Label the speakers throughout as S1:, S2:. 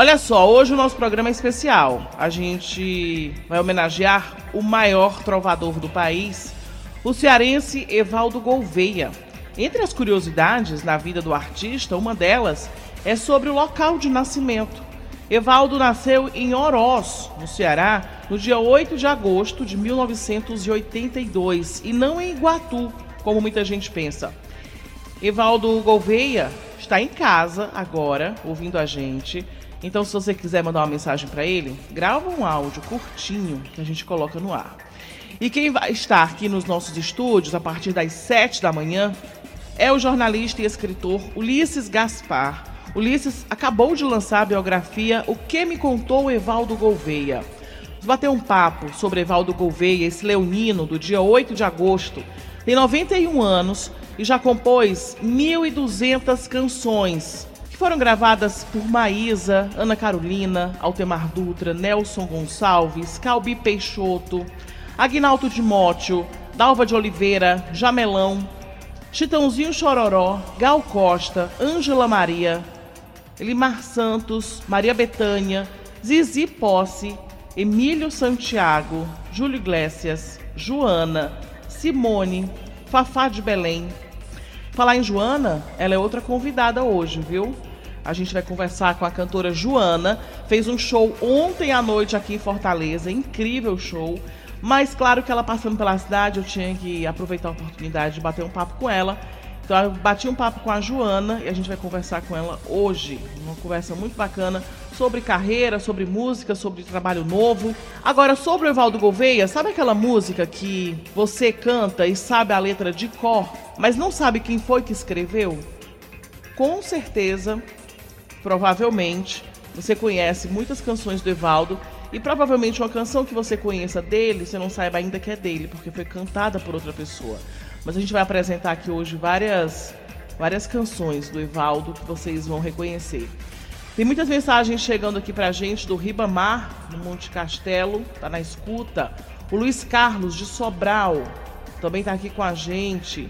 S1: Olha só, hoje o nosso programa é especial. A gente vai homenagear o maior trovador do país, o cearense Evaldo Gouveia. Entre as curiosidades na vida do artista, uma delas é sobre o local de nascimento. Evaldo nasceu em Oroz, no Ceará, no dia 8 de agosto de 1982 e não em Iguatu, como muita gente pensa. Evaldo Gouveia está em casa agora, ouvindo a gente. Então, se você quiser mandar uma mensagem para ele, grava um áudio curtinho que a gente coloca no ar. E quem vai estar aqui nos nossos estúdios a partir das 7 da manhã é o jornalista e escritor Ulisses Gaspar. Ulisses acabou de lançar a biografia O que me contou Evaldo Gouveia. Vamos bater um papo sobre Evaldo Gouveia, esse leonino do dia 8 de agosto. Tem 91 anos e já compôs 1.200 canções, foram gravadas por Maísa, Ana Carolina, Altemar Dutra, Nelson Gonçalves, Calbi Peixoto, Agnaldo Dimóteo, Dalva de Oliveira, Jamelão, Chitãozinho Chororó, Gal Costa, Ângela Maria, Elimar Santos, Maria Betânia, Zizi Posse, Emílio Santiago, Júlio Iglesias, Joana, Simone, Fafá de Belém. Falar em Joana, ela é outra convidada hoje, viu? A gente vai conversar com a cantora Joana. Fez um show ontem à noite aqui em Fortaleza, incrível show. Mas claro que ela passando pela cidade, eu tinha que aproveitar a oportunidade de bater um papo com ela. Então eu bati um papo com a Joana e a gente vai conversar com ela hoje. Uma conversa muito bacana sobre carreira, sobre música, sobre trabalho novo. Agora, sobre o Evaldo Gouveia, sabe aquela música que você canta e sabe a letra de cor, mas não sabe quem foi que escreveu? Com certeza, provavelmente, você conhece muitas canções do Evaldo e provavelmente uma canção que você conheça dele, você não saiba ainda que é dele, porque foi cantada por outra pessoa. Mas a gente vai apresentar aqui hoje várias, várias canções do Evaldo que vocês vão reconhecer. Tem muitas mensagens chegando aqui pra gente do Ribamar, no Monte Castelo, tá na escuta. O Luiz Carlos, de Sobral, também tá aqui com a gente.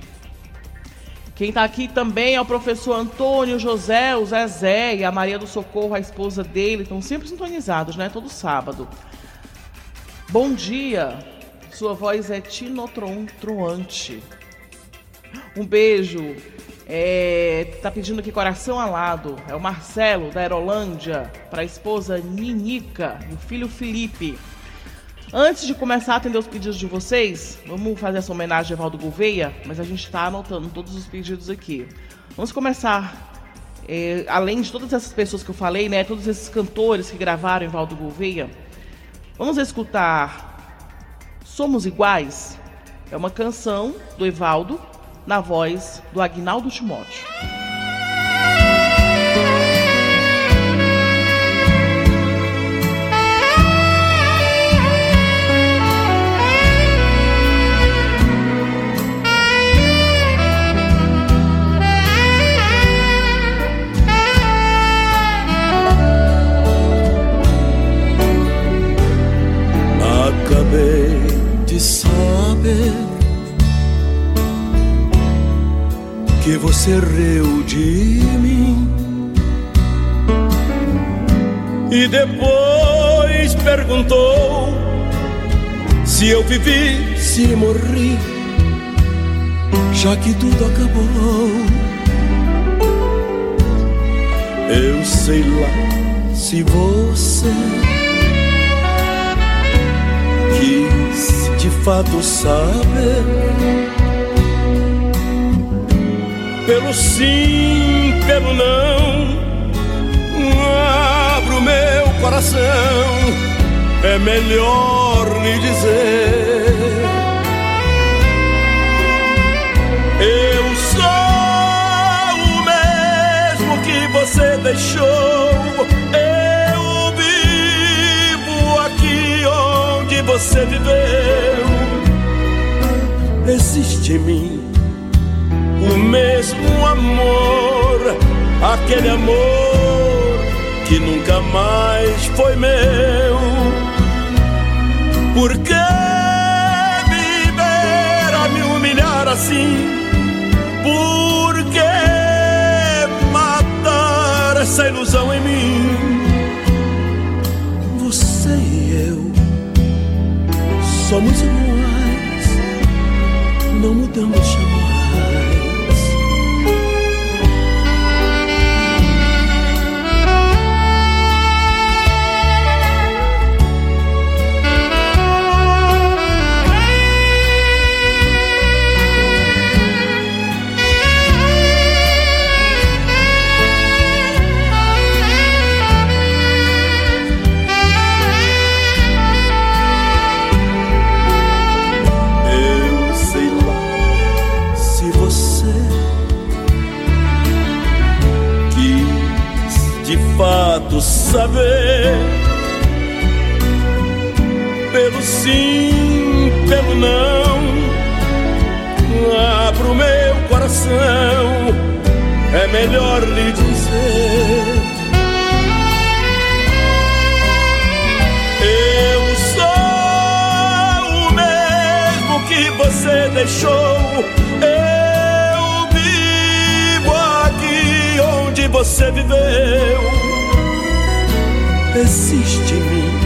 S1: Quem está aqui também é o professor Antônio José, o Zezé e a Maria do Socorro, a esposa dele, estão sempre sintonizados, né? Todo sábado. Bom dia, sua voz é tinotroante. Um beijo. É, tá pedindo aqui coração alado. É o Marcelo, da Aerolândia, para a esposa Ninica e o filho Felipe. Antes de começar a atender os pedidos de vocês, vamos fazer essa homenagem a Evaldo Gouveia, mas a gente está anotando todos os pedidos aqui. Vamos começar, é, além de todas essas pessoas que eu falei, né, todos esses cantores que gravaram Evaldo Gouveia, vamos escutar Somos Iguais? É uma canção do Evaldo, na voz do Agnaldo Timóteo.
S2: Que você riu de mim e depois perguntou se eu vivi, se morri, já que tudo acabou. Eu sei lá se você quis de fato saber pelo sim, pelo não. Abro meu coração, é melhor lhe dizer. Eu sou o mesmo que você deixou. Eu vivo aqui onde você viveu. Existe em mim o mesmo amor, aquele amor que nunca mais foi meu. Por que viver a me humilhar assim? Por que matar essa ilusão em mim? Você e eu somos iguais, não mudamos jamais. Sim, pelo não, abro meu coração, é melhor lhe dizer. Eu sou o mesmo que você deixou. Eu vivo aqui onde você viveu existe em mim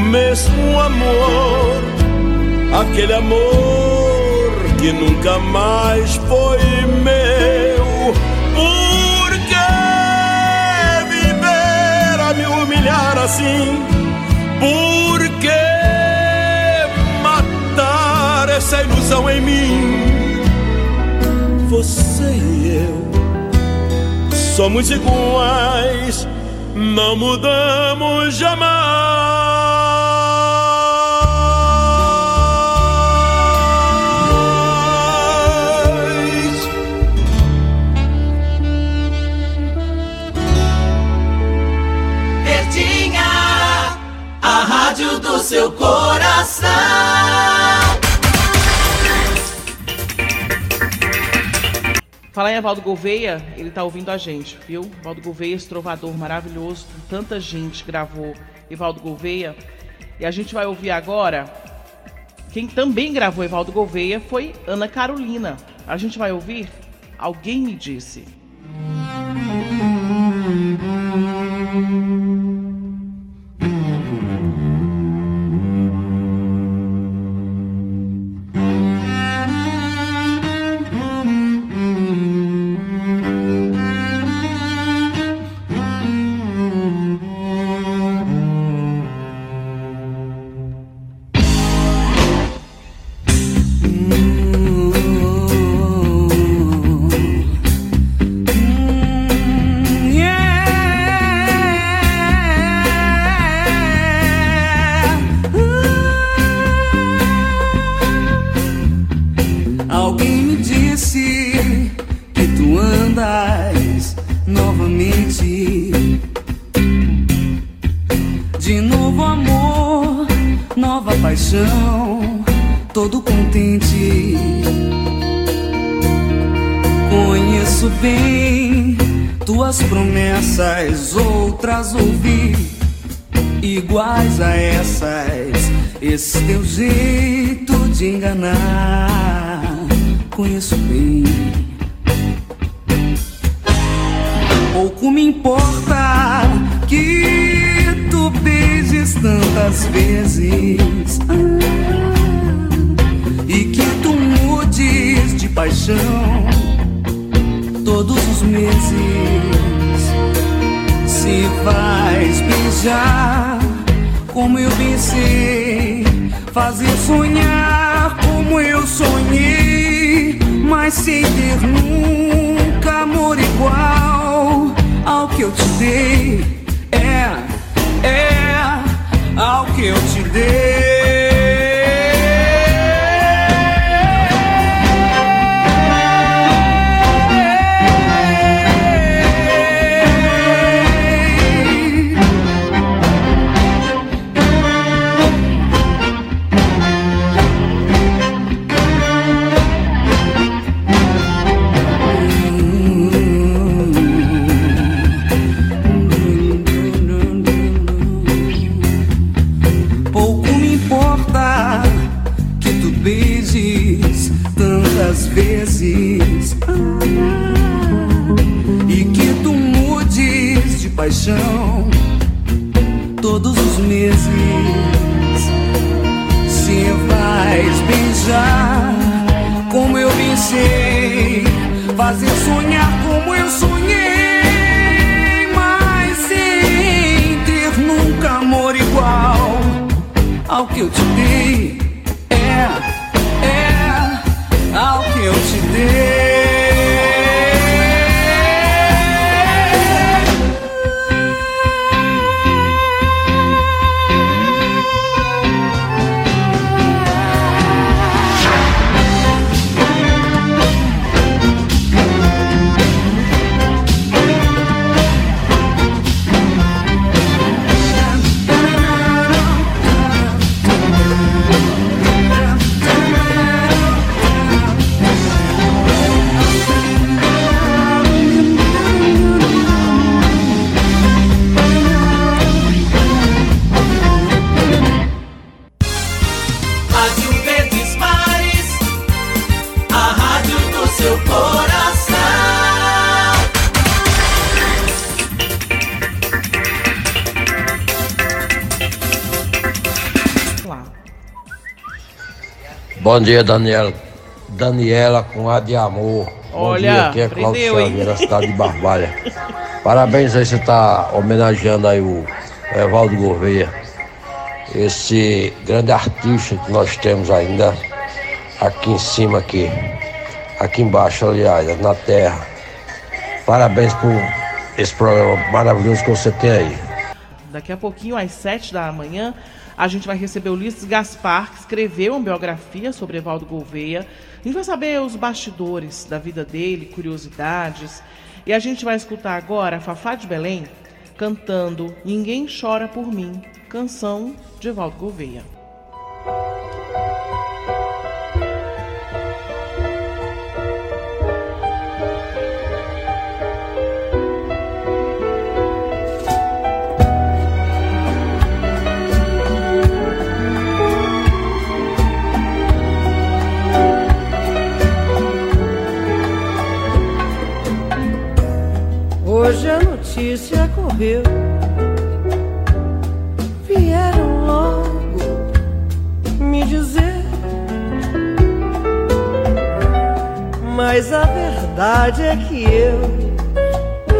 S2: mesmo amor, aquele amor que nunca mais foi meu. Por que viver a me humilhar assim? Por que matar essa ilusão em mim? Você e eu somos iguais não mudamos jamais.
S3: Seu coração.
S4: Falar em Evaldo Gouveia, ele tá ouvindo a gente, viu? Evaldo Gouveia, esse trovador maravilhoso, tanta gente gravou Evaldo Gouveia. E a gente vai ouvir agora. Quem também gravou Evaldo Gouveia foi Ana Carolina. A gente vai ouvir Alguém Me Disse.
S5: Bom dia, Daniela. Daniela com A de Amor. Bom
S1: Olha,
S5: dia, aqui é Cláudio? Xavier, da cidade de Barbalha. Parabéns aí, você tá homenageando aí o Evaldo Gouveia, esse grande artista que nós temos ainda aqui em cima aqui, aqui embaixo, aliás, na terra. Parabéns por esse programa maravilhoso que você tem aí.
S1: Daqui a pouquinho, às 7 da manhã, a gente vai receber Ulisses Gaspar, que escreveu uma biografia sobre Evaldo Gouveia. A gente vai saber os bastidores da vida dele, curiosidades. E a gente vai escutar agora a Fafá de Belém cantando Ninguém Chora por Mim, canção de Evaldo Gouveia.
S6: Hoje a notícia correu. Vieram logo me dizer. Mas a verdade é que eu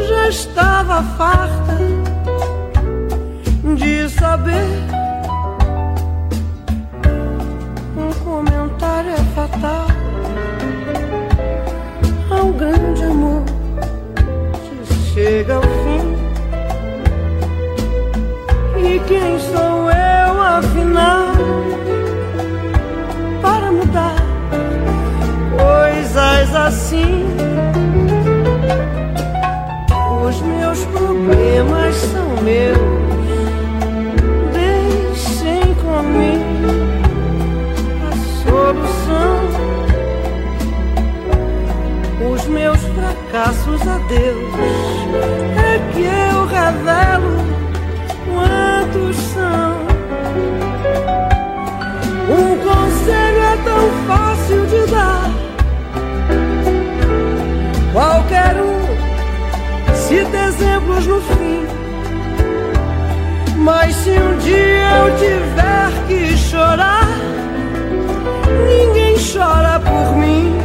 S6: já estava farta de saber. Um comentário é fatal a grande amor chega ao fim. E quem sou eu afinal para mudar coisas assim? Os meus problemas são meus. Deixem comigo fracassos a Deus é que eu revelo quantos são. Um conselho é tão fácil de dar. Qualquer um cita exemplos no fim. Mas se um dia eu tiver que chorar, ninguém chora por mim.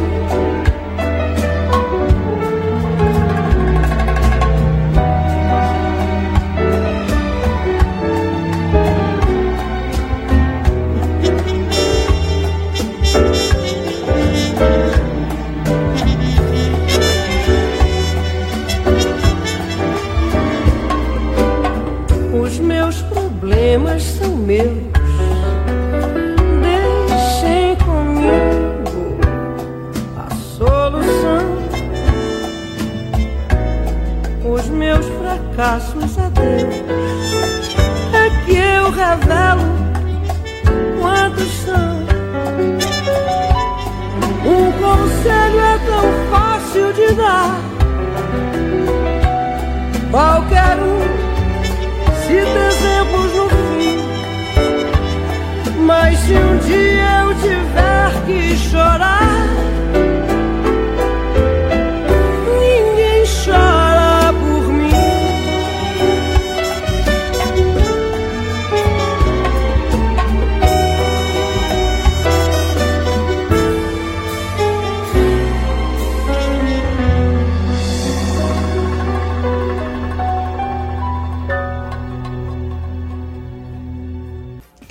S6: Fracassos a Deus é que eu revelo quantos são. Um conselho é tão fácil de dar. Qualquer um cita exemplos no fim. Mas se um dia eu tiver que chorar,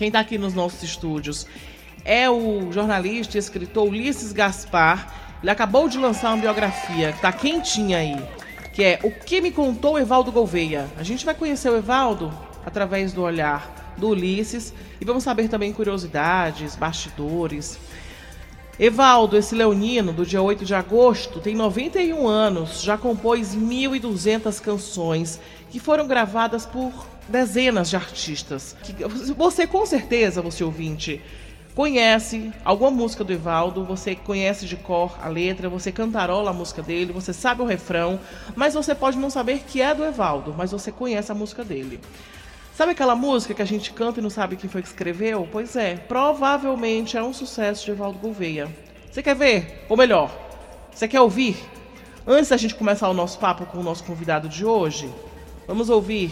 S1: Quem está aqui nos nossos estúdios é o jornalista e escritor Ulisses Gaspar. Ele acabou de lançar uma biografia que está quentinha aí, que é O que me contou Evaldo Gouveia. A gente vai conhecer o Evaldo através do olhar do Ulisses e vamos saber também curiosidades, bastidores. Evaldo, esse leonino do dia 8 de agosto, tem 91 anos, já compôs 1.200 canções que foram gravadas por dezenas de artistas. Você, com certeza, você ouvinte, conhece alguma música do Evaldo, você conhece de cor a letra, você cantarola a música dele, você sabe o refrão, mas você pode não saber que é do Evaldo, mas você conhece a música dele. Sabe aquela música que a gente canta e não sabe quem foi que escreveu? Pois é, provavelmente é um sucesso de Evaldo Gouveia. Você quer ver? Ou melhor, você quer ouvir? Antes da gente começar o nosso papo com o nosso convidado de hoje, vamos ouvir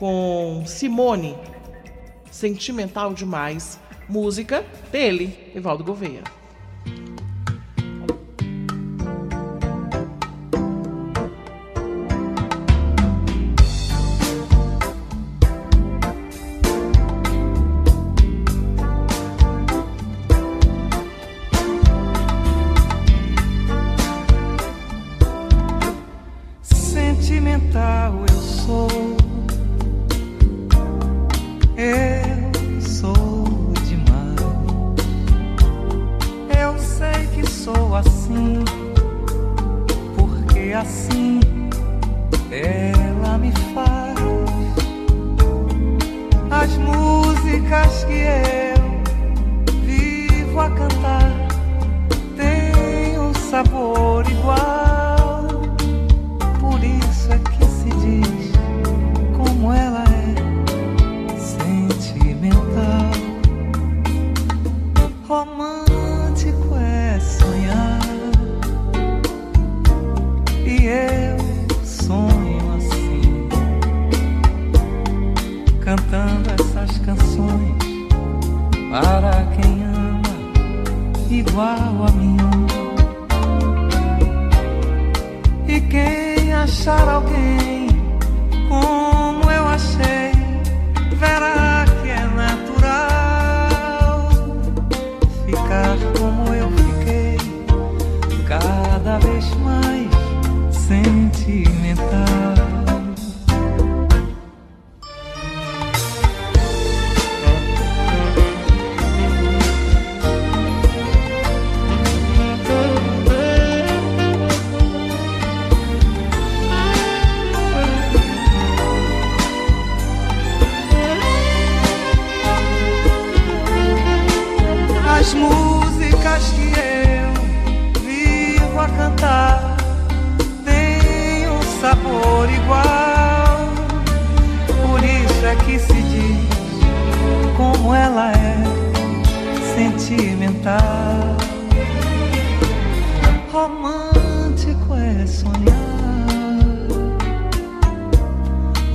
S1: com Simone, Sentimental Demais,
S7: Música dele, Evaldo Gouveia.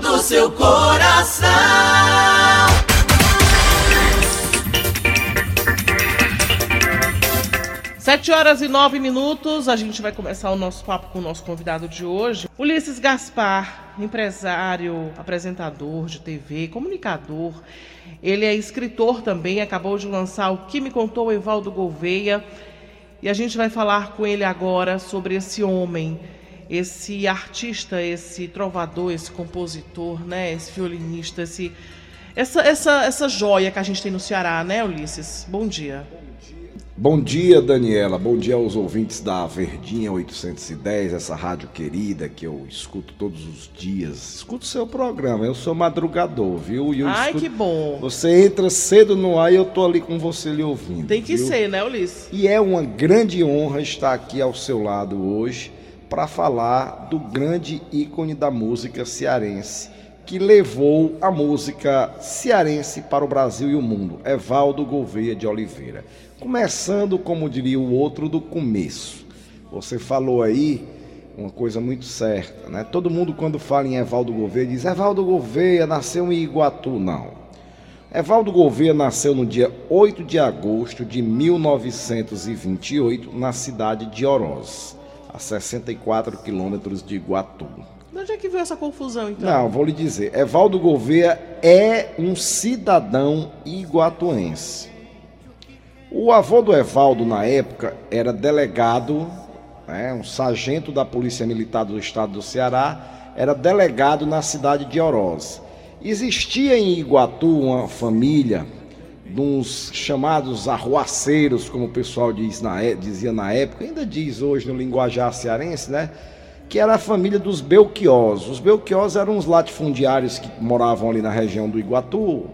S3: do seu coração.
S7: Sete horas e nove minutos, a gente vai começar o nosso papo com o nosso convidado de hoje, Ulisses Gaspar, empresário, apresentador de TV, comunicador. Ele é escritor também, acabou de lançar o que me contou Evaldo Gouveia. E a gente vai falar com ele agora sobre esse homem esse artista, esse trovador, esse compositor, né, esse violinista, esse essa, essa, essa joia que a gente tem no Ceará, né, Ulisses? Bom dia.
S8: Bom dia, Daniela. Bom dia aos ouvintes da Verdinha 810, essa rádio querida que eu escuto todos os dias. Escuto seu programa, eu sou madrugador, viu?
S7: Ai,
S8: escuto...
S7: que bom.
S8: Você entra cedo no ar e eu tô ali com você lhe ouvindo.
S7: Tem que
S8: viu?
S7: ser, né, Ulisses?
S8: E é uma grande honra estar aqui ao seu lado hoje para falar do grande ícone da música cearense, que levou a música cearense para o Brasil e o mundo, Evaldo Gouveia de Oliveira. Começando, como diria o outro, do começo. Você falou aí uma coisa muito certa, né? Todo mundo quando fala em Evaldo Gouveia diz: "Evaldo Gouveia nasceu em Iguatu", não. Evaldo Gouveia nasceu no dia 8 de agosto de 1928 na cidade de Oroz a 64 quilômetros de Iguatu.
S1: De onde é que veio essa confusão, então?
S8: Não, vou lhe dizer. Evaldo Gouveia é um cidadão iguatuense. O avô do Evaldo, na época, era delegado, né, um sargento da Polícia Militar do Estado do Ceará, era delegado na cidade de Oroz. Existia em Iguatu uma família uns chamados arruaceiros, como o pessoal diz na, é, dizia na época, ainda diz hoje no linguajar cearense, né? Que era a família dos Belquiós. Os Belquiós eram uns latifundiários que moravam ali na região do Iguatu,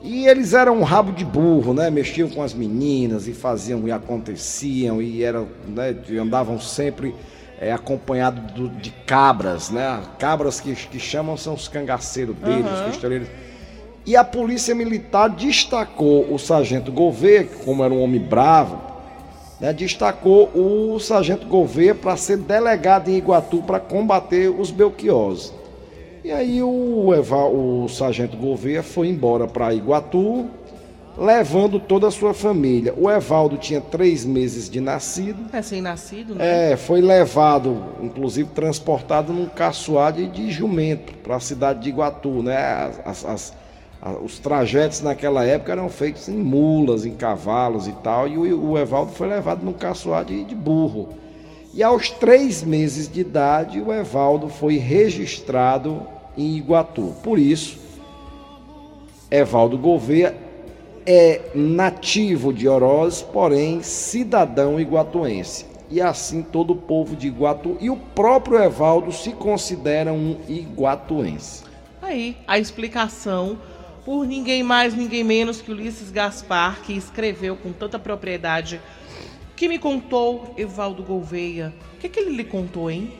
S8: e eles eram um rabo de burro, né? Mexiam com as meninas e faziam e aconteciam e eram, né? andavam sempre é, acompanhados de cabras, né? Cabras que, que chamam são os cangaceiros deles, uhum. os pistoleiros. E a polícia militar destacou o sargento Gouveia, que como era um homem bravo, né? destacou o sargento Gouveia para ser delegado em Iguatu para combater os belquiosos. E aí o, Eval, o sargento Gouveia foi embora para Iguatu, levando toda a sua família. O Evaldo tinha três meses de nascido.
S1: Recém-nascido, né?
S8: É, foi levado, inclusive transportado num caçoade de jumento para a cidade de Iguatu, né? As, as, as, os trajetos naquela época eram feitos em mulas, em cavalos e tal, e o, Evaldo foi levado num caçoade de burro. E aos três meses de idade, o Evaldo foi registrado em Iguatu. Por isso, Evaldo Gouveia é nativo de Oroz, porém cidadão iguatuense. E assim todo o povo de Iguatu e o próprio Evaldo se considera um iguatuense.
S1: Aí, a explicação por ninguém mais, ninguém menos que Ulisses Gaspar, que escreveu com tanta propriedade. que me contou Evaldo Gouveia? O que, que ele lhe contou, hein?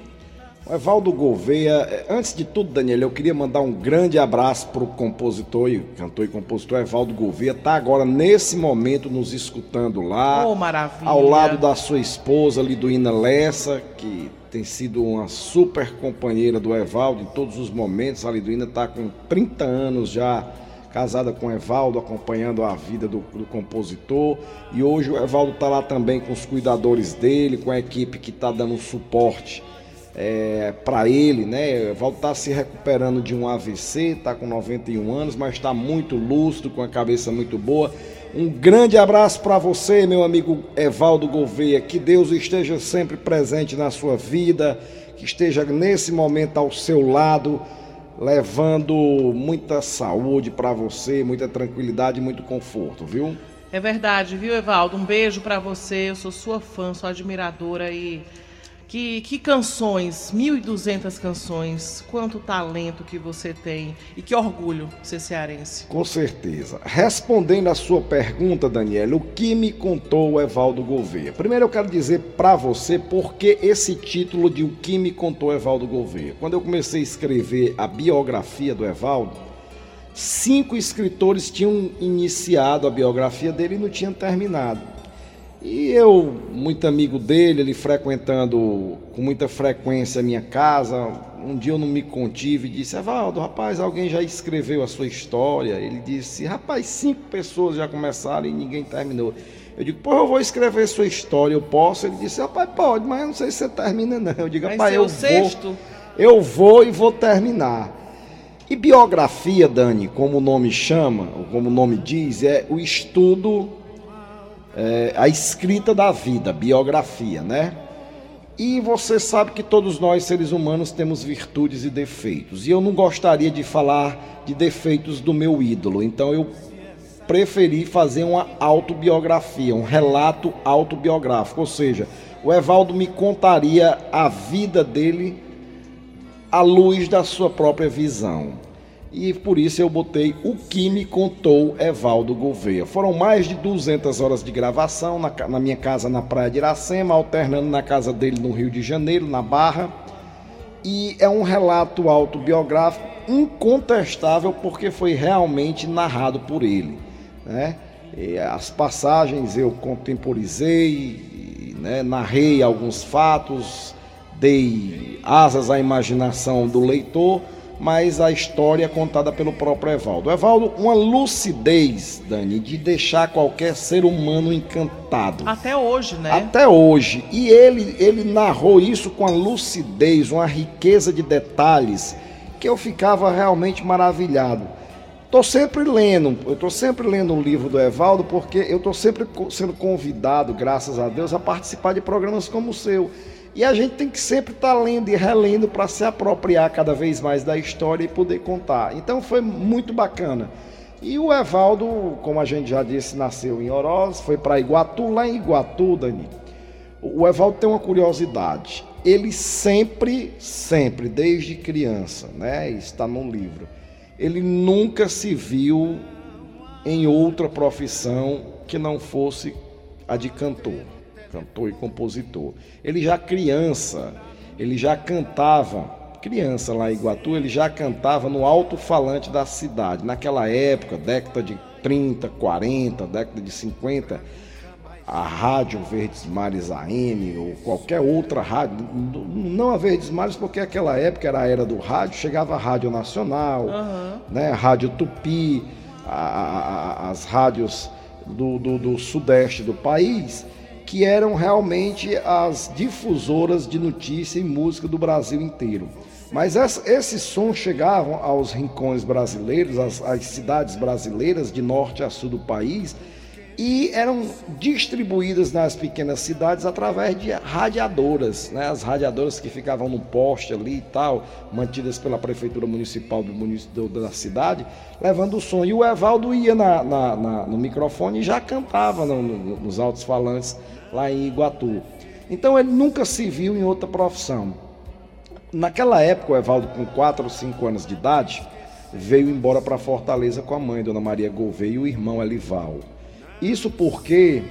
S8: O Evaldo Gouveia, antes de tudo, Daniel, eu queria mandar um grande abraço para o compositor e cantor e compositor Evaldo Gouveia. Está agora, nesse momento, nos escutando lá.
S1: Oh, maravilha.
S8: Ao lado da sua esposa, Liduína Lessa, que tem sido uma super companheira do Evaldo em todos os momentos. A Liduína está com 30 anos já casada com o Evaldo, acompanhando a vida do, do compositor. E hoje o Evaldo está lá também com os cuidadores dele, com a equipe que está dando suporte é, para ele, né? Evaldo está se recuperando de um AVC, está com 91 anos, mas está muito lúcido, com a cabeça muito boa. Um grande abraço para você, meu amigo Evaldo Gouveia. Que Deus esteja sempre presente na sua vida, que esteja nesse momento ao seu lado, levando muita saúde para você, muita tranquilidade muito conforto, viu?
S1: É verdade, viu, Evaldo? Um beijo para você. Eu sou sua fã, sua admiradora e que, que canções, 1.200 canções, quanto talento que você tem e que orgulho ser cearense.
S8: Com certeza. Respondendo a sua pergunta, Daniela, o que me contou o Evaldo Gouveia? Primeiro eu quero dizer para você por que esse título de O que me contou Evaldo Gouveia. Quando eu comecei a escrever a biografia do Evaldo, cinco escritores tinham iniciado a biografia dele e não tinham terminado. E eu, muito amigo dele, ele frequentando com muita frequência a minha casa, um dia eu não me contive e disse: Evaldo, rapaz, alguém já escreveu a sua história? Ele disse: Rapaz, cinco pessoas já começaram e ninguém terminou. Eu digo: Pô, eu vou escrever sua história, eu posso? Ele disse: Rapaz, pode, mas eu não sei se você termina, não. Eu digo: Rapaz, eu vou.
S1: Sexto?
S8: Eu vou e vou terminar. E biografia, Dani, como o nome chama, ou como o nome diz, é o estudo é, a escrita da vida, biografia, né? E você sabe que todos nós, seres humanos, temos virtudes e defeitos. E eu não gostaria de falar de defeitos do meu ídolo. Então eu preferi fazer uma autobiografia, um relato autobiográfico. Ou seja, o Evaldo me contaria a vida dele à luz da sua própria visão e por isso eu botei o que me contou Evaldo Gouveia. Foram mais de 200 horas de gravação na, na, minha casa na Praia de Iracema, alternando na casa dele no Rio de Janeiro, na Barra. E é um relato autobiográfico incontestável porque foi realmente narrado por ele. Né? E as passagens eu contemporizei, né? narrei alguns fatos, dei asas à imaginação do leitor mas a história é contada pelo próprio Evaldo. Evaldo, uma lucidez, Dani, de deixar qualquer ser humano encantado.
S1: Até hoje, né?
S8: Até hoje. E ele, ele narrou isso com a lucidez, uma riqueza de detalhes, que eu ficava realmente maravilhado. Estou sempre lendo, eu estou sempre lendo um livro do Evaldo, porque eu estou sempre sendo convidado, graças a Deus, a participar de programas como o seu. E a gente tem que sempre estar tá lendo e relendo para se apropriar cada vez mais da história e poder contar. Então foi muito bacana. E o Evaldo, como a gente já disse, nasceu em Oroz, foi para Iguatu, lá em Iguatu, Dani. O Evaldo tem uma curiosidade. Ele sempre, sempre, desde criança, né? Está no livro. Ele nunca se viu em outra profissão que não fosse a de cantor cantor e compositor. Ele já criança, ele já cantava, criança lá em Iguatu, ele já cantava no alto-falante da cidade. Naquela época, década de 30, 40, década de 50, a Rádio Verdes Mares AM ou qualquer outra rádio, não a Verdes Mares porque aquela época era a era do rádio, chegava a Rádio Nacional, uhum. né, a Rádio Tupi, a, a, as rádios do, do, do sudeste do país, que eram realmente as difusoras de notícia e música do Brasil inteiro. Mas esses sons chegavam aos rincões brasileiros, às, às, cidades brasileiras, de norte a sul do país, e eram distribuídas nas pequenas cidades através de radiadoras, né? as radiadoras que ficavam no poste ali e tal, mantidas pela prefeitura municipal do município da cidade, levando o som. E o Evaldo ia na, na, na, no microfone e já cantava no, no, nos altos falantes lá em Iguatu. Então ele nunca se viu em outra profissão. Naquela época, o Evaldo, com 4 ou 5 anos de idade, veio embora para Fortaleza com a mãe, Dona Maria Gouveia, e o irmão Elival. Isso porque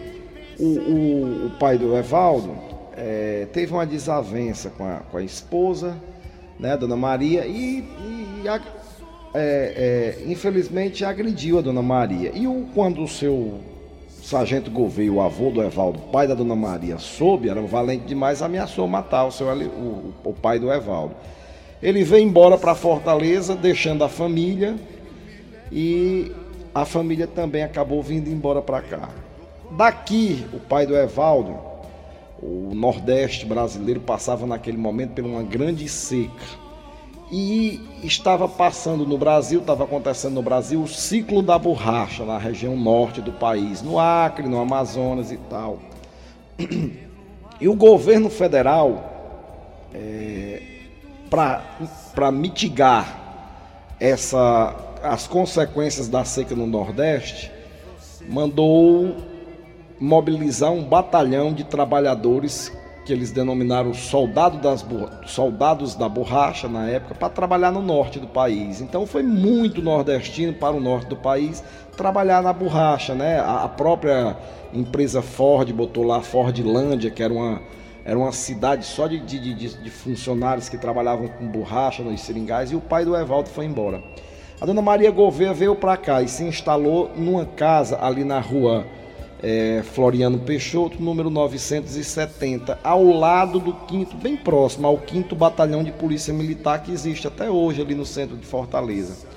S8: o, o, o pai do Evaldo é, teve uma desavença com a, com a esposa, né, Dona Maria, e, e a, é, é, infelizmente agrediu a Dona Maria. E o, quando o seu Sargento Gouveia, o avô do Evaldo, pai da Dona Maria, soube, era um valente demais, ameaçou matar o, seu, o, o pai do Evaldo. Ele veio embora para Fortaleza, deixando a família, e a família também acabou vindo embora para cá. Daqui, o pai do Evaldo, o Nordeste brasileiro passava naquele momento por uma grande seca e estava passando no Brasil, estava acontecendo no Brasil o ciclo da borracha na região norte do país, no Acre, no Amazonas e tal. E o governo federal, é, para mitigar essa, as consequências da seca no Nordeste, mandou mobilizar um batalhão de trabalhadores que eles denominaram soldado das, soldados da borracha na época, para trabalhar no norte do país. Então foi muito nordestino para o norte do país trabalhar na borracha, né? A, a própria empresa Ford botou lá Fordlândia, que era uma, era uma cidade só de, de, de, de funcionários que trabalhavam com borracha nos seringais, e o pai do Evaldo foi embora. A dona Maria Gouveia veio para cá e se instalou numa casa ali na rua é, Floriano Peixoto, número 970, ao lado do quinto, bem próximo ao quinto batalhão de polícia militar que existe até hoje ali no centro de Fortaleza.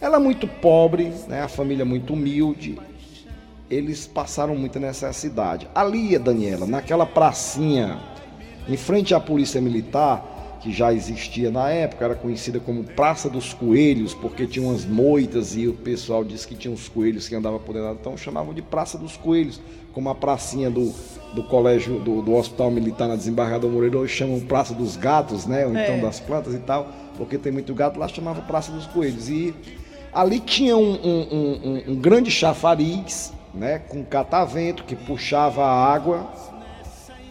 S8: Ela é muito pobre, né, a família é muito humilde, eles passaram muita necessidade. Ali, Daniela, naquela pracinha, em frente à polícia militar, que já existia na época, era conhecida como Praça dos Coelhos, porque tinha umas moitas e o pessoal disse que tinha uns coelhos que andavam por dentro, então chamavam de Praça dos Coelhos, como a pracinha do, do colégio, do, do Hospital Militar na Desembargador Moreira, hoje chamam Praça dos Gatos, né, ou então é. das plantas e tal, porque tem muito gato, lá chamava Praça dos Coelhos. E ali tinha um, um, um, um grande chafariz, né, com catavento que puxava a água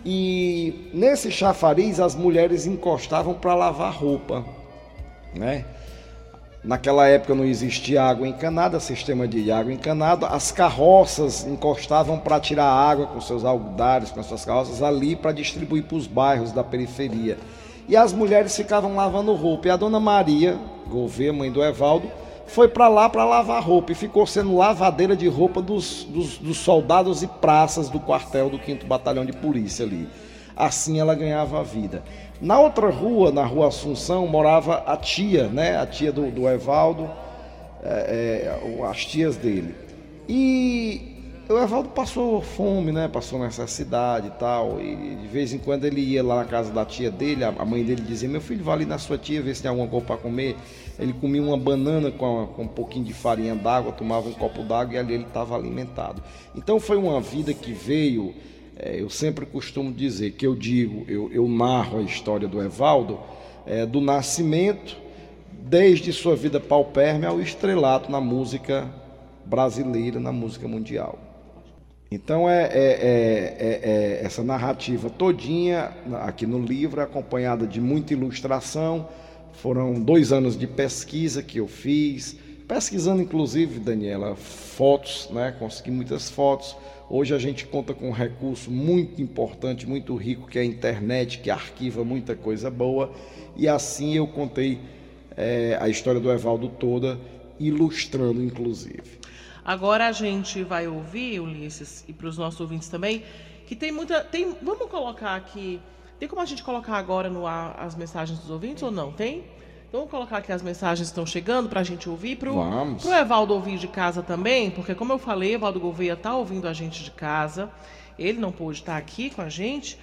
S8: e nesse chafariz as mulheres encostavam para lavar roupa, né? Naquela época não existia água encanada, sistema de água encanada. As carroças encostavam para tirar água com seus algodares, com suas carroças ali para distribuir para os bairros da periferia. E as mulheres ficavam lavando roupa. E a dona Maria Gouveia, mãe do Evaldo, foi para lá para lavar roupa e ficou sendo lavadeira de roupa dos, dos, dos, soldados e praças do quartel do 5 Batalhão de Polícia ali. Assim ela ganhava a vida. Na outra rua, na rua Assunção, morava a tia, né? A tia do, do Evaldo, é, é, as tias dele. E o Evaldo passou fome, né? Passou necessidade e tal. E de vez em quando ele ia lá na casa da tia dele, a mãe dele dizia: Meu filho, vai ali na sua tia ver se tem alguma coisa para comer. Ele comia uma banana com, com um pouquinho de farinha d'água, tomava um copo d'água e ali ele estava alimentado. Então foi uma vida que veio. É, eu sempre costumo dizer que eu digo, eu, eu narro a história do Evaldo, é, do nascimento, desde sua vida paupérrima ao estrelato na música brasileira, na música mundial. Então é, é, é, é, essa narrativa todinha aqui no livro, acompanhada de muita ilustração. Foram dois anos de pesquisa que eu fiz, pesquisando inclusive, Daniela, fotos, né? Consegui muitas fotos. Hoje a gente conta com um recurso muito importante, muito rico, que é a internet, que arquiva muita coisa boa. E assim eu contei é, a história do Evaldo toda, ilustrando inclusive.
S1: Agora a gente vai ouvir, Ulisses, e para os nossos ouvintes também, que tem muita. Tem, vamos colocar aqui. Tem como a gente colocar agora no ar as mensagens dos ouvintes ou não? Tem? Então vamos colocar aqui as mensagens que estão chegando para a gente ouvir. Para o Evaldo ouvir de casa também, porque como eu falei, Evaldo Gouveia está ouvindo a gente de casa. Ele não pôde estar aqui com a gente,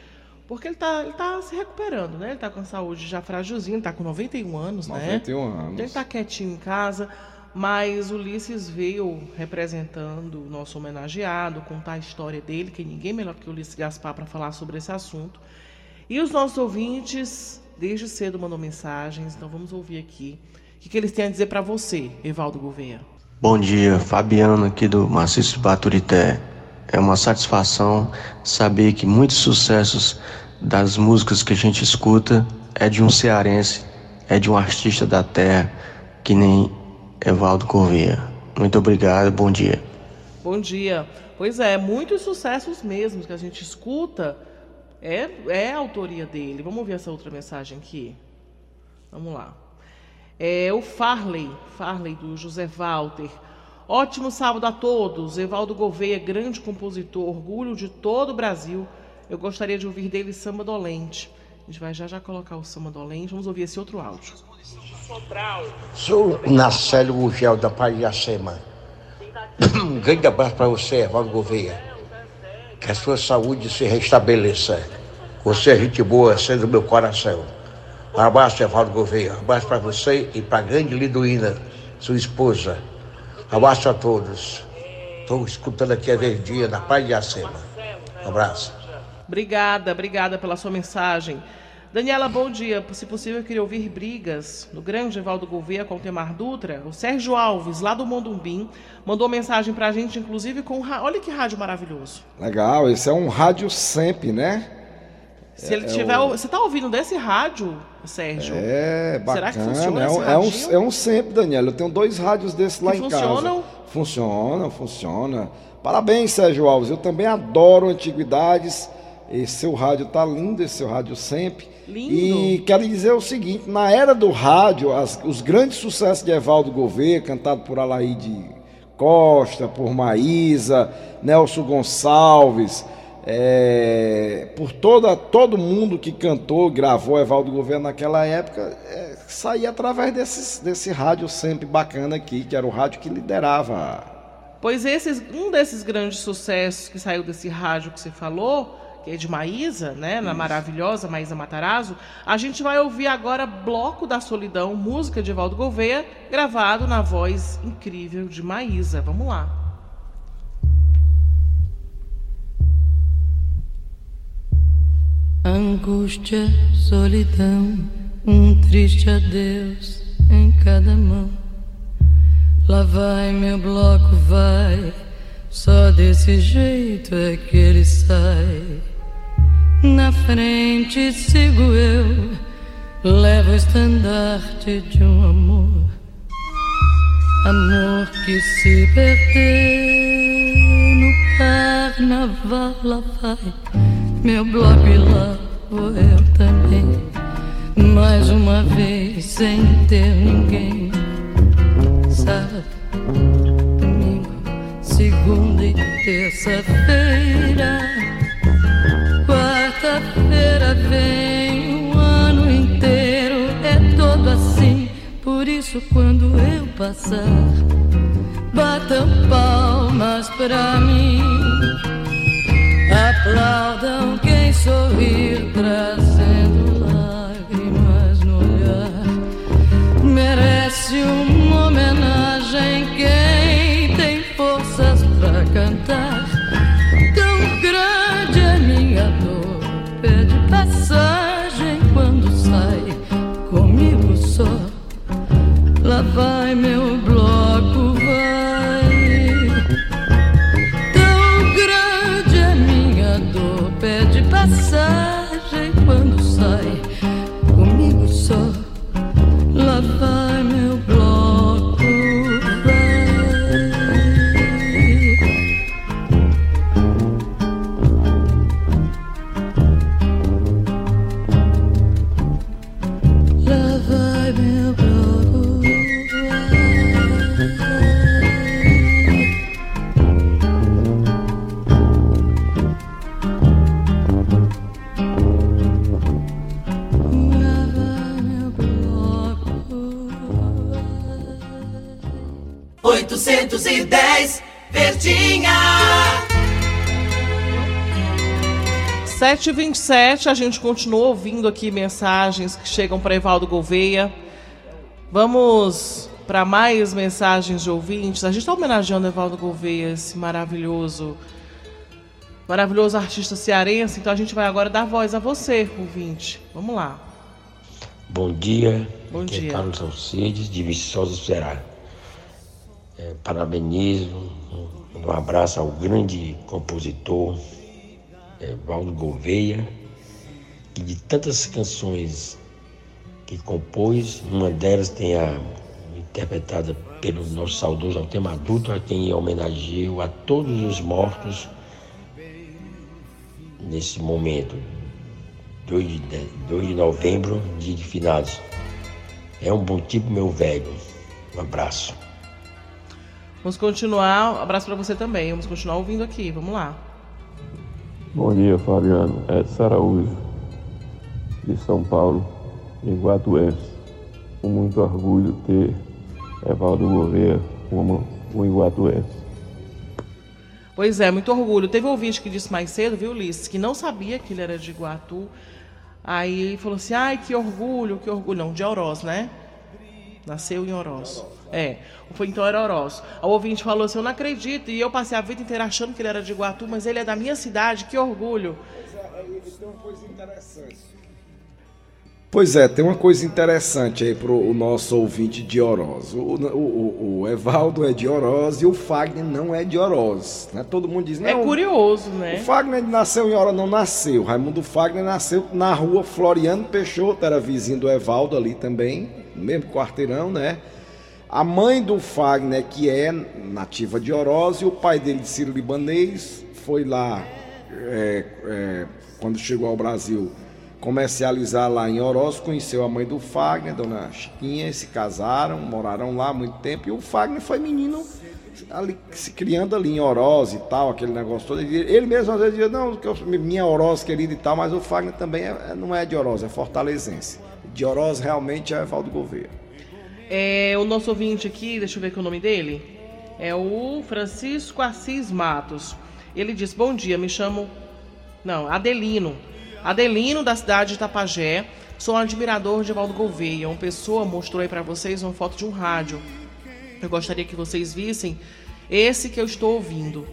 S1: porque ele está ele tá se recuperando, né? Ele está com saúde já frágilzinho, está com 91 anos, 91
S8: né? 91 anos.
S1: Então ele está quietinho em casa. Mas Ulisses veio representando o nosso homenageado, contar a história dele, que ninguém melhor que Ulisses Gaspar para falar sobre esse assunto. E os nossos ouvintes, desde cedo, mandam mensagens, então vamos ouvir aqui o que, que eles têm a dizer para você, Evaldo Gouveia.
S9: Bom dia, Fabiano aqui do Maciço Baturité. É uma satisfação saber que muitos sucessos das músicas que a gente escuta é de um cearense, é de um artista da terra, que nem Evaldo Corrêa. Muito obrigado, bom dia.
S1: Bom dia. Pois é, muitos sucessos mesmo que a gente escuta é, é a autoria dele. Vamos ouvir essa outra mensagem aqui. Vamos lá. É o Farley, Farley do José Walter. Ótimo sábado a todos. Evaldo Gouveia, grande compositor, orgulho de todo o Brasil. Eu gostaria de ouvir dele Samba Dolente. A gente vai já já colocar o Samba Dolente. Vamos ouvir esse outro áudio.
S10: Sou Nacélio Gugel da Acema. Um grande abraço para você, Evaldo Gouveia. Que a sua saúde se restabeleça. Você é gente boa, sendo do meu coração. Um abraço, Evaldo Gouveia. Um abraço para você e para a grande Liduína, sua esposa. Um abraço a todos. Estou escutando aqui a Verdinha, da Pai de Acema. Um abraço.
S1: Obrigada, obrigada pela sua mensagem. Daniela, bom dia. Se possível, eu queria ouvir brigas no grande Evaldo Gouveia com o Temar Dutra. O Sérgio Alves, lá do Mondumbim, mandou mensagem pra gente, inclusive com. Olha que rádio maravilhoso.
S8: Legal, esse é um rádio sempre, né?
S1: Se ele é, tiver. o... Você tá ouvindo desse rádio, Sérgio?
S8: É, bacana. Será que funciona? É um, é um, é um sempre, Daniela. Eu tenho dois rádios desses lá que em funcionam? casa. Funcionam? Funciona, funciona. Parabéns, Sérgio Alves. Eu também adoro antiguidades. Esse seu rádio tá lindo, esse seu rádio sempre.
S1: Lindo.
S8: E quero dizer o seguinte: na era do rádio, as, os grandes sucessos de Evaldo Gouveia, cantado por Alaide Costa, por Maísa, Nelson Gonçalves, é, por toda, todo mundo que cantou, gravou Evaldo Gouveia naquela época, é, saía através desses, desse rádio sempre bacana aqui, que era o rádio que liderava.
S1: Pois esses, um desses grandes sucessos que saiu desse rádio que você falou que é de Maísa, né, na maravilhosa Maísa Matarazzo, a gente vai ouvir agora Bloco da Solidão, música de Evaldo Gouveia, gravado na voz incrível de Maísa. Vamos lá.
S11: Angústia, solidão, um triste adeus em cada mão. Lá vai meu bloco, vai, só desse jeito é que ele sai. Na frente sigo eu, levo o estandarte de um amor. Amor que se perdeu no carnaval. Lá vai meu bloco e lá vou eu também. Mais uma vez sem ter ninguém. Sábado, domingo, segunda e terça-feira Segunda-feira vem o ano inteiro, é todo assim. Por isso, quando eu passar, batam palmas pra mim. Aplaudam quem sorrir trazer.
S3: 810 Verdinha.
S1: 7h27, a gente continua ouvindo aqui mensagens que chegam para Evaldo Gouveia. Vamos para mais mensagens de ouvintes. A gente está homenageando Evaldo Gouveia, esse maravilhoso, maravilhoso artista cearense. Então a gente vai agora dar voz a você, ouvinte. Vamos lá.
S5: Bom dia,
S1: Bom
S5: aqui
S1: dia.
S5: é Carlos Alcides, de Viçosa, Ceará. É, parabenizo, um, abraço ao grande compositor é, Valdo Gouveia, que de tantas canções que compôs, uma delas tem a interpretada pelo nosso saudoso Altema Adulto, a quem homenageio a todos os mortos nesse momento, 2 de, de- 2 de novembro, dia de finados. É um bom tipo, meu velho. Um abraço.
S1: Vamos continuar. Abraço para você também. Vamos continuar ouvindo aqui. Vamos lá.
S12: Bom dia, Fabiano. É Araújo, de São Paulo, em Iguatuense. Com muito orgulho ter Evaldo Gouveia como um iguatuense.
S1: Pois é, muito orgulho. Teve um ouvinte que disse mais cedo, viu, Ulisses, que não sabia que ele era de Iguatu. Aí falou assim: ai, que orgulho, que orgulho. Não, de Oroz, né? Nasceu em Oroz. É, foi então era Oroz. O ouvinte falou assim: eu não acredito. E eu passei a vida inteira achando que ele era de Iguatu, mas ele é da minha cidade, que orgulho.
S8: tem uma coisa interessante. Pois é, tem uma coisa interessante aí pro o nosso ouvinte de Oroz. O, o, o- o Evaldo é de Oroz e o Fagner não é de Oroz. Né? Todo mundo diz,
S1: É
S8: não,
S1: curioso,
S8: o
S1: né?
S8: Fagner nasceu em Oroz, não nasceu. Raimundo Fagner nasceu na rua Floriano Peixoto, era vizinho do Evaldo ali também, no mesmo quarteirão, né? A mãe do Fagner, que é nativa de Oroz, e o pai dele, de Ciro Libanês, foi lá, é, é, quando chegou ao Brasil, comercializar lá em Oroz, conheceu a mãe do Fagner, dona Chiquinha, se casaram, moraram lá há muito tempo, e o Fagner foi menino ali, se criando ali em Oroz e tal, aquele negócio todo. Ele mesmo às vezes dizia, não, minha Oroz querida e tal, mas o Fagner também é- não é de Oroz, é fortalezense. De Oroz realmente é Valdo Gouveia.
S1: É, o nosso ouvinte aqui, deixa eu ver o nome dele. É o Francisco Assis Matos. Ele diz: Bom dia, me chamo. Não, Adelino. Adelino, da cidade de Itapajé. Sou um admirador de Valdo Gouveia. Uma pessoa mostrou aí pra vocês uma foto de um rádio. Eu gostaria que vocês vissem esse que eu estou ouvindo.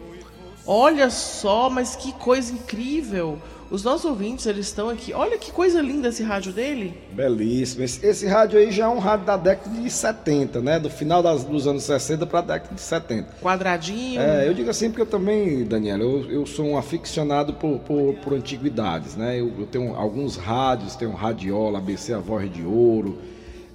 S1: Olha só, mas que coisa incrível! Os nossos ouvintes, eles estão aqui. Olha que coisa linda esse rádio dele.
S8: Belíssimo. Esse, esse rádio aí já é um rádio da década de 70, né? Do final das- dos anos 60 para a década de 70.
S1: Quadradinho.
S8: É, eu digo assim porque eu também, Daniela, eu, eu sou um aficionado por, por, por antiguidades, né? Eu, eu tenho alguns rádios, tenho radiola, ABC A Voz de Ouro,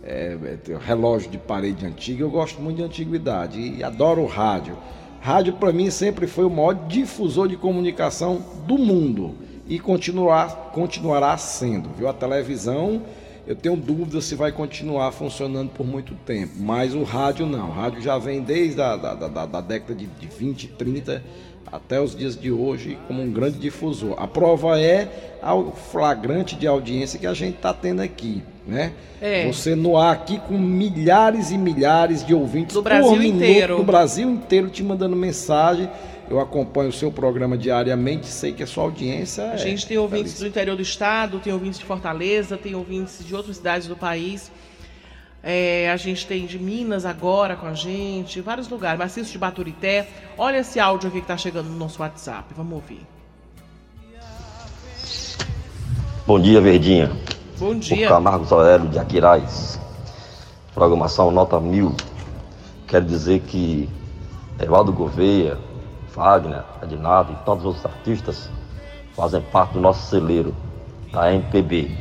S8: é, é, relógio de parede antiga, eu gosto muito de antiguidade e adoro o rádio. Rádio para mim sempre foi o maior difusor de comunicação do mundo e continuar, continuará sendo, viu? A televisão eu tenho dúvida se vai continuar funcionando por muito tempo. Mas o rádio não. O rádio já vem desde a da, da, da década de, de 20, 30 até os dias de hoje como um grande difusor. A prova é o flagrante de audiência que a gente está tendo aqui, né? É. Você no ar aqui com milhares e milhares de ouvintes
S1: do Brasil minuto, inteiro,
S8: do Brasil inteiro te mandando mensagem. Eu acompanho o seu programa diariamente, sei que a sua audiência
S1: A gente
S8: é
S1: tem ouvintes do interior do estado, tem ouvintes de Fortaleza, tem ouvintes de outras cidades do país. É, a gente tem de Minas agora com a gente, vários lugares. Maciço de Baturité. Olha esse áudio aqui que está chegando no nosso WhatsApp. Vamos ouvir.
S13: Bom dia, Verdinha.
S1: Bom dia.
S13: O Camargo Aurélio de Aquiraz. Programação nota mil. Quero dizer que Evaldo Gouveia, Wagner, Adinado e tantos outros artistas fazem parte do nosso celeiro, da MPB,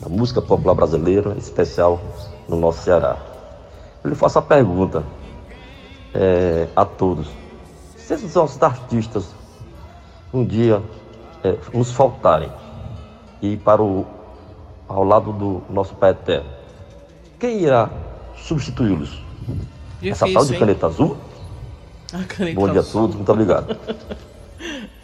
S13: da música popular brasileira, em especial no nosso Ceará. Eu lhe faço a pergunta é, a todos: se esses nossos artistas um dia é, nos faltarem e para o ao lado do nosso Pai Eterno, quem irá substituí-los? Essa tal de caneta azul? Bom dia a todos, muito obrigado.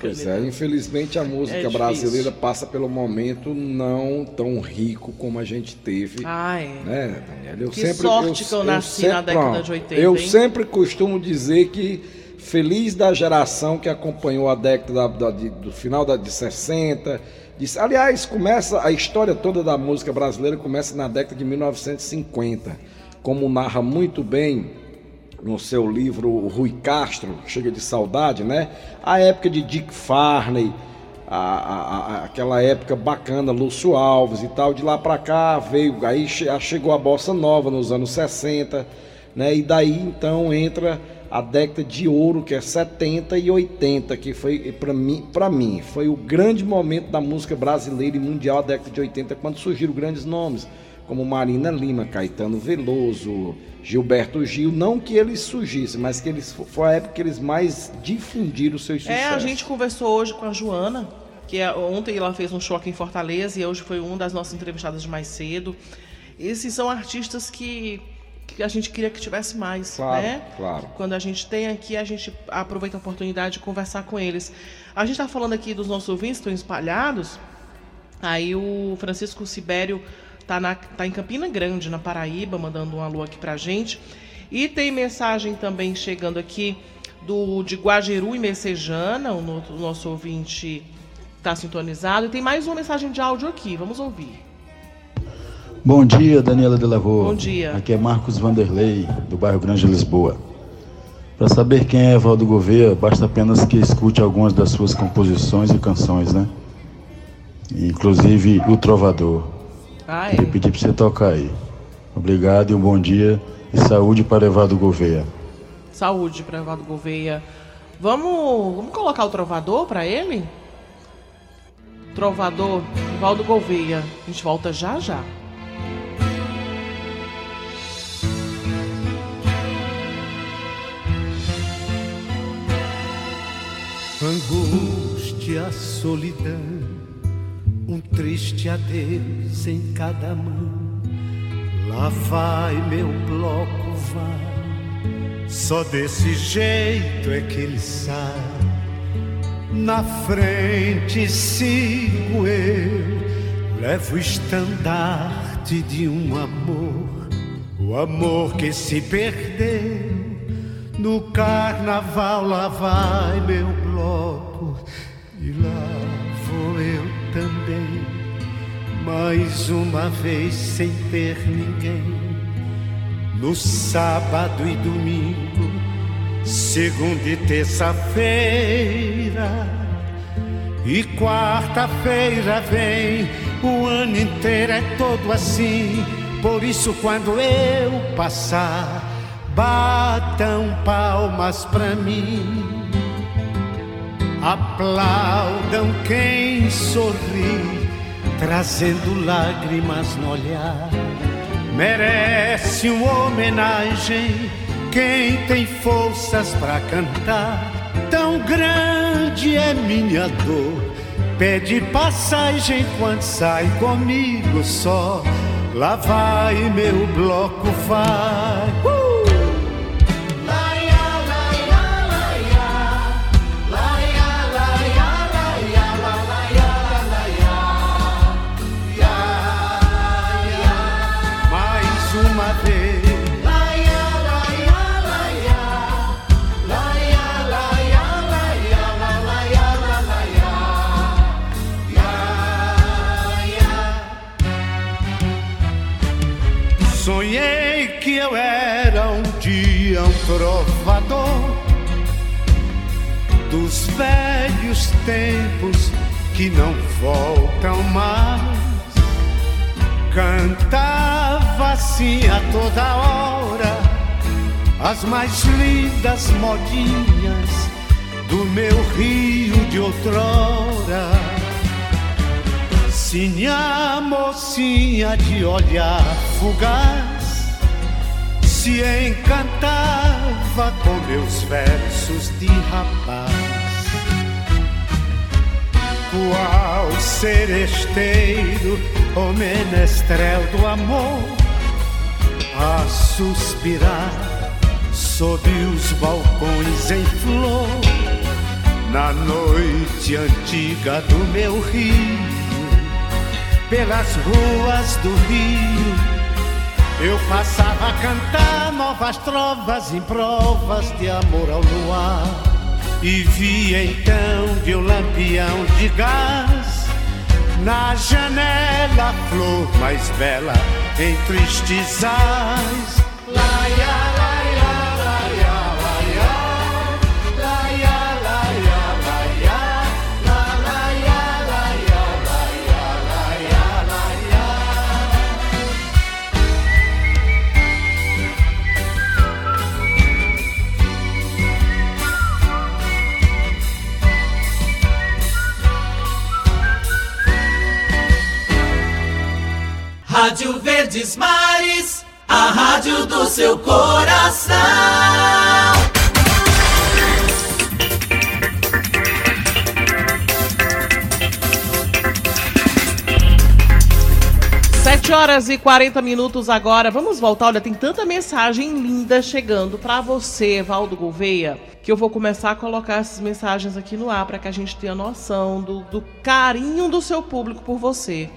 S8: Pois é, infelizmente a música é brasileira passa pelo momento não tão rico como a gente teve.
S1: Ah, é.
S8: Né,
S1: Daniela? Eu que sempre, sorte eu, que eu nasci eu sempre, na década de 80.
S8: Eu
S1: hein?
S8: sempre costumo dizer que feliz da geração que acompanhou a década da, da, de, do final da, de 60. De, aliás, começa a história toda da música brasileira começa na década de 1950, como narra muito bem no seu livro Rui Castro, Chega de Saudade, né? A época de Dick Farney, a, a, a, aquela época bacana, Lúcio Alves e tal, de lá para cá veio, aí chegou a bossa nova nos anos 60, né? E daí então entra a década de ouro, que é 70 e 80, que foi para mim, para mim, foi o grande momento da música brasileira e mundial a década de 80, quando surgiram grandes nomes como Marina Lima, Caetano Veloso, Gilberto Gil, não que eles surgissem, mas que eles foi a época que eles mais difundiram os seus sucessos.
S1: É, a gente conversou hoje com a Joana, que é, ontem ela fez um show aqui em Fortaleza e hoje foi uma das nossas entrevistadas de mais cedo. Esses são artistas que, que a gente queria que tivesse mais,
S8: claro,
S1: né?
S8: Claro.
S1: Quando a gente tem aqui, a gente aproveita a oportunidade de conversar com eles. A gente está falando aqui dos nossos ouvintes, estão espalhados. Aí o Francisco Sibério tá, na, tá em Campina Grande, na Paraíba, mandando um alô aqui pra gente. E tem mensagem também chegando aqui do de Guajeru e Messejana, o, o nosso ouvinte está sintonizado. E tem mais uma mensagem de áudio aqui, vamos ouvir.
S14: Bom dia, Daniela de Lavô.
S1: Bom dia.
S14: Aqui é Marcos Vanderlei, do bairro Grande Lisboa. Para saber quem é Evaldo Gouveia, basta apenas que escute algumas das suas composições e canções, né? Inclusive O Trovador.
S1: Ah,
S14: é. pedir para você tocar aí. Obrigado e um bom dia. E saúde para Evado Gouveia.
S1: Saúde para Evado Gouveia. Vamos, vamos colocar o trovador para ele? Trovador, Evaldo Gouveia. A gente volta já já.
S15: Angústia, solidão um triste adeus em cada mão. Lá vai meu bloco, vai. Só desse jeito é que ele sai. Na frente sigo eu, levo o estandarte de um amor, o amor que se perdeu. No carnaval lá vai meu bloco e lá também, mais uma vez sem ter ninguém. No sábado e domingo, segunda e terça-feira, e quarta-feira vem. O ano inteiro é todo assim, por isso quando eu passar, batam palmas pra mim Aplaudam quem sorri, trazendo lágrimas no olhar. Merece uma homenagem quem tem forças para cantar. Tão grande é minha dor, pede passagem quando sai comigo só. Lá vai meu bloco vai. Velhos tempos que não voltam mais. Cantava assim a toda hora as mais lindas modinhas do meu rio de outrora. Sinha mocinha de olhar fugaz se encantava com meus versos de rapaz. Qual seresteiro, o menestrel do amor, a suspirar sob os balcões em flor, na noite antiga do meu rio pelas ruas do Rio. Eu passava a cantar novas trovas em provas de amor ao luar. E via então de um lampião de gás na janela a flor mais bela em tristes
S3: Rádio Verdes Mares, a rádio do seu coração.
S1: Sete horas e 40 minutos agora. Vamos voltar. Olha, tem tanta mensagem linda chegando para você, Valdo Gouveia, que eu vou começar a colocar essas mensagens aqui no ar para que a gente tenha noção do, do carinho do seu público por você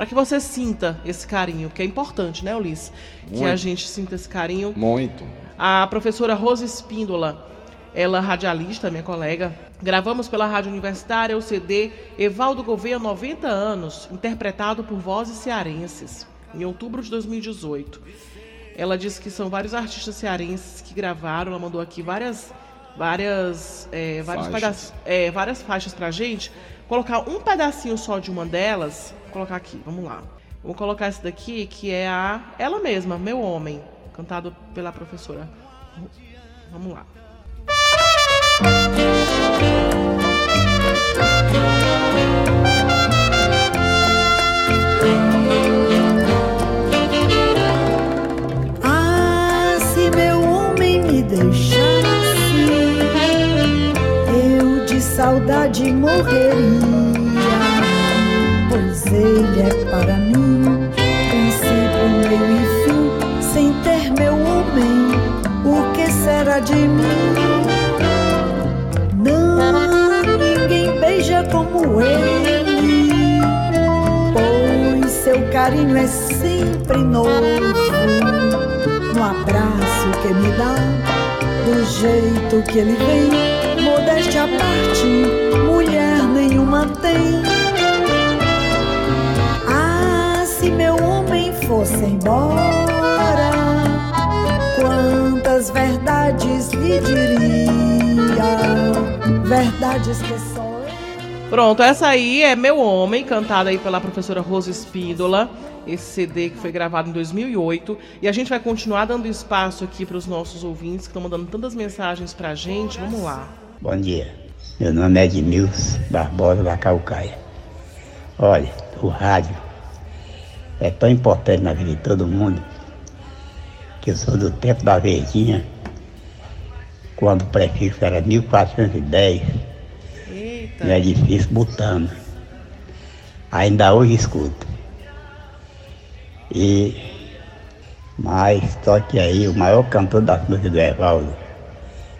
S1: para que você sinta esse carinho, que é importante, né, Ulisses? Que a gente sinta esse carinho.
S8: Muito.
S1: A professora Rosa Espíndola, ela é radialista, minha colega, gravamos pela Rádio Universitária o CD Evaldo Gouveia 90 anos, interpretado por vozes cearenses, em outubro de 2018. Ela disse que são vários artistas cearenses que gravaram, ela mandou aqui várias várias é, vários faixas. É, várias faixas pra gente. Colocar um pedacinho só de uma delas colocar aqui, vamos lá. Vou colocar essa daqui, que é a ela mesma, Meu Homem, cantado pela professora. Vamos lá.
S16: Ah, se meu homem me deixasse, eu de saudade morreria ele é para mim princípio, meio e fim. Sem ter meu homem, o que será de mim? Não, ninguém beija como ele, pois seu carinho é sempre novo. No abraço que me dá, do jeito que ele vem, modéstia à parte, mulher nenhuma tem. Fosse embora, quantas verdades lhe diria, verdades que só eu...
S1: Pronto, essa aí é Meu Homem, cantada aí pela professora Rosa Espíndola. Esse CD que foi gravado em 2008. E a gente vai continuar dando espaço aqui para os nossos ouvintes que estão mandando tantas mensagens para a gente. Vamos lá.
S17: Bom dia. Meu nome é Edmilson Barbosa da Calcaia. Olha, o rádio é tão importante na vida de todo mundo que eu sou do tempo da Verdinha, quando o prefixo era 1410, Eita. no edifício Butano. Ainda hoje escuto. E mas toque aí o maior cantor da música do Evaldo,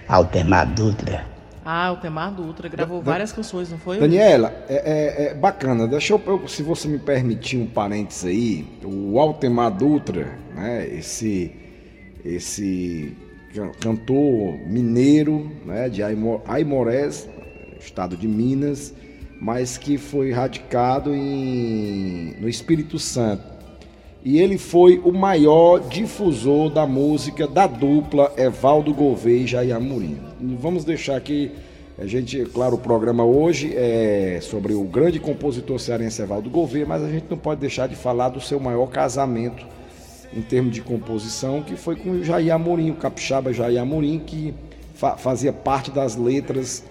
S17: Altemar Dutra.
S1: Ah, o Temar Dutra gravou várias canções, não foi?
S8: Daniela, é, é- é bacana. Deixa eu, se você me permitir um parênteses aí, o Altemar Dutra, né, esse, esse can- cantor mineiro, né, de Aimo- Aimorés, estado de Minas, mas que foi radicado em, no Espírito Santo. E ele foi o maior difusor da música da dupla Evaldo Gouveia e Jair Amorim. Vamos deixar aqui, a gente, claro, o programa hoje é sobre o grande compositor cearense Evaldo Gouveia, mas a gente não pode deixar de falar do seu maior casamento em termos de composição, que foi com o Jair Amorim, o capixaba Jair Amorim, que fa- fazia parte das letras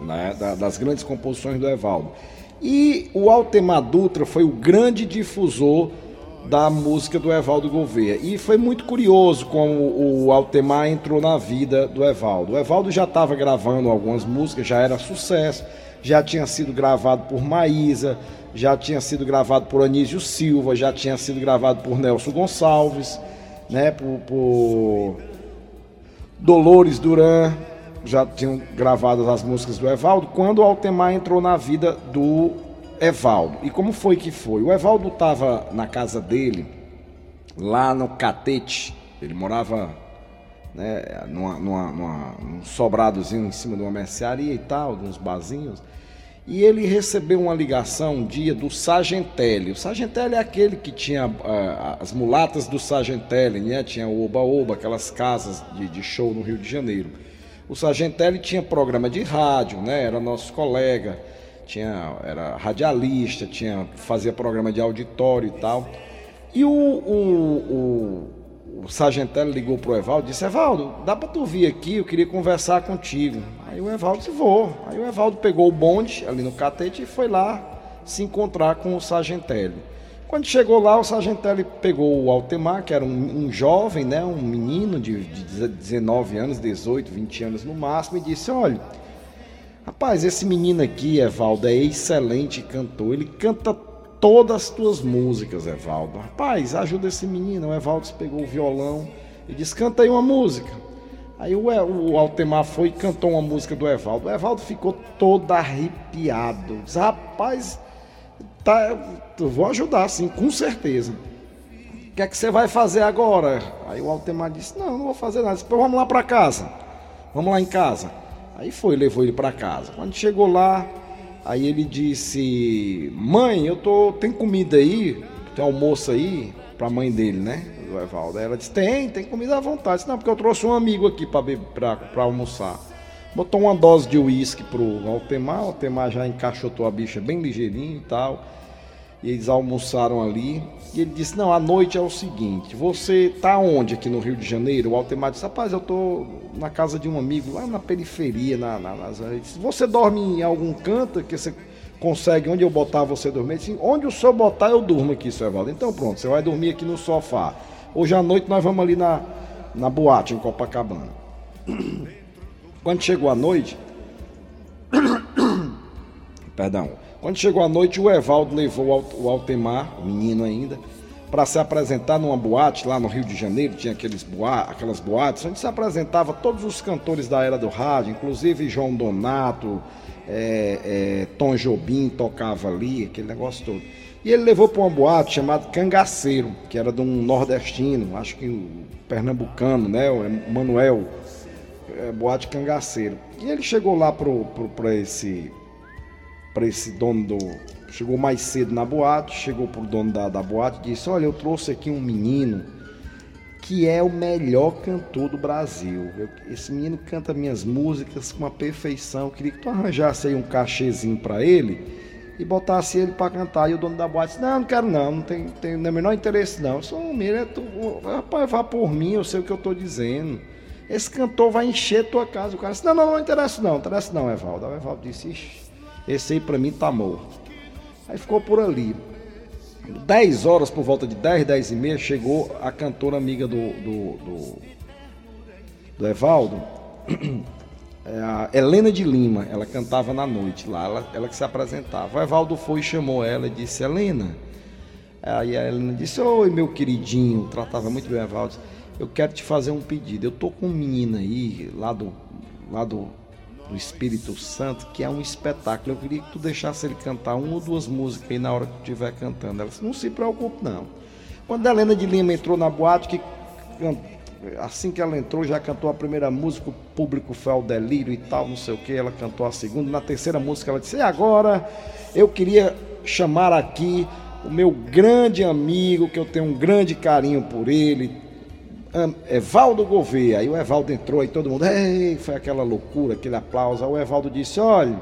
S8: né, da- das grandes composições do Evaldo. E o Altemar Dutra foi o grande difusor da música do Evaldo Gouveia. E foi muito curioso como o Altemar entrou na vida do Evaldo. O Evaldo já estava gravando algumas músicas, já era sucesso, já tinha sido gravado por Maísa, já tinha sido gravado por Anísio Silva, já tinha sido gravado por Nelson Gonçalves, né, por- por Dolores Duran já tinham gravado as músicas do Evaldo quando o Altemar entrou na vida do Evaldo. E como foi que foi? O Evaldo estava na casa dele, lá no Catete, ele morava né, numa, numa, numa- num sobradozinho em cima de uma mercearia e tal, de uns barzinhos. E ele recebeu uma ligação um dia do Sargentelli. O Sargentelli é aquele que tinha ah, as mulatas do Sargentelli, né? Tinha o Oba-Oba, aquelas casas de, de show no Rio de Janeiro. O Sargentelli tinha programa de rádio, né? Era nosso colega, tinha, era radialista, tinha, fazia programa de auditório e tal. E o, o, o, o Sargentelli ligou pro Evaldo e disse, Evaldo, dá para tu vir aqui, eu queria conversar contigo. Aí o Evaldo disse, vou. Aí o Evaldo pegou o bonde ali no catete e foi lá se encontrar com o Sargentelli. Quando chegou lá, o Sargentelli pegou o Altemar, que era um, um jovem, né, um menino de, de 19 anos, 18, 20 anos no máximo, e disse, olha, Rapaz, esse menino aqui, Evaldo, é excelente cantor. Ele canta todas as tuas músicas, Evaldo. Rapaz, ajuda esse menino. O Evaldo pegou o violão e disse: canta aí uma música. Aí o, o Altemar foi e cantou uma música do Evaldo. O Evaldo ficou todo arrepiado. Disse, rapaz, tá, vou ajudar, sim, com certeza. O que é que você vai fazer agora? Aí o Altemar disse: Não, não vou fazer nada. Disse, "Pô, vamos lá para casa. Vamos lá em casa. Aí foi, levou ele para casa. Quando chegou lá, aí ele disse: Mãe, eu tô. Tem comida aí? Tem almoço aí? Pra mãe dele, né? Do Evaldo. Ela disse: Tem, tem comida à vontade. Disse, Não, porque eu trouxe um amigo aqui pra almoçar. Botou uma dose de uísque pro Altemar. O Altemar já encaixotou a bicha bem ligeirinho e tal. E eles almoçaram ali. E ele disse: Não, a noite é o seguinte: Você tá onde aqui no Rio de Janeiro? O Altemar disse: Rapaz, eu tô na casa de um amigo, lá na periferia. Na, na, disse, Você dorme em algum canto que você consegue onde eu botar você dormir? Ele disse, Onde o senhor botar, eu durmo aqui, seu Evaldo. Então pronto, você vai dormir aqui no sofá. Hoje à noite nós vamos ali na, na boate em Copacabana. Quando chegou a noite, perdão, quando chegou a noite, o Evaldo levou o Al- o Altemar, o menino ainda, para se apresentar numa boate lá no Rio de Janeiro, tinha aqueles boa, aquelas boates, onde se apresentava todos os cantores da era do rádio, inclusive João Donato, é, é, Tom Jobim tocava ali, aquele negócio todo. E ele levou para uma boate chamada Cangaceiro, que era de um nordestino, acho que o pernambucano, né, o Manuel, é, boate Cangaceiro. E ele chegou lá pra esse para esse dono do. Chegou mais cedo na boate, chegou pro dono da, da boate e disse: Olha, eu trouxe aqui um menino que é o melhor cantor do Brasil. Eu- esse menino canta minhas músicas com uma perfeição. Eu queria que tu arranjasse aí um cachezinho para ele e botasse ele para cantar. E o dono da boate disse: Não, não quero não, não tem, tem o menor interesse não. Sou um menino, é tu, rapaz, vá por mim, eu sei o que eu tô dizendo. Esse cantor vai encher tua casa. O cara disse: Não, não, não interessa não, não interessa não, Evaldo. O Evaldo disse: Ixi, esse aí pra mim tá morto. Aí ficou por ali. 10 horas, por volta de 10, 10 e meia, chegou a cantora amiga do, do, do, do Evaldo, é a Helena de Lima. Ela cantava na noite lá, ela, ela que se apresentava. O Evaldo foi e chamou ela e disse: Helena, Aí a Helena disse: Oi, meu queridinho, tratava muito bem o Evaldo. Eu quero te fazer um pedido. Eu tô com um menino aí, lá do, lá do, do Espírito Santo, que é um espetáculo. Eu queria que tu deixasse ele cantar uma ou duas músicas aí na hora que tu estiver cantando. Ela disse: Não se preocupe, não. Quando a Helena de Lima entrou na boate, que assim que ela entrou, já cantou a primeira música, o público foi ao delírio e tal, não sei o que. Ela cantou a segunda. Na terceira música, ela disse: E agora eu queria chamar aqui o meu grande amigo, que eu tenho um grande carinho por ele, Evaldo Gouveia. Aí o Evaldo entrou e todo mundo, Ei! foi aquela loucura, aquele aplauso. Aí o Evaldo disse: Olha,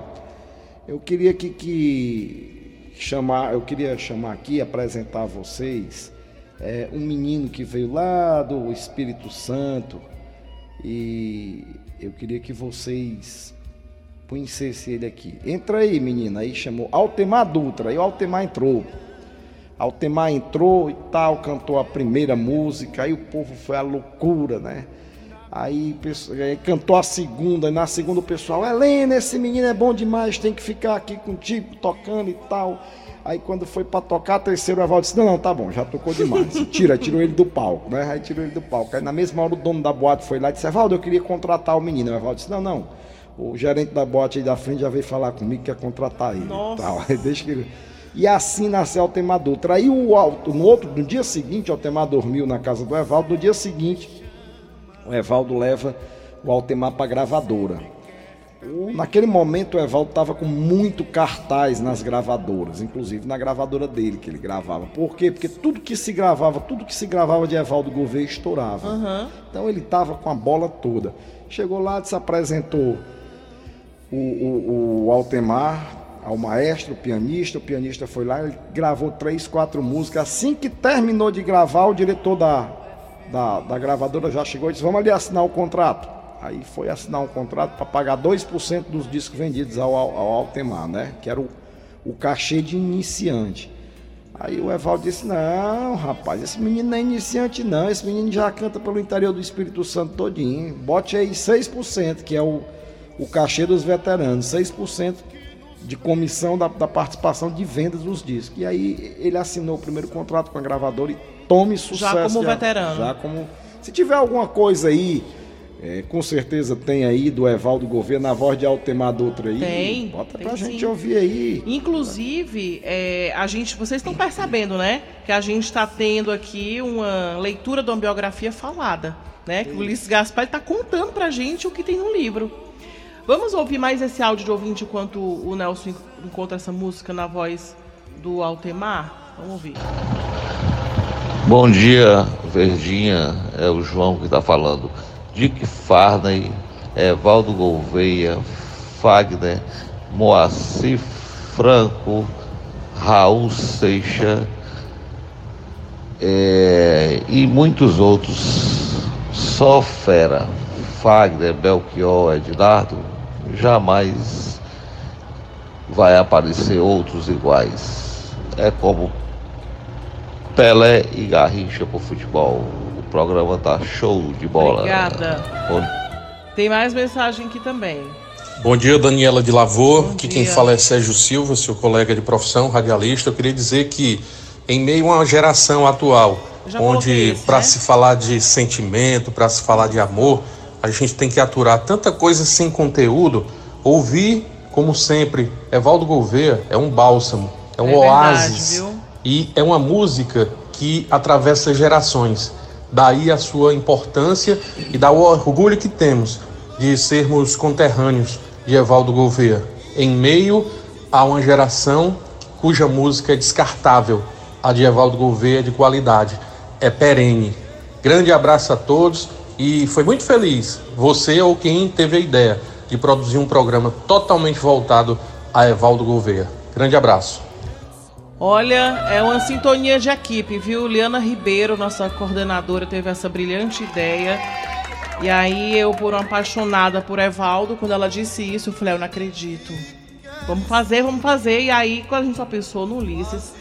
S8: eu queria que, que chamar, eu queria chamar aqui, apresentar a vocês é, um menino que veio lá do Espírito Santo e eu queria que vocês conhecessem ele aqui. Entra aí, menina. Aí chamou Altemar Dutra. Aí o Altemar entrou. Altemar entrou e tal, cantou a primeira música, aí o povo foi a loucura, né? Aí, aí cantou a segunda, e na segunda o pessoal, Helena, esse menino é bom demais, tem que ficar aqui contigo, tocando e tal. Aí quando foi para tocar, a terceira o Evaldo disse, não, não, tá bom, já tocou demais. Tira, tirou ele do palco, né? Aí tirou ele do palco. Aí na mesma hora o dono da boate foi lá e disse, Evaldo, eu queria contratar o menino. O Evaldo disse, não, não. O gerente da boate aí da frente já veio falar comigo que quer contratar ele. Nossa. Tal. Aí deixa que ele... E assim nasceu o Altemar Dutra. Aí o Alto, no outro, no dia seguinte, o Altemar dormiu na casa do Evaldo. No dia seguinte, o Evaldo leva o Altemar para a gravadora. Naquele momento o Evaldo estava com muito cartaz nas gravadoras, inclusive na gravadora dele que ele gravava. Por quê? Porque tudo que se gravava, tudo que se gravava de Evaldo Gouveia estourava. Uhum. Então ele estava com a bola toda. Chegou lá, se apresentou o, o, o Altemar, ao maestro, o pianista. O pianista foi lá, ele gravou três, quatro músicas. Assim que terminou de gravar, o diretor da, da, da gravadora já chegou e disse: Vamos ali assinar o contrato. Aí foi assinar um contrato para pagar 2% dos discos vendidos ao, ao, ao Altemar, né? Que era o, o cachê de iniciante. Aí o Evaldo disse: Não, rapaz, esse menino não é iniciante, não. Esse menino já canta pelo interior do Espírito Santo todinho. Bote aí 6%, que é o, o cachê dos veteranos. 6% de comissão da, da, participação de vendas dos discos. E aí ele assinou o primeiro contrato com a gravadora e tome sucesso.
S1: Já como veterano.
S8: Já como. Se tiver alguma coisa aí, é, com certeza tem aí do Evaldo Gouveia na voz de Altemar Dutra aí.
S1: Tem.
S8: Bota
S1: tem
S8: pra
S1: sim.
S8: gente ouvir aí.
S1: Inclusive, é, a gente, vocês estão percebendo, né? Que a gente está tendo aqui uma leitura de uma biografia falada. Né, que o Ulisses Gaspar está contando pra gente o que tem no livro. Vamos ouvir mais esse áudio de ouvinte enquanto o Nelson encontra essa música na voz do Altemar? Vamos ouvir.
S18: Bom dia, Verdinha. É o João que está falando. Dick Farney, Evaldo Gouveia, Fagner, Moacir Franco, Raul Seixas é, e muitos outros. Só fera. Fagner, Belchior, Ednardo, jamais vai aparecer outros iguais. É como Pelé e Garrincha pro futebol. O programa tá show de bola.
S1: Obrigada. Bom... Tem mais mensagem aqui também.
S19: Bom dia, Daniela de Lavor. Aqui quem fala é Sérgio Silva, seu colega de profissão, radialista. Eu queria dizer que, em meio a uma geração atual, onde para né? se falar de sentimento, para se falar de amor, a gente tem que aturar tanta coisa sem conteúdo. Ouvir, como sempre, Evaldo Gouveia é um bálsamo, é um é oásis. Verdade, e é uma música que atravessa gerações. Daí a sua importância e dá o orgulho que temos de sermos conterrâneos de Evaldo Gouveia, em meio a uma geração cuja música é descartável. A de Evaldo Gouveia é de qualidade, é perene. Grande abraço a todos e foi muito feliz você ou quem teve a ideia de produzir um programa totalmente voltado a Evaldo Gouveia. Grande abraço.
S1: Olha, é uma sintonia de equipe, viu? Liana Ribeiro, nossa coordenadora, teve essa brilhante ideia. E aí eu, por uma apaixonada por Evaldo, quando ela disse isso, eu falei, eu não acredito. Vamos fazer, vamos fazer. E aí, quando a gente só pensou no Ulisses,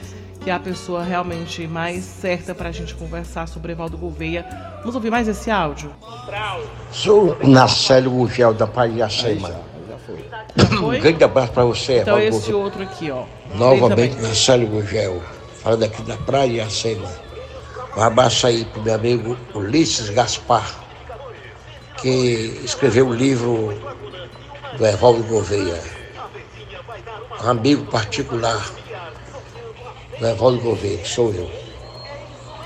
S1: que é a pessoa realmente mais certa para a gente conversar sobre Evaldo Gouveia. Vamos ouvir mais esse áudio?
S10: Sou Nacélio Gugel, da Paiacema.
S1: Já foi?
S10: Um grande abraço para você,
S1: Então
S10: Evaldo
S1: esse
S10: Gouveia.
S1: outro aqui, ó.
S10: Novamente, Nacélio Gugel. falando aqui da Praia Iracema. Um abraço aí pro meu amigo Ulisses Gaspar, que escreveu o livro do Evaldo Gouveia. Um amigo particular do Evaldo Gouveia, que sou eu.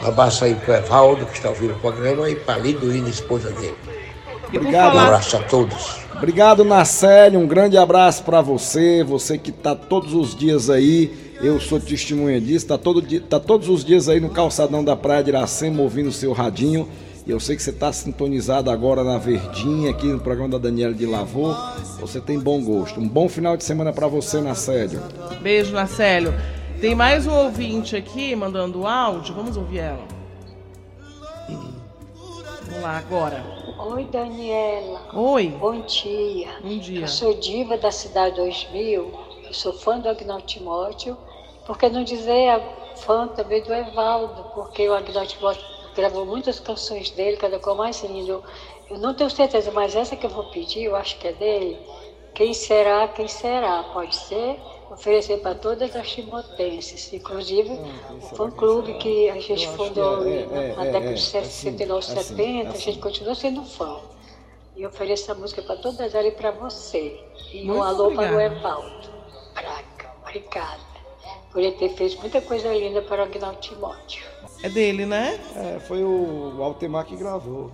S10: Um abraço aí pro Evaldo, que está ouvindo o programa, e para Liduína, esposa dele.
S8: Obrigado.
S10: Um abraço a todos.
S8: Obrigado, Nacélio. Um grande abraço para você, você que tá todos os dias aí. Eu sou testemunha disso, tá, todo dia, tá todos os dias aí no calçadão da Praia de Iracema ouvindo o seu radinho. E eu sei que você está sintonizado agora na Verdinha, aqui no programa da Daniela de Lavô. Você tem bom gosto. Um bom final de semana para você, Nacélio.
S1: Beijo, Nacélio. Tem mais um ouvinte aqui mandando áudio. Vamos ouvir ela. Vamos lá agora.
S20: Oi, Daniela.
S1: Oi.
S20: Bom dia.
S1: Bom dia.
S20: Eu sou diva da Cidade 2000. Eu sou fã do Agnaldo Timóteo. Por que não dizer fã também do Evaldo? Porque o Agnaldo Timóteo gravou muitas canções dele, cada qual mais lindo. Eu não tenho certeza, mas essa que eu vou pedir, eu acho que é dele. Quem será, quem será? Pode ser? Oferecer para todas as timotenses, inclusive o fã-clube que a gente fundou
S8: é, é,
S20: na
S8: é,
S20: década
S8: é,
S20: de 69,
S8: assim,
S20: 70, a
S8: assim.
S20: gente continua sendo fã. E ofereço essa música para todas elas e para você. E um
S1: Muito
S20: alô para o. Evaldo Braga. Obrigada. Por ele ter feito muita coisa linda para o Agnaldo Timóteo.
S1: É dele, né?
S8: É, foi o Altemar que gravou.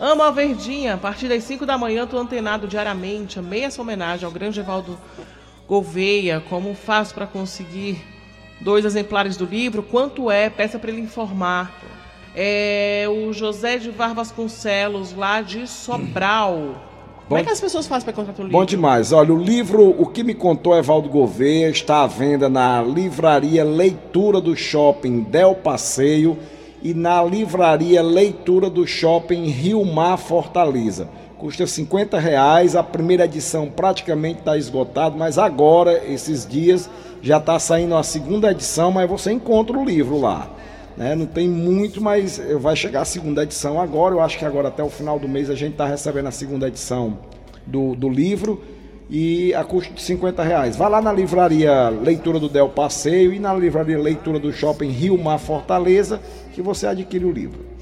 S1: Amo a Verdinha. A partir das 5 da manhã, tô antenado diariamente. Amei essa homenagem ao grande Evaldo Gouveia. Como faço para conseguir dois exemplares do livro? Quanto é? Peça para ele informar. É o José de Var Vasconcelos, lá de Sobral. Como é
S8: Bom-
S1: que as pessoas fazem para encontrar o livro?
S8: Bom demais. Olha, o livro O que me contou Evaldo Gouveia está à venda na livraria Leitura do Shopping Del Passeio e na livraria Leitura do Shopping Rio Mar Fortaleza. Custa 50 reais, a primeira edição praticamente está esgotada, mas agora, esses dias, já está saindo a segunda edição, mas você encontra o livro lá. né? Não tem muito, mas vai chegar a segunda edição agora. Eu acho que agora até o final do mês a gente está recebendo a segunda edição do, do livro e a custo de 50 reais. Vá lá na livraria Leitura do Del Passeio e na livraria Leitura do Shopping Rio Mar Fortaleza que você adquire o livro.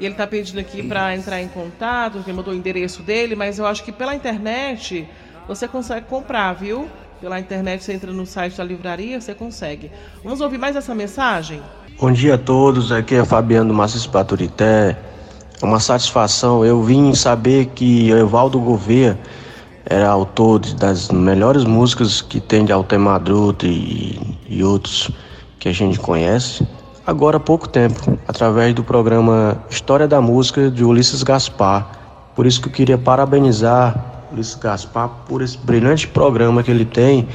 S1: E ele tá pedindo aqui para entrar em contato, ele mandou o endereço dele, mas eu acho que pela internet você consegue comprar, viu? Pela internet você entra no site da livraria, você consegue. Vamos ouvir mais essa mensagem?
S9: Bom dia a todos, aqui é Fabiano Maciço Baturité. É uma satisfação eu vim saber que Evaldo Gouveia era autor das melhores músicas que tem de Altemar Druta e, e outros que a gente conhece. Agora há pouco tempo, através do programa História da Música de Ulisses Gaspar. Por isso que eu queria parabenizar Ulisses Gaspar por esse brilhante programa que ele tem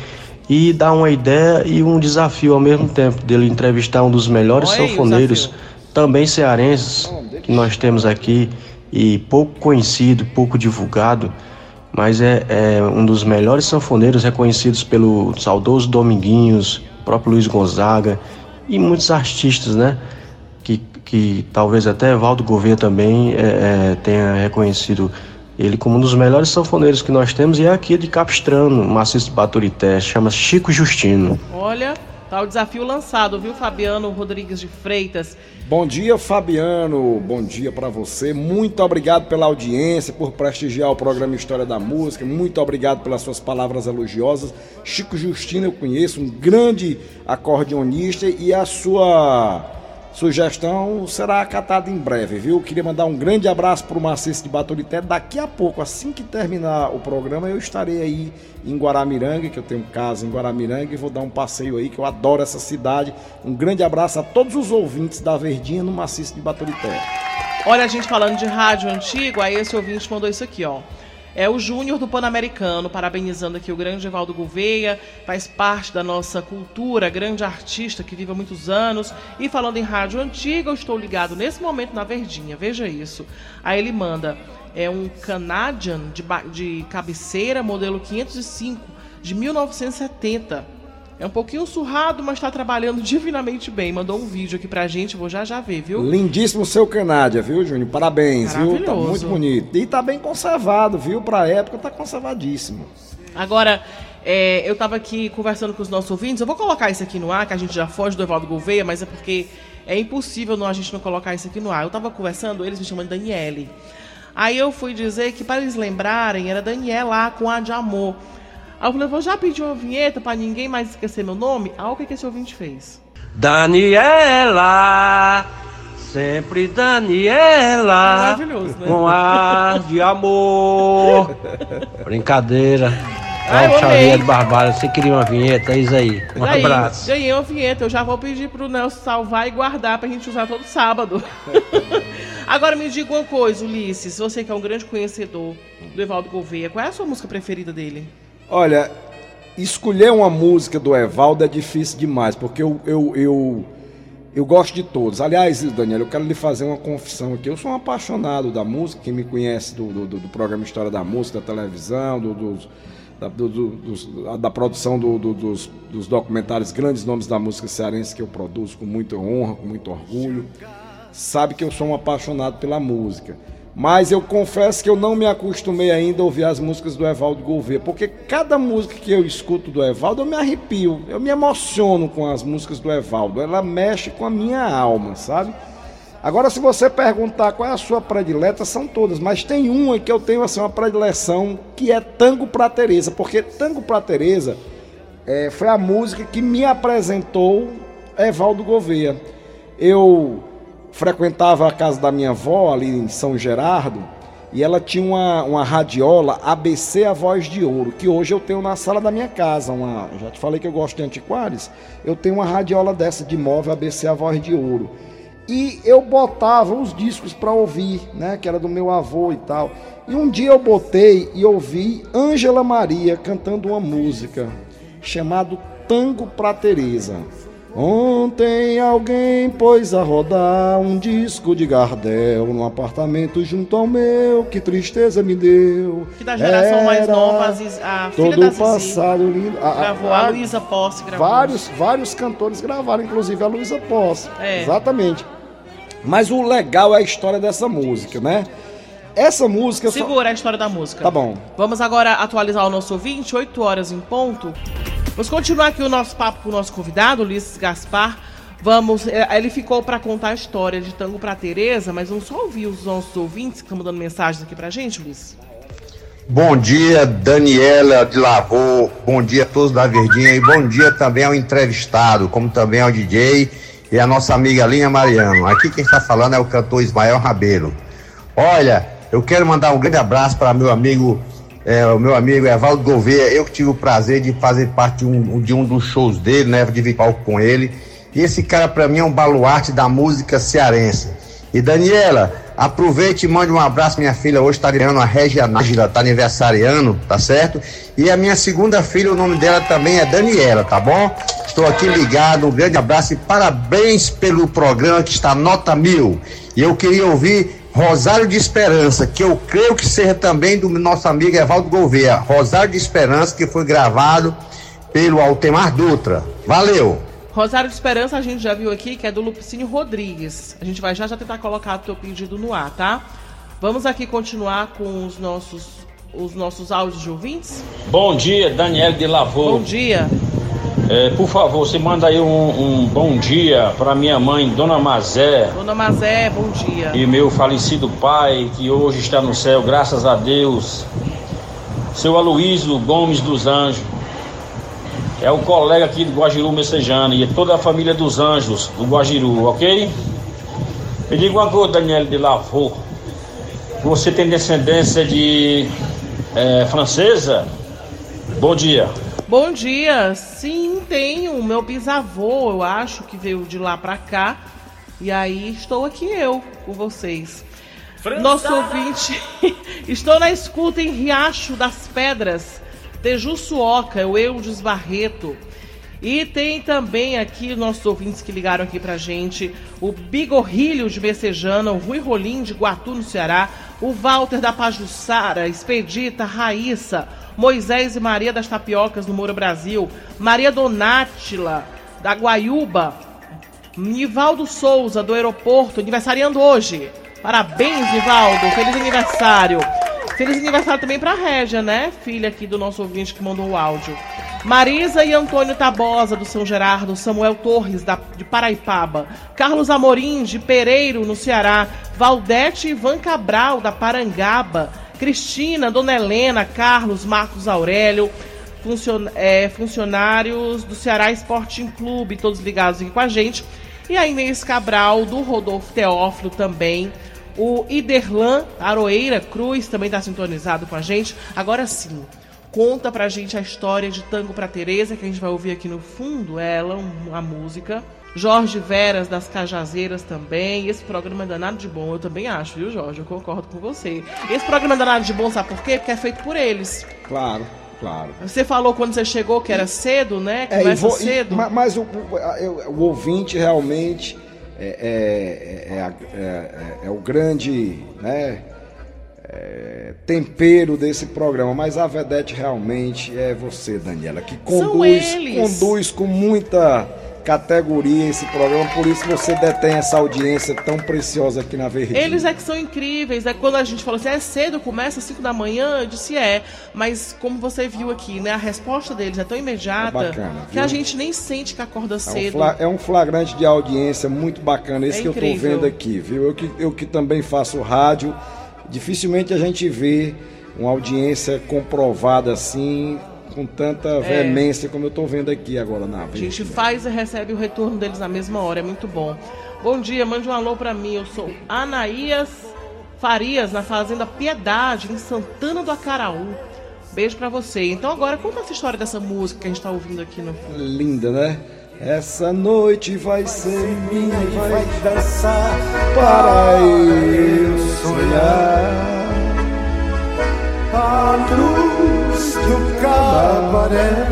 S9: e dar uma ideia e um desafio ao mesmo tempo dele entrevistar um dos melhores sanfoneiros, também cearenses, que nós temos aqui e pouco conhecido, pouco divulgado, mas é, é um dos melhores sanfoneiros reconhecidos pelo saudoso Dominguinhos, próprio Luiz Gonzaga e muitos artistas, né? Que, que talvez até Valdo Gouveia também é, é, tenha reconhecido ele como um dos melhores sanfoneiros que nós temos e é aqui de Capistrano, Maciço Baturité, chama Chico Justino.
S1: Olha, tá o desafio lançado, viu, Fabiano Rodrigues de Freitas?
S8: Bom dia, Fabiano. Bom dia para você. Muito obrigado pela audiência, por prestigiar o programa História da Música. Muito obrigado pelas suas palavras elogiosas. Chico Justino eu conheço, um grande acordeonista e a sua sugestão será acatada em breve, viu? Queria mandar um grande abraço para o Maciço de Baturité. Daqui a pouco, assim que terminar o programa, eu estarei aí em Guaramiranga, que eu tenho casa em Guaramiranga e vou dar um passeio aí, que eu adoro essa cidade. Um grande abraço a todos os ouvintes da Verdinha no Maciço de Baturité.
S1: Olha a gente falando de rádio antigo, aí esse ouvinte mandou isso aqui, ó. É o Júnior do Pan-Americano, parabenizando aqui o grande Evaldo Gouveia, faz parte da nossa cultura, grande artista que vive há muitos anos. E falando em rádio antiga, eu estou ligado nesse momento na Verdinha, veja isso. Aí ele manda, é um Canadian de, de cabeceira, modelo 505, de 1970. É um pouquinho surrado, mas está trabalhando divinamente bem. Mandou um vídeo aqui pra gente, vou já já ver, viu?
S8: Lindíssimo seu Canádia, viu, Júnior? Parabéns, viu? Tá muito bonito. E tá bem conservado, viu? Pra época tá conservadíssimo.
S1: Agora, É, eu estava aqui conversando com os nossos ouvintes. Eu vou colocar isso aqui no ar, que a gente já foge do Evaldo Gouveia, mas é porque é impossível não, a gente não colocar isso aqui no ar. Eu estava conversando, eles me chamam de Daniele. Aí eu fui dizer que, para eles lembrarem, era Daniela lá com a de amor. Aí eu falei, vou já pedir uma vinheta para ninguém mais esquecer meu nome. Ah, o que, que esse ouvinte fez?
S21: Daniela, sempre Daniela,
S1: Maravilhoso, né?
S21: com ar de amor. Brincadeira. Tchau,
S1: amei.
S21: Xavier de Barbara. Você queria uma vinheta? É isso aí. Um
S1: Daí,
S21: abraço.
S1: Ganhei uma vinheta. Eu já vou pedir pro Nelson salvar e guardar pra gente usar todo sábado. Agora me diga uma coisa, Ulisses. Você que é um grande conhecedor do Evaldo Gouveia, qual é a sua música preferida dele?
S8: Olha, escolher uma música do Evaldo é difícil demais, porque eu, eu, eu, eu gosto de todos. Aliás, Daniel, eu quero lhe fazer uma confissão aqui. Eu sou um apaixonado da música, quem me conhece do, do, do programa História da Música, da televisão, do, da, do- dos- da produção do- do- dos, dos documentários Grandes Nomes da Música Cearense que eu produzo com muita honra, com muito orgulho. Sabe que eu sou um apaixonado pela música. Mas eu confesso que eu não me acostumei ainda a ouvir as músicas do Evaldo Gouveia, porque cada música que eu escuto do Evaldo eu me arrepio, eu me emociono com as músicas do Evaldo, ela mexe com a minha alma, sabe? Agora, se você perguntar qual é a sua predileta, são todas, mas tem uma que eu tenho assim, uma predileção que é Tango pra Teresa, porque Tango pra Teresa é, foi a música que me apresentou Evaldo Gouveia. Eu frequentava a casa da minha avó ali em São Gerardo e ela tinha uma, uma radiola ABC A Voz de Ouro, que hoje eu tenho na sala da minha casa. Uma, já te falei que eu gosto de antiquários, eu tenho uma radiola dessa de móvel ABC A Voz de Ouro. E eu botava os discos para ouvir, né, que era do meu avô e tal. E um dia eu botei e ouvi Ângela Maria cantando uma música chamado Tango pra Teresa. Ontem alguém pôs a rodar um disco de Gardel no apartamento junto ao meu, que tristeza me deu.
S1: Que da geração mais
S8: Era
S1: nova, a, filha
S8: Todo
S1: da Zizi
S8: passado lindo. A-
S1: gravou, a,
S8: a-
S1: Luísa Posse gravou.
S8: Vários, vários cantores gravaram, inclusive a Luísa Posse.
S1: É.
S8: Exatamente. Mas o legal é a história dessa música, né? Essa música. só-
S1: Segura a história da música.
S8: Tá bom.
S1: Vamos agora atualizar o nosso ouvinte, 8 horas em ponto. Vamos continuar aqui o nosso papo com o nosso convidado, Ulisses Gaspar. Vamos, eh, ele ficou para contar a história de Tango para Teresa, mas vamos só ouvir os nossos ouvintes que estão mandando mensagens aqui pra gente, Ulisses.
S22: Bom dia, Daniela de Lavô. Bom dia a todos da Verdinha e bom dia também ao entrevistado, como também ao DJ e a nossa amiga Linha Mariano. Aqui quem está falando é o cantor Ismael Rabelo. Olha, eu quero mandar um grande abraço para meu amigo, é, o meu amigo Evaldo Gouveia. Eu que tive o prazer de fazer parte de um, de um dos shows dele, né, de vir palco com ele. E esse cara para mim é um baluarte da música cearense. E Daniela, aproveite e mande um abraço, minha filha. Hoje está ganhando a Regia Nájila, tá aniversariando, tá certo? E a minha segunda filha, o nome dela também é Daniela, tá bom? Estou aqui ligado, um grande abraço e parabéns pelo programa que está nota mil. E eu queria ouvir Rosário de Esperança, que eu creio que seja também do nosso amigo Evaldo Gouveia. Rosário de Esperança, que foi gravado pelo Altemar Dutra. Valeu!
S1: Rosário de Esperança a gente já viu aqui, que é do Lupicínio Rodrigues. A gente vai já já tentar colocar o teu pedido no ar, tá? Vamos aqui continuar com os nossos, os nossos áudios de ouvintes.
S23: Bom dia, Daniel de Lavô.
S1: Bom dia.
S23: É, por favor, você manda aí um, um bom dia para minha mãe, Dona Mazé,
S1: Dona Mazé, bom dia.
S23: e meu falecido pai, que hoje está no céu, graças a Deus. Seu Aloísio Gomes dos Anjos. É o colega aqui do Guajiru Messejana e é toda a família dos Anjos do Guajiru, ok? Me diga uma coisa, Daniel de Lavô. Você tem descendência de é, francesa? Bom dia.
S1: Bom dia. Sim, tenho. Meu bisavô, eu acho, que veio de lá pra cá. E aí estou aqui eu com vocês. Nosso ouvinte. estou na escuta em Riacho das Pedras, Tejuçuoca, o Eudes Barreto. E tem também aqui nossos ouvintes que ligaram aqui pra gente, o Bigorrilho de Messejana, o Rui Rolim de Guatu, no Ceará, o Walter da Pajussara, Expedita, Raíssa, Moisés e Maria das Tapiocas no Moura Brasil, Maria Donátila da Guaiúba, Nivaldo Souza do aeroporto, aniversariando hoje. Parabéns, Nivaldo, feliz aniversário. Feliz aniversário também pra Régia, né? Filha aqui do nosso ouvinte que mandou o áudio. Marisa e Antônio Tabosa, do São Gerardo, Samuel Torres, da, de Paraipaba, Carlos Amorim, de Pereiro, no Ceará, Valdete Ivan Cabral, da Parangaba, Cristina, Dona Helena, Carlos, Marcos Aurélio, funcion, é, funcionários do Ceará Sporting Clube, todos ligados aqui com a gente, e a Inês Cabral, do Rodolfo Teófilo também, o Iderlan Aroeira Cruz também está sintonizado com a gente. Agora sim, conta pra gente a história de Tango pra Teresa, que a gente vai ouvir aqui no fundo, ela, a música. Jorge Veras das Cajazeiras também. Esse programa é danado de bom, eu também acho, viu, Jorge? Eu concordo com você. Esse programa é danado de bom, sabe por quê? Porque é feito por eles.
S8: Claro, claro.
S1: Você falou quando você chegou que era cedo, né?
S8: É,
S1: Começa
S8: vou- e-
S1: cedo.
S8: ma- mas o, o- o ouvinte realmente é, é- é é- é- é o grande né, é, tempero desse programa. Mas a vedete realmente é você, Daniela, que conduz, conduz com muita categoria esse programa. Por isso você detém essa audiência tão preciosa aqui na Verdinha.
S1: Eles é que são incríveis. É quando a gente falou assim, é cedo, começa às 5 da manhã, eu disse é. Mas como você viu aqui, né? A resposta deles é tão imediata
S8: É bacana,
S1: que a gente nem sente que acorda
S8: É
S1: cedo.
S8: é um flagrante de audiência muito bacana, esse
S1: É
S8: que eu tô vendo aqui, viu? Eu que, eu que também faço rádio, dificilmente a gente vê uma audiência comprovada assim, com tanta
S1: É.
S8: veemência como eu tô vendo aqui agora na
S1: A gente faz e recebe o retorno deles na mesma hora, é muito bom. Bom dia, mande um alô pra mim. Eu sou Anaías Farias, na Fazenda Piedade, em Santana do Acaraú. Beijo pra você. Então agora conta essa história dessa música que a gente tá ouvindo aqui no fundo.
S8: Linda, né? Essa noite vai ser minha e vai
S15: dançar
S8: para eu sonhar.
S15: A luz do cabaré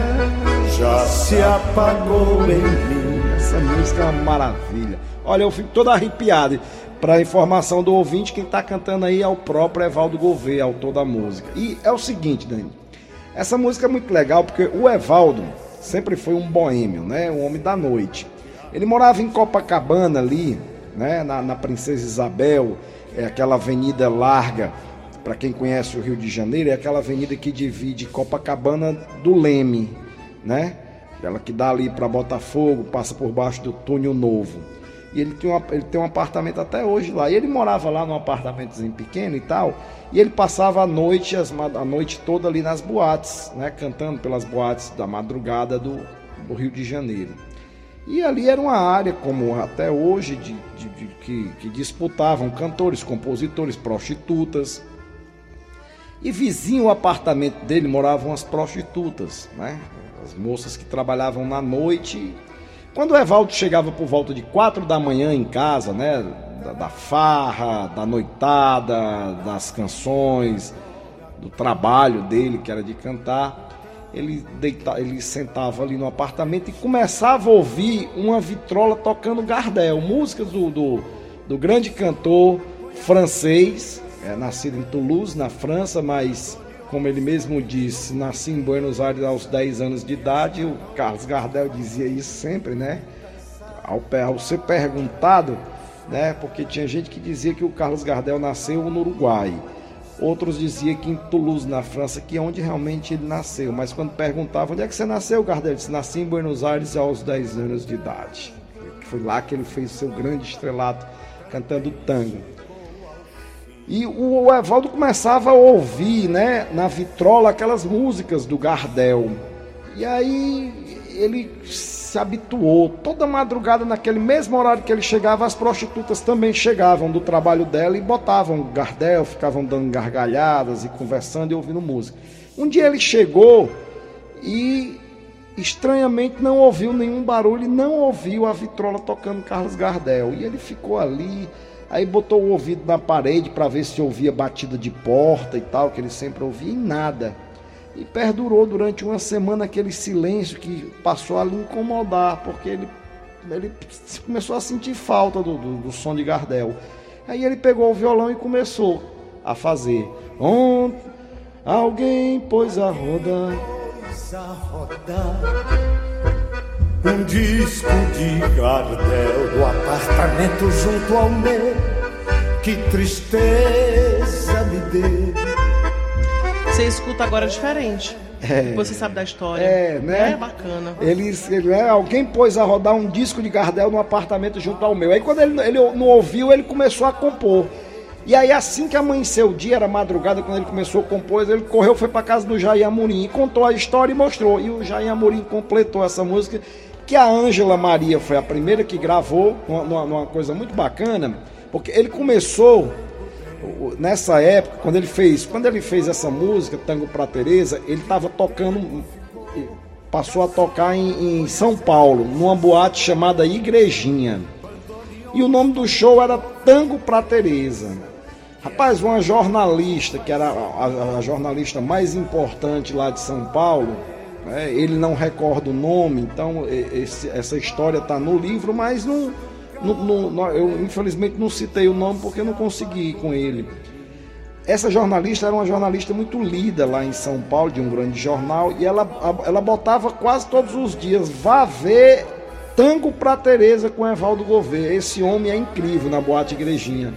S15: já se apagou em mim.
S8: Essa música é uma maravilha. Olha, eu fico todo arrepiado. Para informação do ouvinte, quem está cantando aí é o próprio Evaldo Gouveia, autor da música. E é o seguinte, Dani. Essa música é muito legal porque o Evaldo sempre foi um boêmio, né? Um homem da noite. Ele morava em Copacabana ali, né? Na, na Princesa Isabel, é aquela avenida larga. Para quem conhece o Rio de Janeiro, é aquela avenida que divide Copacabana do Leme, né? Ela que dá ali para Botafogo, passa por baixo do túnel novo. E ele tem, ele tem um apartamento até hoje lá. E ele morava lá num apartamentozinho pequeno e tal. E ele passava a noite, as, a noite toda ali nas boates, né? Cantando pelas boates da madrugada do, do Rio de Janeiro. E ali era uma área, como até hoje, de, de- de- que, que disputavam cantores, compositores, prostitutas. E vizinho ao apartamento dele moravam as prostitutas, né? As moças que trabalhavam na noite. Quando o Evaldo chegava por volta de quatro da manhã em casa, né? Da, da farra, da noitada, das canções, do trabalho dele, que era de cantar, ele, deita, ele sentava ali no apartamento e começava a ouvir uma vitrola tocando Gardel, músicas do, do, do grande cantor francês, é, nascido em Toulouse, na França, mas, como ele mesmo disse, nasci em Buenos Aires aos 10 anos de idade. O Carlos Gardel dizia isso sempre, né? Ao, ao ser perguntado, né? Porque tinha gente que dizia que o Carlos Gardel nasceu no Uruguai. Outros diziam que em Toulouse, na França, que é onde realmente ele nasceu. Mas quando perguntavam onde é que você nasceu, Gardel disse: Nasci em Buenos Aires aos 10 anos de idade. Foi lá que ele fez seu grande estrelato cantando tango. E o Evaldo começava a ouvir, né, na vitrola aquelas músicas do Gardel. E aí ele se habituou. Toda madrugada, naquele mesmo horário que ele chegava, as prostitutas também chegavam do trabalho dela e botavam Gardel, ficavam dando gargalhadas e conversando e ouvindo música. Um dia ele chegou e estranhamente não ouviu nenhum barulho não ouviu a vitrola tocando Carlos Gardel. E ele ficou ali, aí botou o ouvido na parede para ver se ouvia batida de porta e tal, que ele sempre ouvia, e nada. E perdurou durante uma semana aquele silêncio que passou a lhe incomodar, porque ele, ele começou a sentir falta do, do, do som de Gardel. Aí ele pegou o violão e começou a fazer. Ontem alguém pôs a rodar.
S15: a rodar um disco de Gardel do apartamento junto ao meu. Que tristeza me deu
S1: Você escuta agora diferente.
S8: É.
S1: Você sabe da história.
S8: É, né?
S1: É bacana.
S8: Eles, ele, né, alguém pôs a rodar um disco de Gardel num apartamento junto ao meu. Aí quando ele, ele não ouviu, ele começou a compor. E aí assim que amanheceu o dia, era madrugada, quando ele começou a compor, ele correu, foi para casa do Jair Amorim e contou a história e mostrou. E o Jair Amorim completou essa música, que a Ângela Maria foi a primeira que gravou, numa, numa coisa muito bacana, porque ele começou nessa época, quando ele fez, quando ele fez essa música, Tango para Teresa, ele estava tocando, passou a tocar em, em, São Paulo, numa boate chamada Igrejinha. E o nome do show era Tango para Teresa. Rapaz, uma jornalista, que era a, a jornalista mais importante lá de São Paulo, né, ele não recorda o nome, então esse, essa história está no livro, mas não no, no, eu infelizmente não citei o nome porque não consegui ir com ele. Essa jornalista era uma jornalista muito lida lá em São Paulo, de um grande jornal, e ela, ela botava quase todos os dias, vá ver tango pra Tereza com Evaldo Gouveia. Esse homem é incrível na boate Igrejinha.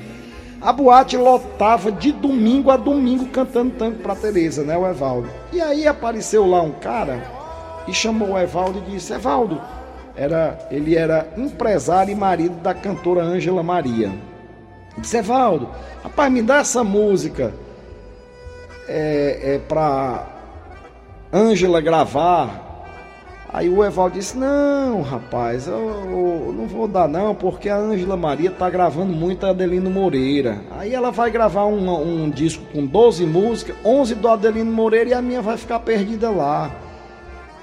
S8: A boate lotava de domingo a domingo cantando tango pra Tereza, né, o Evaldo? E aí apareceu lá um cara e chamou o Evaldo e disse: Evaldo, era, ele era empresário e marido da cantora Ângela Maria. Disse, Evaldo, rapaz, me dá essa música é, é para Ângela gravar. Aí o Evaldo disse, não, rapaz, eu, eu não vou dar não, porque a Ângela Maria tá gravando muito a Adelino Moreira. Aí ela vai gravar um, um disco com 12 músicas, 11 do Adelino Moreira e a minha vai ficar perdida lá.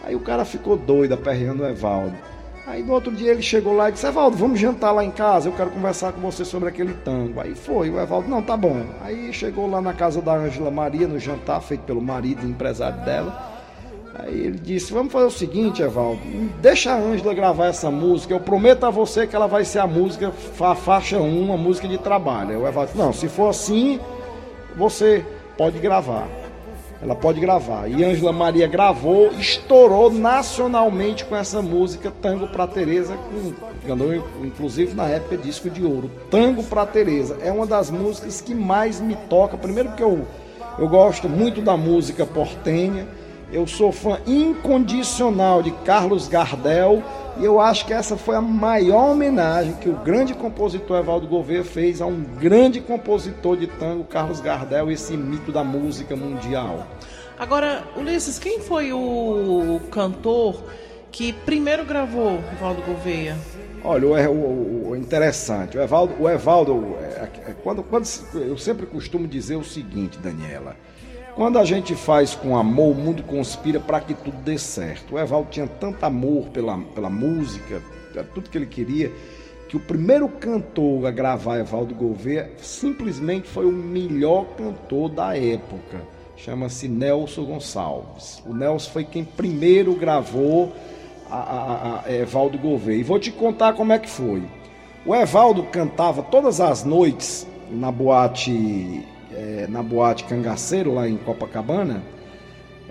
S8: Aí o cara ficou doido aperreando o Evaldo. Aí no outro dia ele chegou lá e disse, Evaldo, vamos jantar lá em casa, eu quero conversar com você sobre aquele tango. Aí foi, o Evaldo, não, tá bom. Aí chegou lá na casa da Ângela Maria, no jantar feito pelo marido, empresário dela. Aí ele disse, vamos fazer o seguinte, Evaldo, deixa a Ângela gravar essa música, eu prometo a você que ela vai ser a música, a faixa 1, uma música de trabalho. O Evaldo não, se for assim, você pode gravar. Ela pode gravar. E Ângela Maria gravou, estourou nacionalmente com essa música Tango para Teresa, ganhou inclusive na época disco de ouro. Tango para Teresa é uma das músicas que mais me toca. Primeiro porque eu eu gosto muito da música portenha. Eu sou fã incondicional de Carlos Gardel e eu acho que essa foi a maior homenagem que o grande compositor Evaldo Gouveia fez a um grande compositor de tango, Carlos Gardel, esse mito da música mundial.
S1: Agora, Ulisses, quem foi o cantor que primeiro gravou Evaldo Gouveia?
S8: Olha, o, o, o, interessante, o Evaldo, o Evaldo é, é, quando, quando, eu sempre costumo dizer o seguinte, Daniela, quando a gente faz com amor, o mundo conspira para que tudo dê certo. O Evaldo tinha tanto amor pela, pela música, tudo que ele queria, que o primeiro cantor a gravar Evaldo Gouveia simplesmente foi o melhor cantor da época. Chama-se Nelson Gonçalves. O Nelson foi quem primeiro gravou a, a, a Evaldo Gouveia. E vou te contar como é que foi. O Evaldo cantava todas as noites na boate é, na boate Cangaceiro, lá em Copacabana,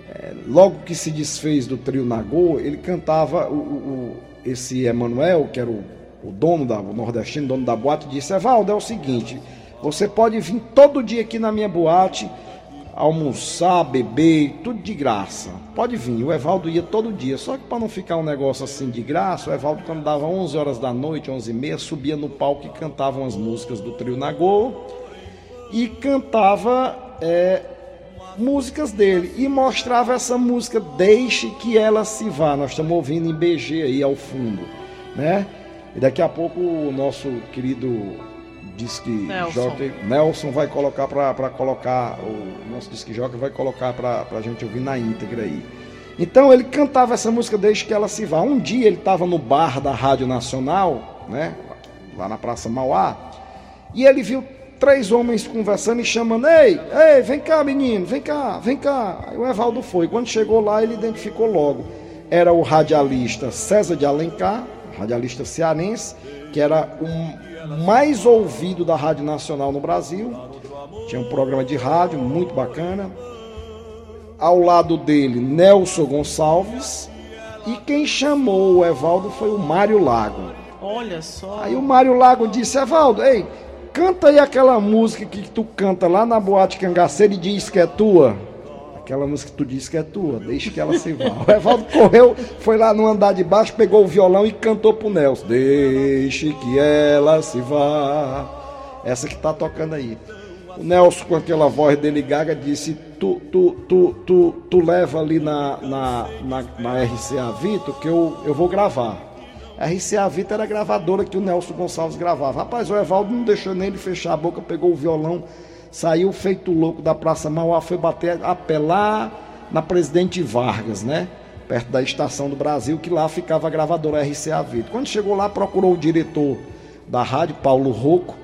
S8: é, logo que se desfez do trio Nagô, ele cantava o, o esse Emanuel, que era o, o dono da, o nordestino, dono da boate, disse: Evaldo, é o seguinte, você pode vir todo dia aqui na minha boate, almoçar, beber, tudo de graça. Pode vir. O Evaldo ia todo dia. Só que para não ficar um negócio assim de graça, o Evaldo, quando dava 11 horas da noite, 11 e meia, subia no palco e cantava as músicas do Trio Nagô e cantava é, músicas dele e mostrava essa música Deixe que ela se vá. Nós estamos ouvindo em BG aí ao fundo, né? E daqui a pouco o nosso querido disque Nelson, Nelson vai colocar para colocar o nosso disque jockey vai colocar para a gente ouvir na íntegra aí. Então ele cantava essa música Deixe que ela se vá. Um dia ele estava no bar da Rádio Nacional, né? Lá na Praça Mauá, e ele viu três homens conversando e chamando: Ei, ei, vem cá, menino, vem cá, vem cá. Aí o Evaldo foi. Quando chegou lá, ele identificou logo. Era o radialista César de Alencar, radialista cearense, que era o mais ouvido da Rádio Nacional no Brasil. Tinha um programa de rádio muito bacana. Ao lado dele, Nelson Gonçalves. E quem chamou o Evaldo foi o Mário Lago.
S1: Olha só.
S8: Aí o Mário Lago disse: Evaldo, ei, Canta aí aquela música que tu canta lá na boate cangaceira e diz que é tua. aquela música que tu disse que é tua, deixa que ela se vá. O Evaldo correu, foi lá no andar de baixo, pegou o violão e cantou pro Nelson. Deixe que ela se vá. Essa que tá tocando aí. O Nelson, com aquela voz dele gaga, disse: Tu, tu, tu, tu, tu leva ali na, na, na, na RCA Vitor que eu, eu vou gravar. A RCA Vitor era a gravadora que o Nelson Gonçalves gravava. Rapaz, o Evaldo não deixou nem ele fechar a boca, pegou o violão, saiu feito louco da Praça Mauá, foi bater, apelar na Presidente Vargas, né? Perto da Estação do Brasil, que lá ficava a gravadora RCA Vitor. Quando chegou lá, procurou o diretor da rádio, Paulo Rocco,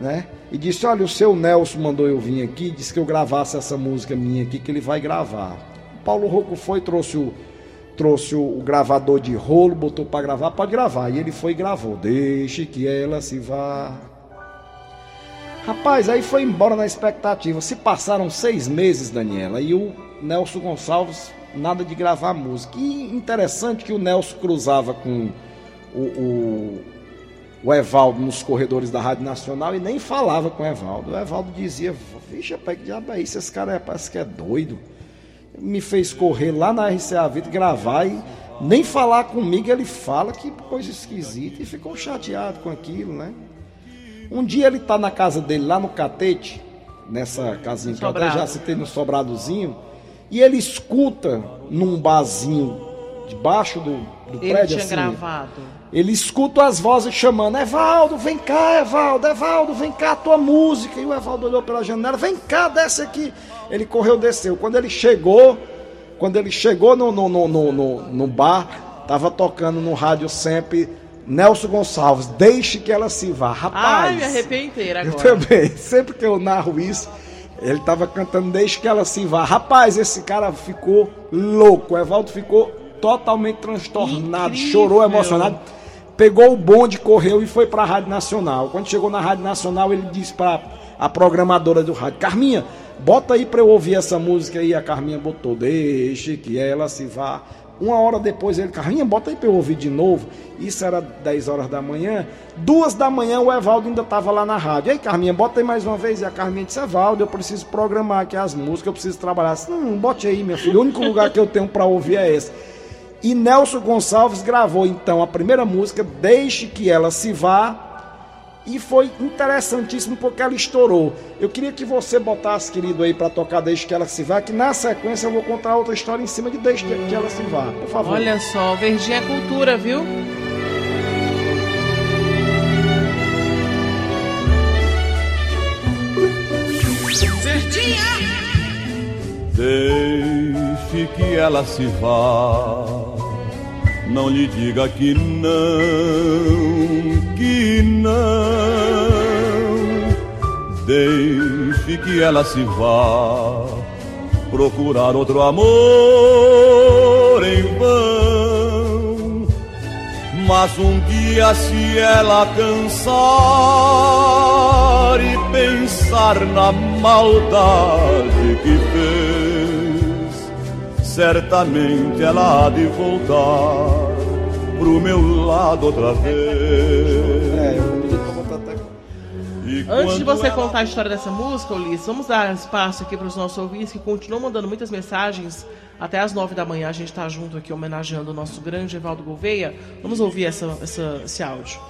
S8: né? E disse: Olha, o seu Nelson mandou eu vir aqui, disse que eu gravasse essa música minha aqui, que ele vai gravar. O Paulo Rocco foi, trouxe o, trouxe o, gravador de rolo, botou para gravar, pode gravar. E ele foi e gravou. Deixe que ela se vá. Rapaz, aí foi embora na expectativa. Se passaram seis meses, Daniela, e o Nelson Gonçalves nada de gravar música. E interessante que o Nelson cruzava com o, o o Evaldo nos corredores da Rádio Nacional e nem falava com o Evaldo. O Evaldo dizia: Vixe, que diabo é isso? Esse cara é, parece que é doido. Me fez correr lá na RCA Vida gravar e nem falar comigo. Ele fala que coisa esquisita e ficou chateado com aquilo, né? Um dia ele tá na casa dele, lá no Catete, nessa casinha que eu até já citei no Sobradozinho, e ele escuta num barzinho debaixo do, do
S1: Ele
S8: prédio
S1: tinha
S8: assim.
S1: gravado.
S8: Ele escuta as vozes chamando: Evaldo, vem cá, Evaldo, Evaldo, vem cá, a tua música. E o Evaldo olhou pela janela: vem cá, desce aqui. Ele correu, desceu. Quando ele chegou, quando ele chegou no, no, no, no, no, bar, tava tocando no rádio sempre Nelson Gonçalves: deixe que ela se vá. Rapaz.
S1: Ai, me arrepiei inteira
S8: Eu
S1: agora.
S8: também. Sempre que eu narro isso, ele tava cantando Deixe que ela se vá. Rapaz, esse cara ficou louco. O Evaldo ficou totalmente transtornado, chorou emocionado. Pegou o bonde, correu e foi para a Rádio Nacional. Quando chegou na Rádio Nacional, ele disse para a programadora do rádio: Carminha, bota aí para eu ouvir essa música aí. A Carminha botou: Deixe que ela se vá. Uma hora depois ele, Carminha, bota aí pra eu ouvir de novo. Isso era 10 horas da manhã. Duas da manhã o Evaldo ainda tava lá na rádio. Ei, Carminha, bota aí mais uma vez. E a Carminha disse, Evaldo, eu preciso programar aqui as músicas, eu preciso trabalhar. Não, bote aí, minha filha. O único lugar que eu tenho pra ouvir é esse. E Nelson Gonçalves gravou então a primeira música, Deixe que ela se vá. E foi interessantíssimo porque ela estourou. Eu queria que você botasse, querido, aí pra tocar Deixe que ela se vá, que na sequência eu vou contar outra história em cima de Deixe que ela se vá. Por favor.
S1: Olha só, Verdinha é cultura, viu?
S2: Deixe que ela se vá. Não lhe diga que não, que não. Deixe que ela se vá. Procurar outro amor em vão. Mas um dia, se ela cansar e pensar na maldade que fez, certamente ela há de voltar pro meu lado outra vez.
S8: É, eu pedi pra botar até.
S1: Antes de você contar a história dessa música, Ulisses, vamos dar espaço aqui para os nossos ouvintes que continuam mandando muitas mensagens. Até às nove da manhã a gente está junto aqui homenageando o nosso grande Evaldo Gouveia. Vamos ouvir essa, essa- esse áudio.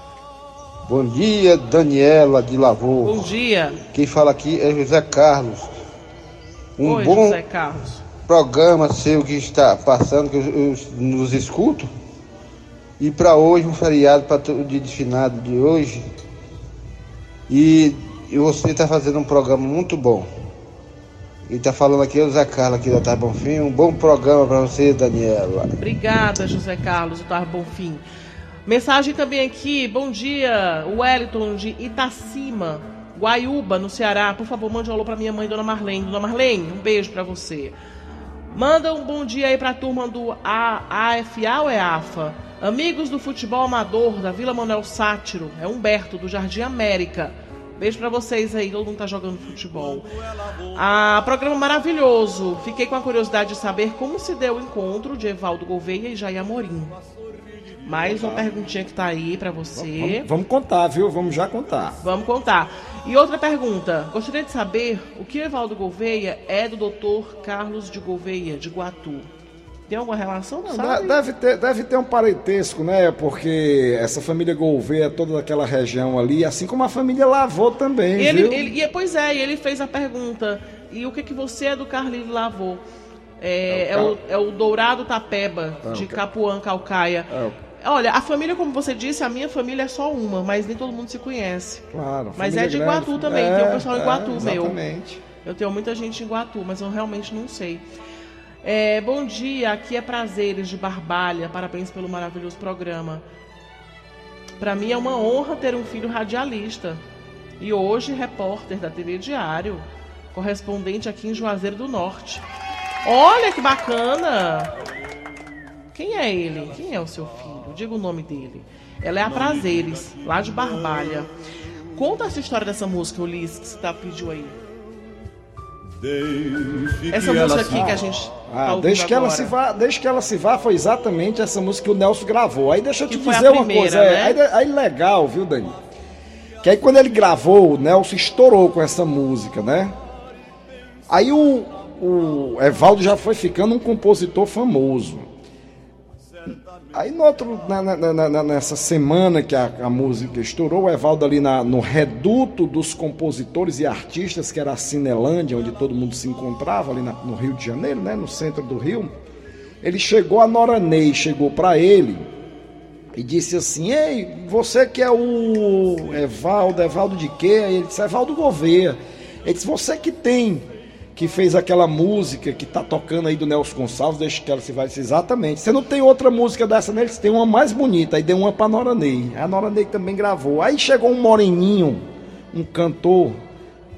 S24: Bom dia, Daniela de Lavor.
S1: Bom dia.
S24: Quem fala aqui é José Carlos. Um
S1: Oi,
S24: bom
S1: José Carlos.
S24: Programa seu que está passando, que eu, eu nos escuto. E para hoje, um feriado para o dia de finado de hoje. E, e você está fazendo um programa muito bom. E está falando aqui é o Zé Carlos aqui da Tarde Bonfim. Um bom programa para você, Daniela.
S1: Obrigada, José Carlos, do Tar Bonfim. Mensagem também aqui, bom dia, Wellington de Itacima, Guaiúba, no Ceará. Por favor, mande um alô pra minha mãe, Dona Marlene. Dona Marlene, um beijo pra você. Manda um bom dia aí pra turma do A- AFA ou é AFA? Amigos do futebol amador da Vila Manuel Sátiro, é Humberto, do Jardim América. Beijo pra vocês aí, todo mundo tá jogando futebol. Ah, programa maravilhoso. Fiquei com a curiosidade de saber como se deu o encontro de Evaldo Gouveia e Jair Amorim. Mais uma perguntinha que tá aí para você.
S8: Vamos, vamos contar, viu? Vamos já contar.
S1: Vamos contar. E outra pergunta. Gostaria de saber o que Evaldo Gouveia é do doutor Carlos de Gouveia, de Guatu. Tem alguma relação? Não, sabe?
S8: Deve ter, deve ter um parentesco, né? Porque essa família Gouveia é toda daquela região ali, assim como a família Lavô também,
S1: ele,
S8: viu?
S1: ele, e, pois é, e ele fez a pergunta. E o que, que você é do Carlinhos Lavô? É, é, o, é o Dourado Tapeba,
S8: É o
S1: de
S8: ca-
S1: Capuã, Calcaia.
S8: É o-
S1: Olha, a família, como você disse, a minha família é só uma, mas nem todo mundo se conhece.
S8: Claro.
S1: Mas é de
S8: grande.
S1: Iguatu também,
S8: É,
S1: tem um pessoal em
S8: é,
S1: Iguatu meu.
S8: Exatamente.
S1: Eu tenho muita gente em Iguatu, mas eu realmente não sei. É, bom dia, aqui é Prazeres de Barbalha. Parabéns pelo maravilhoso programa. Para mim é uma honra ter um filho radialista e hoje repórter da TV Diário, correspondente aqui em Juazeiro do Norte. Olha que bacana! Quem é ele? Quem é o seu filho? Diga o nome dele. Ela é a Prazeres, lá de Barbalha. Conta essa história dessa música, Ulisses, que você tá, pediu aí.
S2: Deixe
S1: Essa música
S2: ela
S1: aqui que a gente
S8: Ah,
S1: tá
S8: desde que ela
S1: agora.
S8: se vá, desde que ela se vá foi exatamente essa música que o Nelson gravou. Aí deixa eu
S1: Que
S8: te dizer uma coisa, é,
S1: né?
S8: aí, aí legal, viu, Dani? Que aí quando ele gravou, o Nelson estourou com essa música, né? Aí o, o Evaldo já foi ficando um compositor famoso. Aí no outro, na- na- na- nessa semana que a, a música estourou, o Evaldo ali no reduto dos compositores e artistas, que era a Cinelândia, onde todo mundo se encontrava, ali no Rio de Janeiro, né, no centro do Rio, ele chegou, a Nora Ney chegou para ele e disse assim, ei, você que é o Evaldo, Evaldo de quê? Ele disse, Evaldo Gouveia. Ele disse, você que tem que fez aquela música que tá tocando aí do Nelson Gonçalves, deixa que ela se vai exatamente. Você não tem outra música dessa nele, você tem uma mais bonita. Aí deu uma pra Nora Ney. A Nora Ney também gravou. Aí chegou um moreninho, um cantor,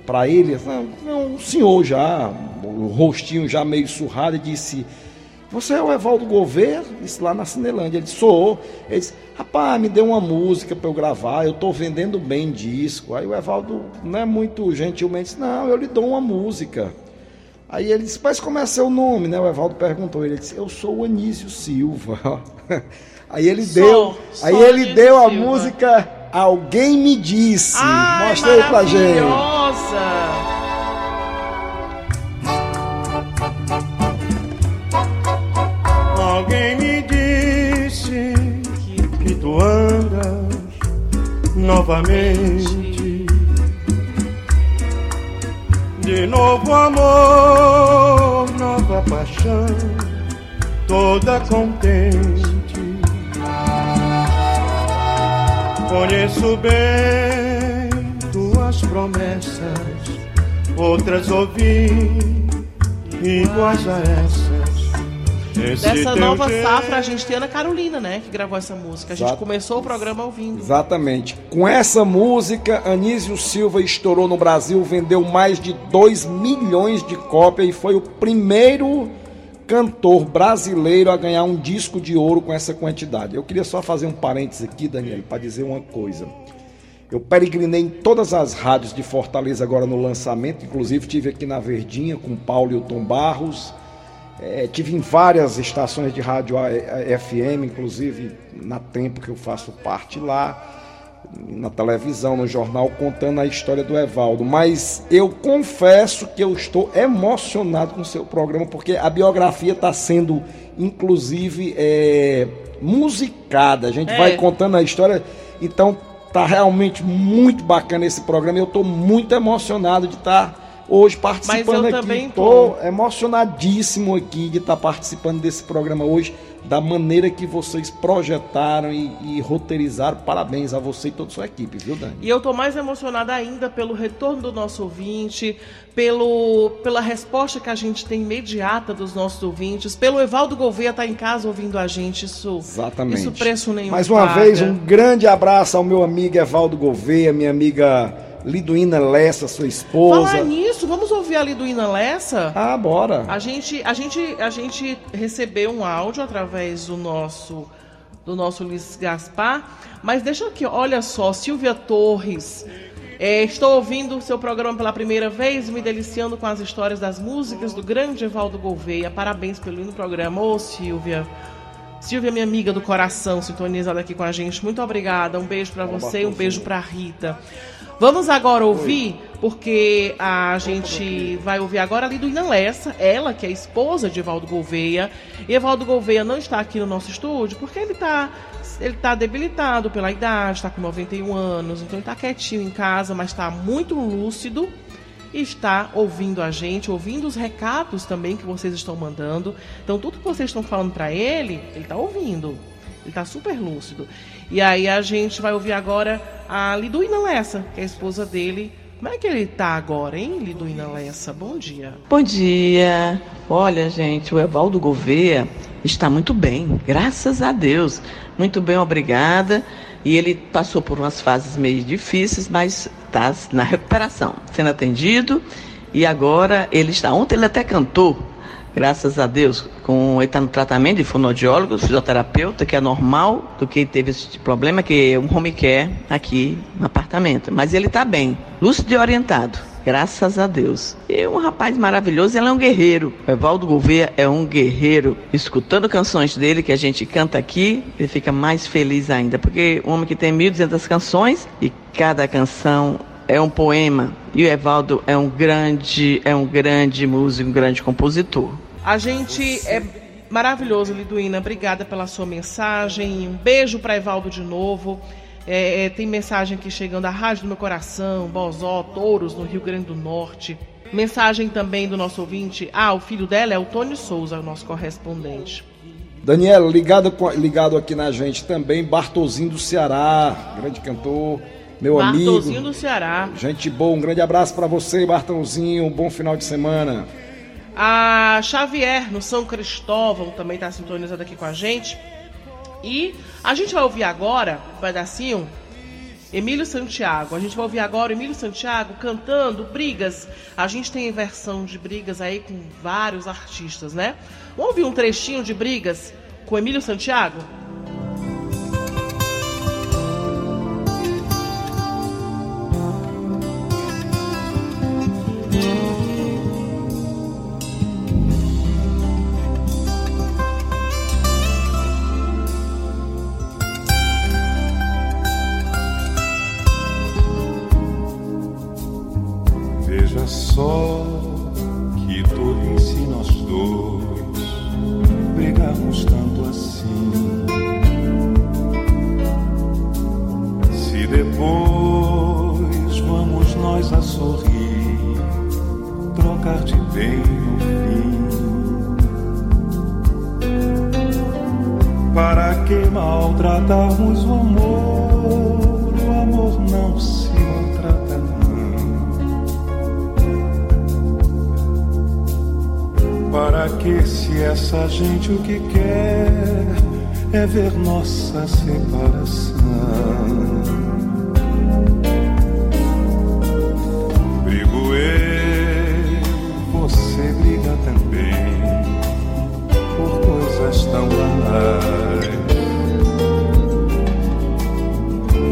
S8: pra ele, não, um senhor já, o rostinho já meio surrado, e disse: Você é o Evaldo Gouveia? Disse lá na Cinelândia. Ele disse: Sou. Ele disse: Rapaz, me dê uma música pra eu gravar, eu tô vendendo bem disco. Aí o Evaldo, não é muito gentilmente, disse: Não, eu lhe dou uma música. Aí ele disse, mas como é seu nome, né? O Evaldo perguntou, ele disse, eu sou o Anísio Silva. Aí ele
S1: Sou,
S8: deu,
S1: sou
S8: aí ele
S1: Anísio
S8: deu a
S1: Silva.
S8: música Alguém Me Disse.
S1: Ai,
S8: Mostra aí pra gente.
S1: maravilhosa!
S15: Alguém me disse que tu andas novamente. De novo amor, nova paixão, toda contente. Conheço bem tuas promessas, outras ouvi iguais a essas. Esse
S1: Dessa nova safra, a gente tem a Ana Carolina, né? Que gravou essa música. A gente
S8: Exato.
S1: começou o programa ouvindo.
S8: Exatamente. Com essa música, Anísio Silva estourou no Brasil, vendeu mais de 2 milhões de cópias e foi o primeiro cantor brasileiro a ganhar um disco de ouro com essa quantidade. Eu queria só fazer um parênteses aqui, Daniel, para dizer uma coisa. Eu peregrinei em todas as rádios de Fortaleza agora no lançamento, inclusive tive aqui na Verdinha com Paulo e o Tom Barros. É, tive em várias estações de rádio FM, inclusive na tempo que eu faço parte lá, na televisão, no jornal, contando a história do Evaldo. Mas eu confesso que eu estou emocionado com o seu programa, porque a biografia está sendo, inclusive, é, musicada. A gente
S1: É.
S8: vai contando a história. Então, tá realmente muito bacana esse programa. Eu estou muito emocionado de estar hoje participando
S1: eu
S8: aqui.
S1: também
S8: Tô emocionadíssimo aqui de estar participando desse programa hoje, da maneira que vocês projetaram e, e roteirizaram. Parabéns a você e toda a sua equipe, viu, Dani?
S1: E eu tô mais emocionada ainda pelo retorno do nosso ouvinte, pelo, pela resposta que a gente tem imediata dos nossos ouvintes, pelo Evaldo Gouveia estar em casa ouvindo a gente. Isso,
S8: Exatamente.
S1: isso preço nenhum.
S8: Mais uma
S1: paga.
S8: vez, um grande abraço ao meu amigo Evaldo Gouveia, minha amiga Liduína Lessa, sua esposa.
S1: Falar nisso, vamos ouvir ali do Ina Lessa?
S8: Ah, bora.
S1: A gente, a gente, a gente recebeu um áudio através do nosso do nosso Luiz Gaspar, mas deixa aqui, olha só, Silvia Torres. é, estou ouvindo o seu programa pela primeira vez, me deliciando com as histórias das músicas do grande Evaldo Gouveia. Parabéns pelo hino programa. Ô, Silvia, Silvia, minha amiga do coração, sintonizada aqui com a gente. Muito obrigada. Um beijo para você, um beijo para Rita. Vamos agora ouvir, porque a gente vai ouvir agora ali do Inalessa, ela que é esposa de Evaldo Gouveia. E Evaldo Gouveia não está aqui no nosso estúdio porque ele está ele tá debilitado pela idade, está com 91 anos, então ele está quietinho em casa, mas está muito lúcido está ouvindo a gente, ouvindo os recados também que vocês estão mandando. Então tudo que vocês estão falando para ele, ele está ouvindo. Ele está super lúcido. E aí a gente vai ouvir agora a Liduína Lessa, que é a esposa dele. Como é que ele está agora, hein, Liduína Lessa? Bom dia.
S25: Bom dia. Olha, gente, o Evaldo Gouveia está muito bem, graças a Deus. Muito bem, obrigada. E ele passou por umas fases meio difíceis, mas está na recuperação, sendo atendido. E agora ele está. Ontem ele até cantou, graças a Deus, com ele está no tratamento de fonoaudiólogo, fisioterapeuta, que é normal do que teve esse problema, que é um home care aqui no apartamento. Mas ele está bem, lúcido e orientado. Graças a Deus. E um rapaz maravilhoso, ele é um guerreiro. O Evaldo Gouveia é um guerreiro. Escutando canções dele que a gente canta aqui, ele fica mais feliz ainda. Porque um homem que tem 1.200 canções e cada canção é um poema. E o Evaldo é um grande, é um grande músico, um grande compositor.
S1: A gente é maravilhoso, Liduína. Obrigada pela sua mensagem. Um beijo para Evaldo de novo. É, é, tem mensagem aqui chegando à Rádio do Meu Coração, Bozó, Touros, no Rio Grande do Norte. Mensagem também do nosso ouvinte. Ah, o filho dela é o Tony Souza, o nosso correspondente.
S8: Daniela, ligado, ligado aqui na gente também, Bartozinho do Ceará, grande cantor, meu amigo.
S1: Bartozinho do Ceará.
S8: Gente boa, um grande abraço para você, Bartolzinho, um bom final de semana.
S1: A Xavier, no São Cristóvão, também está sintonizada aqui com a gente. E a gente vai ouvir agora um pedacinho Emílio Santiago. A gente vai ouvir agora o Emílio Santiago cantando Brigas. A gente tem versão de Brigas aí com vários artistas, né? Vamos ouvir um trechinho de Brigas com Emílio Santiago?
S26: Veja só de bem no fim. Para que maltratarmos o amor? O amor não se maltrata, não. Para que se essa gente o que quer é ver nossa separação?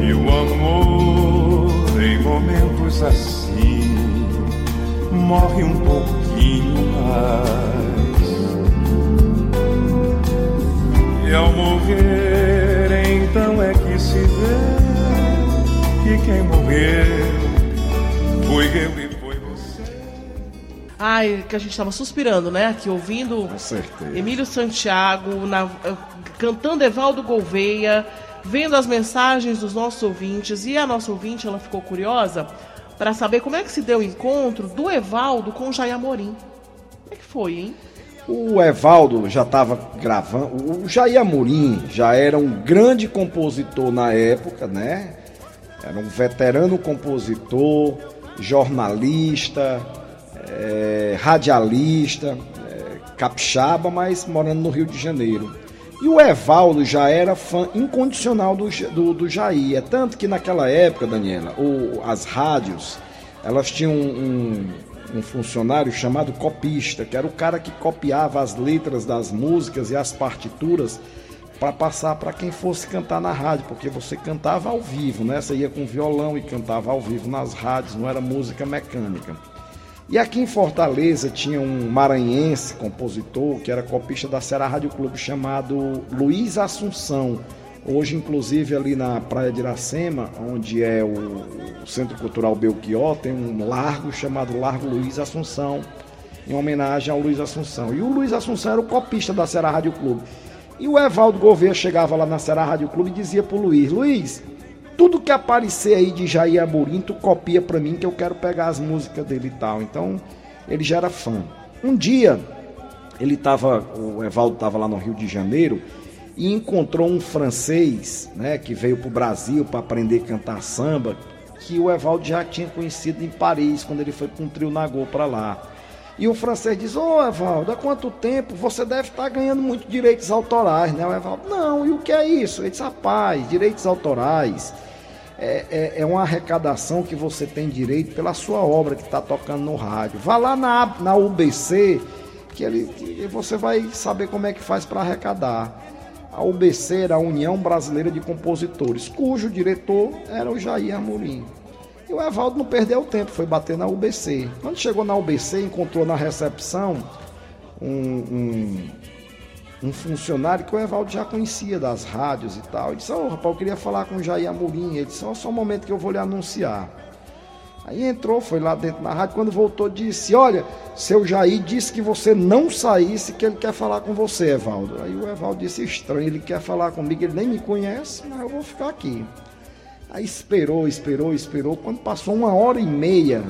S26: E o amor em momentos assim morre um pouquinho mais. E ao morrer, então é que se vê que quem morreu foi eu.
S1: Ai, que a gente estava suspirando, né? Aqui ouvindo Emílio Santiago, na- cantando Evaldo Gouveia, vendo as mensagens dos nossos ouvintes. E a nossa ouvinte, ela ficou curiosa para saber como é que se deu o encontro do Evaldo com o Jair Amorim. Como é que foi, hein?
S8: O Evaldo já estava gravando. O Jair Amorim já era um grande compositor na época, né? Era um veterano compositor, jornalista, eh, radialista, eh, capixaba, mas morando no Rio de Janeiro. E o Evaldo já era fã incondicional do, do, do Jair. É tanto que naquela época, Daniela, o- as rádios, elas tinham um, um funcionário chamado copista, que era o cara que copiava as letras das músicas e as partituras para passar para quem fosse cantar na rádio, porque você cantava ao vivo, né? Você ia com violão e cantava ao vivo nas rádios, não era música mecânica. E aqui em Fortaleza tinha um maranhense, compositor, que era copista da Ceará Rádio Clube, chamado Luiz Assunção. Hoje, inclusive, ali na Praia de Iracema, onde é o, Centro Cultural Belchior, tem um largo chamado Largo Luiz Assunção, em homenagem ao Luiz Assunção. E o Luiz Assunção era o copista da Ceará Rádio Clube. E o Evaldo Gouveia chegava lá na Ceará Rádio Clube e dizia pro Luiz, Luiz, tudo que aparecer aí de Jair Amorim, tu copia para mim que eu quero pegar as músicas dele e tal. Então, ele já era fã. Um dia, ele tava, o Evaldo estava lá no Rio de Janeiro e encontrou um francês, né, que veio pro Brasil para aprender a cantar samba, que o Evaldo já tinha conhecido em Paris, quando ele foi com um trio Nagô para lá. E o francês diz: Ô Evaldo, há quanto tempo você deve estar ganhando muito direitos autorais, né? O Evaldo: Não, e o que é isso? Ele disse: Rapaz, direitos autorais é, é, é, uma arrecadação que você tem direito pela sua obra que está tocando no rádio. Vá lá na, na UBC, que, ele, que você vai saber como é que faz para arrecadar. A UBC era a União Brasileira de Compositores, cujo diretor era o Jair Amorim. E o Evaldo não perdeu tempo, foi bater na UBC. Quando chegou na UBC, encontrou na recepção um, um um funcionário que o Evaldo já conhecia das rádios e tal. Ele disse, ô oh, rapaz, eu queria falar com o Jair Amorim. Ele disse, oh, só um momento que eu vou lhe anunciar. Aí entrou, foi lá dentro da rádio, quando voltou disse, olha, seu Jair disse que você não saísse, que ele quer falar com você, Evaldo. Aí o Evaldo disse, estranho, ele quer falar comigo, ele nem me conhece, mas eu vou ficar aqui. Aí esperou, esperou, esperou. Quando passou uma hora e meia,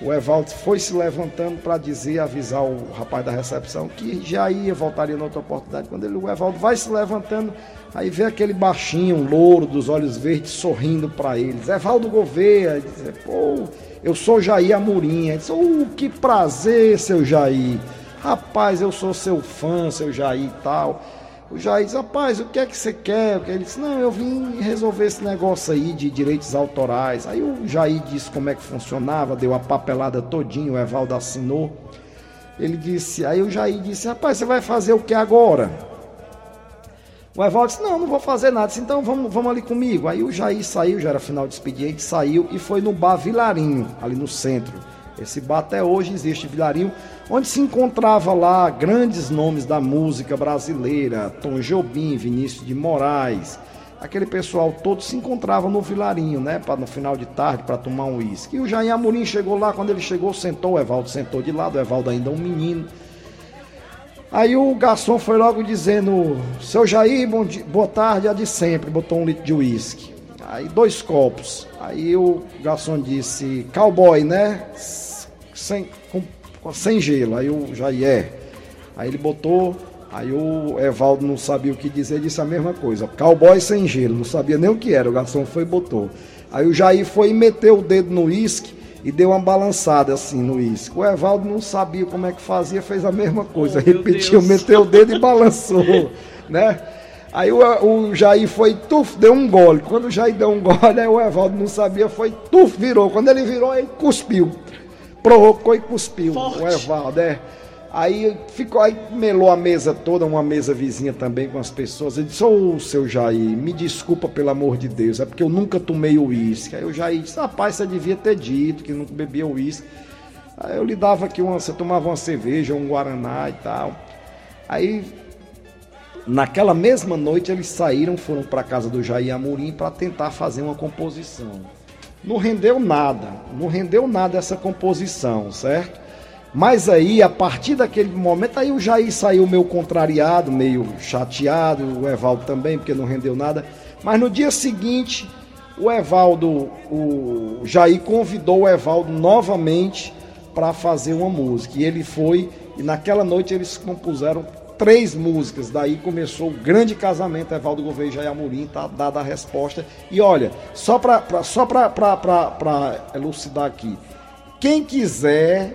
S8: o Evaldo foi se levantando para dizer, avisar o rapaz da recepção que já ia, voltaria noutra oportunidade. Quando ele, o Evaldo vai se levantando, aí vê aquele baixinho, louro, dos olhos verdes, sorrindo para eles. Evaldo Gouveia, diz, pô, eu sou Jair Amorim. Ele diz, oh, que prazer, seu Jair. Rapaz, eu sou seu fã, seu Jair e tal. O Jair diz, rapaz, o que é que você quer? Ele disse, não, eu vim resolver esse negócio aí de direitos autorais. Aí o Jair disse como é que funcionava, deu a papelada todinho, o Evaldo assinou. Ele disse, aí o Jair disse, rapaz, você vai fazer o que agora? O Evaldo disse, não, não vou fazer nada. Disse, então vamos, vamos ali comigo. Aí o Jair saiu, já era final de expediente, saiu e foi no bar Vilarinho, ali no centro. Esse bar até hoje existe, Vilarinho, onde se encontrava lá grandes nomes da música brasileira, Tom Jobim, Vinícius de Moraes, aquele pessoal todo se encontrava no Vilarinho, né, para no final de tarde para tomar um uísque. E o Jair Amorim chegou lá, quando ele chegou, sentou, o Evaldo sentou de lado, o Evaldo ainda um menino. Aí o garçom foi logo dizendo: Seu Jair, bom dia, boa tarde, a de sempre. Botou um litro de uísque. Aí dois copos. Aí o garçom disse: Cowboy, né? sem, com, sem gelo. Aí o Jair, é. Aí ele botou, aí o Evaldo não sabia o que dizer, disse a mesma coisa. Cowboy sem gelo, não sabia nem o que era. O garçom foi e botou. Aí o Jair foi e meteu o dedo no uísque e deu uma balançada assim no uísque. O Evaldo não sabia como é que fazia, fez a mesma coisa. Oh, Repetiu, meteu o dedo e balançou, né? Aí o, o Jair foi, tuf, deu um gole. Quando o Jair deu um gole, aí o Evaldo não sabia, foi, tuf, virou. Quando ele virou, ele cuspiu provocou e cuspiu Forte. o Evaldo, é. Aí ficou, aí melou a mesa toda, uma mesa vizinha também com as pessoas. Ele disse, ô oh, seu Jair, me desculpa pelo amor de Deus, é porque eu nunca tomei uísque. Aí o Jair disse, rapaz, você devia ter dito que nunca bebia uísque. Aí eu lhe dava aqui uma, você tomava uma cerveja, um Guaraná e tal. Aí, naquela mesma noite, eles saíram, foram para casa do Jair Amorim para tentar fazer uma composição não rendeu nada, não rendeu nada essa composição, certo? Mas aí, a partir daquele momento, aí o Jair saiu meio contrariado, meio chateado, o Evaldo também, porque não rendeu nada. Mas no dia seguinte, o Evaldo, o Jair convidou o Evaldo novamente para fazer uma música. E ele foi, e naquela noite eles compuseram três músicas. Daí começou o grande casamento Evaldo Gouveia e Jair Amorim, tá dada a resposta. E olha, só para só para elucidar aqui, quem quiser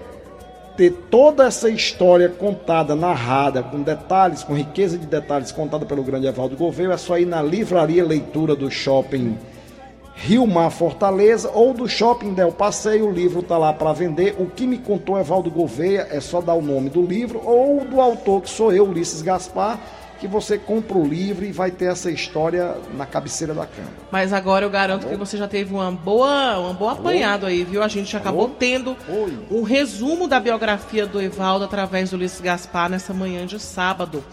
S8: ter toda essa história contada, narrada, com detalhes, com riqueza de detalhes contada pelo grande Evaldo Gouveia, é só ir na livraria leitura do shopping Rio Mar Fortaleza ou do Shopping Del Passeio. O livro está lá para vender. O que me contou Evaldo Gouveia é só dar o nome do livro ou do autor, que sou eu, Ulisses Gaspar, que você compra o livro e vai ter essa história na cabeceira da cama.
S1: Mas agora eu garanto que você já teve uma boa, uma boa apanhado aí, viu? A gente acabou tendo um resumo da biografia do Evaldo através do Ulisses Gaspar nessa manhã de sábado.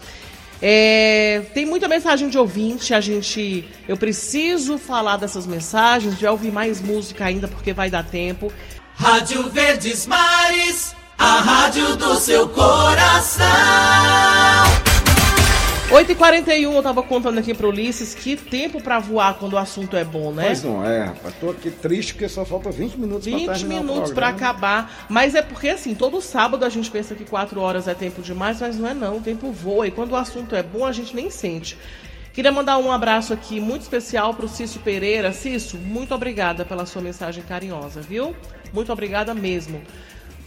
S1: É, tem muita mensagem de ouvinte, a gente. Eu preciso falar dessas mensagens, de ouvir mais música ainda, porque vai dar tempo.
S3: Rádio Verdes Mares, a rádio do seu coração.
S1: 8h41, eu tava contando aqui pro Ulisses que tempo pra voar quando o assunto é bom, né?
S8: Pois não é, rapaz. Tô aqui triste porque só falta 20 minutos
S1: 20
S8: pra terminar
S1: minutos
S8: o
S1: pra acabar. Mas é porque, assim, todo sábado a gente pensa que 4 horas é tempo demais, mas não é não. O tempo voa e quando o assunto é bom a gente nem sente. Queria mandar um abraço aqui muito especial pro Cício Pereira. Cício, muito obrigada pela sua mensagem carinhosa, viu? Muito obrigada mesmo.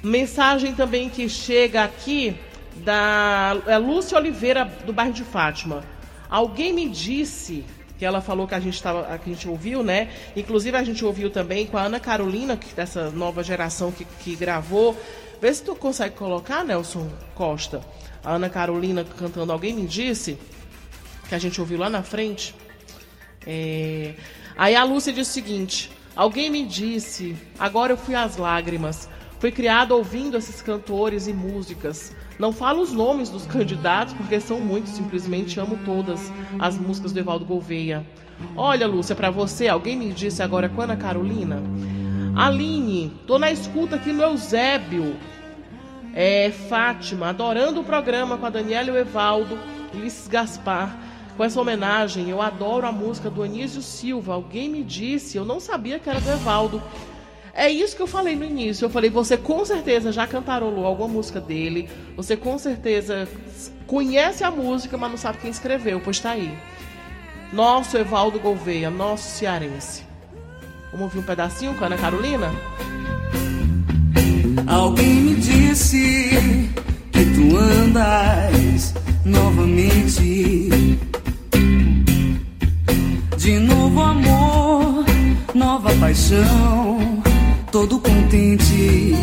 S1: Mensagem também que chega aqui da é Lúcia Oliveira, do bairro de Fátima. Alguém me disse que ela falou que a gente tava, que a gente ouviu, né? Inclusive a gente ouviu também com a Ana Carolina, que dessa nova geração que, que gravou. Vê se tu consegue colocar, Nelson Costa. A Ana Carolina cantando Alguém me disse que a gente ouviu lá na frente. É, Aí a Lúcia diz o seguinte: Alguém me disse, agora eu fui às lágrimas. Fui criada ouvindo esses cantores e músicas. Não falo os nomes dos candidatos, porque são muitos, simplesmente amo todas as músicas do Evaldo Gouveia. Olha, Lúcia, pra você, alguém me disse agora com Ana Carolina? Aline, tô na escuta aqui no Eusébio. É, Fátima, adorando o programa com a Daniela e o Evaldo, Ulisses Gaspar. Com essa homenagem, eu adoro a música do Anísio Silva. Alguém me disse, eu não sabia que era do Evaldo. É isso que eu falei no início. Eu falei, você com certeza já cantarolou alguma música dele. Você com certeza conhece a música, mas não sabe quem escreveu. Pois tá aí. Nosso Evaldo Gouveia, nosso cearense. Vamos ouvir um pedacinho com a Ana Carolina?
S27: Alguém me disse que tu andas novamente. De novo amor, nova paixão, todo contente.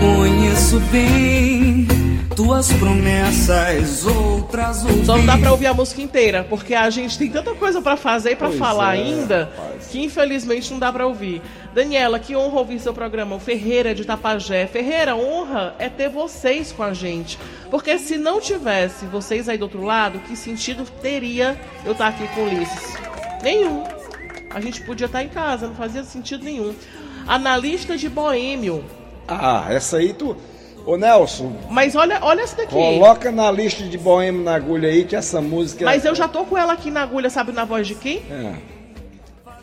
S27: Conheço bem tuas promessas, outras ouvi.
S1: Só não dá pra ouvir a música inteira, porque a gente tem tanta coisa pra fazer e pra
S8: Pois
S1: falar
S8: é,
S1: ainda, que infelizmente não dá pra ouvir. Daniela, que honra ouvir seu programa. O Ferreira de Tapajé. Ferreira, honra é ter vocês com a gente. Porque se não tivesse vocês aí do outro lado, que sentido teria eu estar aqui com o Ulisses? Nenhum. A gente podia estar em casa, não fazia sentido nenhum. Analista de Boêmio.
S8: Ah, essa aí tu. Ô Nelson,
S1: Mas olha, olha essa daqui.
S8: coloca na lista de boêmio na agulha aí que essa música.
S1: Mas eu já tô com ela aqui na agulha, sabe na voz de quem?
S8: É.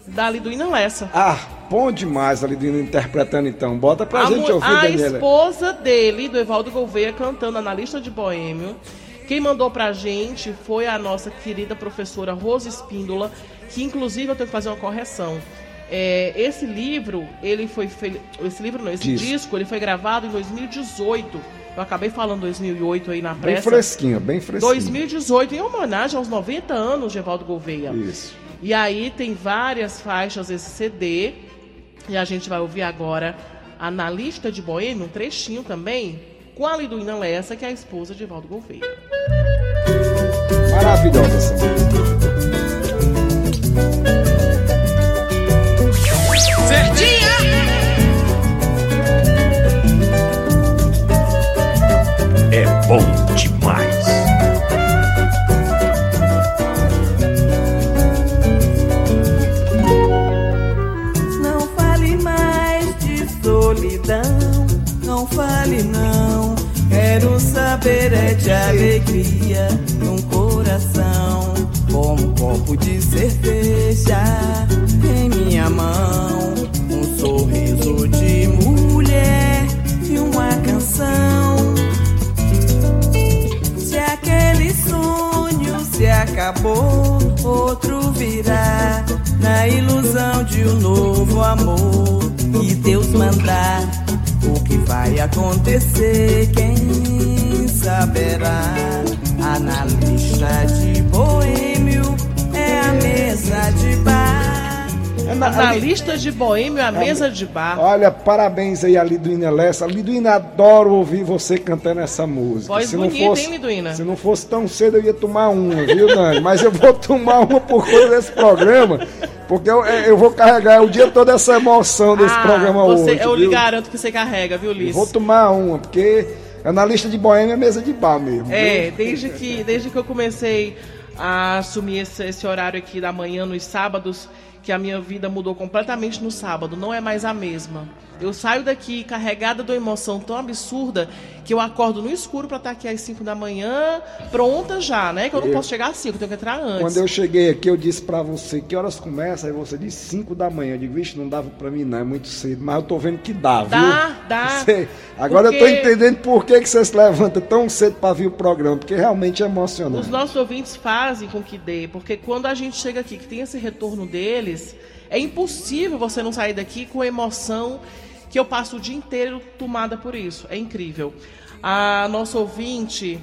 S1: Da Liduína Lessa.
S8: Ah, bom demais ali interpretando então. Bota pra
S1: a,
S8: gente ouvir,
S1: a
S8: Daniela.
S1: esposa dele, do Evaldo Gouveia, cantando Analista de Boêmio. Quem mandou pra gente foi a nossa querida professora Rose Espíndola, que inclusive eu tenho que fazer uma correção. É, esse livro, ele foi fe... esse livro não, esse
S8: Disco.
S1: disco, ele foi gravado em 2018. Eu acabei falando 2008 aí na
S8: Bem
S1: pressa.
S8: fresquinho, bem fresquinho.
S1: 2018, em homenagem aos 90 anos de Evaldo Gouveia.
S8: Isso.
S1: E aí tem várias faixas esse CD. E a gente vai ouvir agora Analista de Boêmio, um trechinho também, com a Liduína Lessa, que é a esposa de Evaldo Gouveia.
S8: Maravilhosa essa
S27: saber é de alegria num coração, como um copo de cerveja em minha mão, um sorriso de mulher e uma canção. Se aquele sonho se acabou, outro virá na ilusão de um novo amor que Deus mandar. O que vai acontecer, quem saberá? Analista de boêmio é a mesa de bar.
S8: na-
S1: Analista de boêmio, a mesa de bar.
S8: Olha, parabéns aí a Liduína Lessa. Liduína, adoro ouvir você cantando essa música.
S1: Voz
S8: Se não
S1: bonita,
S8: fosse-
S1: hein, Liduína?
S8: Se não fosse tão cedo, eu ia tomar uma, viu, Dani? Mas eu vou tomar uma por conta desse programa, porque eu, eu vou carregar o dia todo essa emoção desse
S1: Ah,
S8: programa
S1: você,
S8: hoje.
S1: eu lhe
S8: viu?
S1: garanto que você carrega, viu, Liz?
S8: vou tomar uma, porque analista de boêmia é mesa de bar mesmo.
S1: É,
S8: viu?
S1: desde que, desde que eu comecei a assumir esse, esse horário aqui da manhã nos sábados, que a minha vida mudou completamente no sábado, não é mais a mesma. Eu saio daqui carregada de uma emoção tão absurda que eu acordo no escuro para estar aqui às 5 da manhã, pronta já, né? Que eu não
S8: Eu-
S1: posso chegar às 5, eu tenho que entrar antes.
S8: Quando eu cheguei aqui, eu disse pra você que horas começa, aí você disse 5 da manhã. Eu digo, vixe, não dava pra mim, não, é muito cedo, mas eu tô vendo que dá, viu?
S1: Dá, dá.
S8: Você- Agora eu tô
S1: Porque-
S8: entendendo por que, que você se levanta tão cedo pra vir o programa, porque realmente é emocionante.
S1: Os nossos ouvintes fazem com que dê, porque quando a gente chega aqui, que tem esse retorno deles, é impossível você não sair daqui com emoção que eu passo o dia inteiro tomada por isso. É incrível. A nossa ouvinte,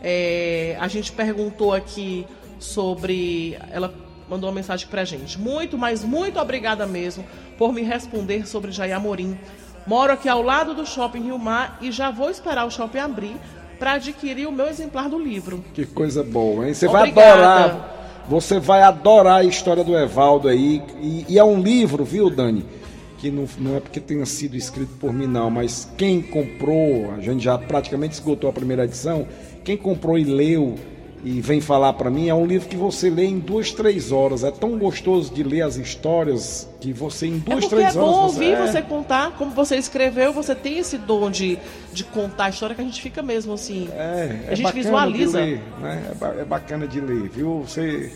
S1: é, a gente perguntou aqui sobre. Ela mandou uma mensagem pra gente. Muito, mas muito obrigada mesmo por me responder sobre Jair Amorim. Moro aqui ao lado do Shopping Rio Mar e já vou esperar o shopping abrir para adquirir o meu exemplar do livro.
S8: Que coisa boa, hein? Você vai adorar. Você vai adorar a história do Evaldo aí. E, e é um livro, viu, Dani? Que não, não é porque tenha sido escrito por mim, não, mas quem comprou, a gente já praticamente esgotou a primeira edição. Quem comprou e leu e vem falar pra mim, é um livro que você lê em duas, três horas. É tão gostoso de ler as histórias que você em
S1: É
S8: duas,
S1: porque
S8: três
S1: é
S8: horas.
S1: bom ouvir
S8: é.
S1: você contar, como você escreveu, você tem esse dom de, de contar a história que a gente fica mesmo assim.
S8: É
S1: a gente visualiza.
S8: Ler, né? é, é bacana de ler, viu? Você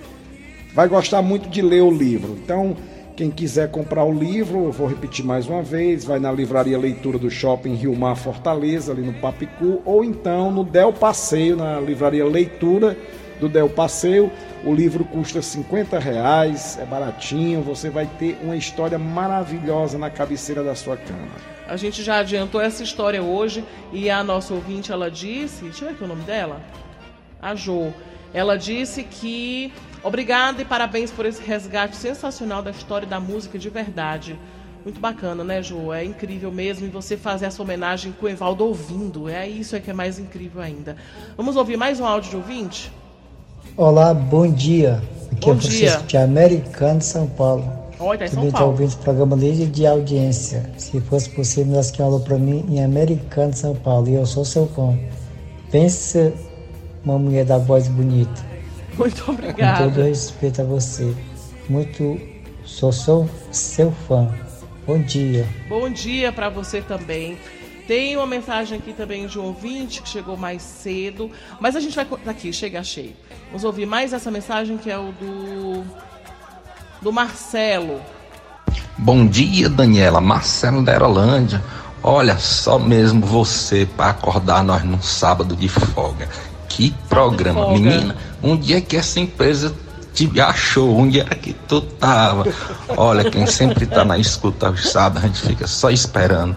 S8: vai gostar muito de ler o livro. Então, quem quiser comprar o livro, eu vou repetir mais uma vez, vai na livraria Leitura do Shopping Rio Mar Fortaleza, ali no Papicu, ou então no Del Passeio, na livraria Leitura do Del Passeio. O livro custa 50 reais, é baratinho, você vai ter uma história maravilhosa na cabeceira da sua cama.
S1: A gente já adiantou essa história hoje e a nossa ouvinte, ela disse, deixa eu ver aqui o nome dela, a Jo, ela disse que obrigada e parabéns por esse resgate sensacional da história da música de verdade. Muito bacana, né, Jo? É incrível mesmo e você fazer essa homenagem com o Evaldo ouvindo. É isso é que é mais incrível ainda. Vamos ouvir mais um áudio de ouvinte?
S28: Olá, bom dia. Aqui
S1: Bom
S28: é o Francisco
S1: dia.
S28: de Americano, São Paulo.
S1: Oi, tá em São
S28: Também estou
S1: Paulo.
S28: ouvindo o programa desde de audiência. Se fosse possível, nós que alô para mim em Americano, São Paulo. E eu sou seu fã. Pense uma mulher da voz bonita.
S1: Muito
S28: Com todo
S1: obrigada.
S28: respeito a você. Muito. Sou, sou seu fã. Bom dia.
S1: Bom dia para você também. Tem uma mensagem aqui também de um ouvinte que chegou mais cedo, mas a gente vai co- aqui, chega achei. Vamos ouvir mais essa mensagem que é o do do Marcelo.
S29: Bom dia, Daniela. Marcelo da Aerolândia. Olha, só mesmo você para acordar nós num sábado de folga. Que programa.
S1: folga.
S29: Menina, um dia que essa empresa te achou, onde era que tu tava? Olha, quem sempre tá na escuta sábados, a gente fica só esperando.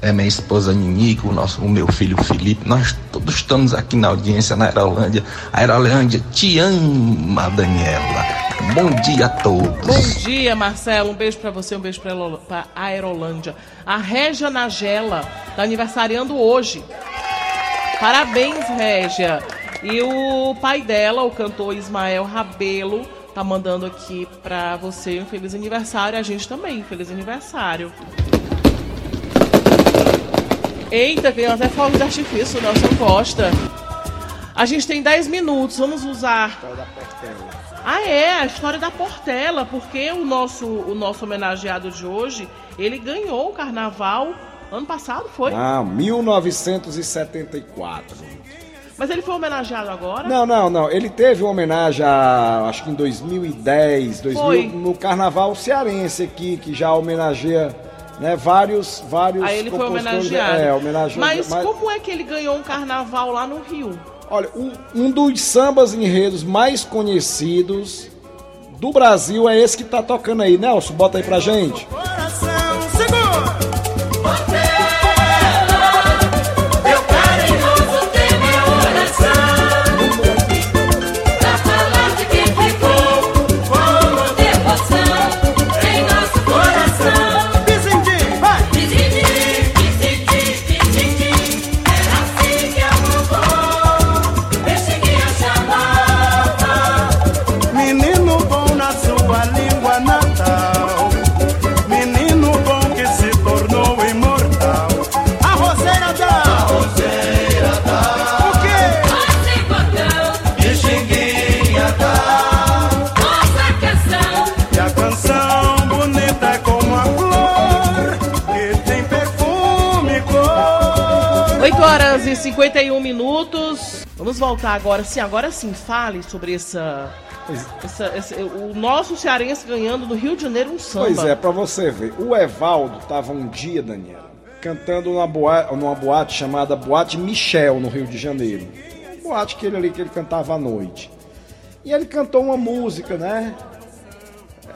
S29: É minha esposa Ninico, o, nosso, o meu filho Felipe, nós todos estamos aqui na audiência na Aerolândia. A Aerolândia te ama, Daniela. Bom dia a todos.
S1: Bom dia, Marcelo. Um beijo para você, um beijo para a Aerolândia. A Régia Nagela tá aniversariando hoje. Parabéns, Régia. E o pai dela, o cantor Ismael Rabelo, tá mandando aqui pra você um feliz aniversário. A gente também, feliz aniversário. Eita, tem até fogo de artifício, Nelson Costa. A gente tem 10 minutos, vamos usar. Ah, é, a história da Portela, porque o nosso, o nosso homenageado de hoje, ele ganhou o carnaval ano passado, foi?
S8: Ah, 1974.
S1: Mas ele foi homenageado agora?
S8: Não, não, não. Ele teve uma homenagem, a, acho que em 2010, 2000,
S1: Foi.
S8: no Carnaval Cearense aqui, que já homenageia né, vários, vários
S1: Aí ele foi homenageado.
S8: É, homenageou,
S1: mas, como é que ele ganhou um carnaval lá no Rio?
S8: Olha, um, um dos sambas enredos mais conhecidos do Brasil é esse que tá tocando aí. Nelson, bota aí pra gente.
S3: Meu
S1: 8 horas e 51 minutos. Vamos voltar agora. Sim, agora sim, fale sobre essa. essa, essa o nosso cearense ganhando no Rio de Janeiro um samba.
S8: Pois é, pra você ver. O Evaldo tava um dia, Daniela, cantando numa boate, numa boate chamada Boate Michel, no Rio de Janeiro. Uma boate que ele ali que ele cantava à noite. E ele cantou uma música, né?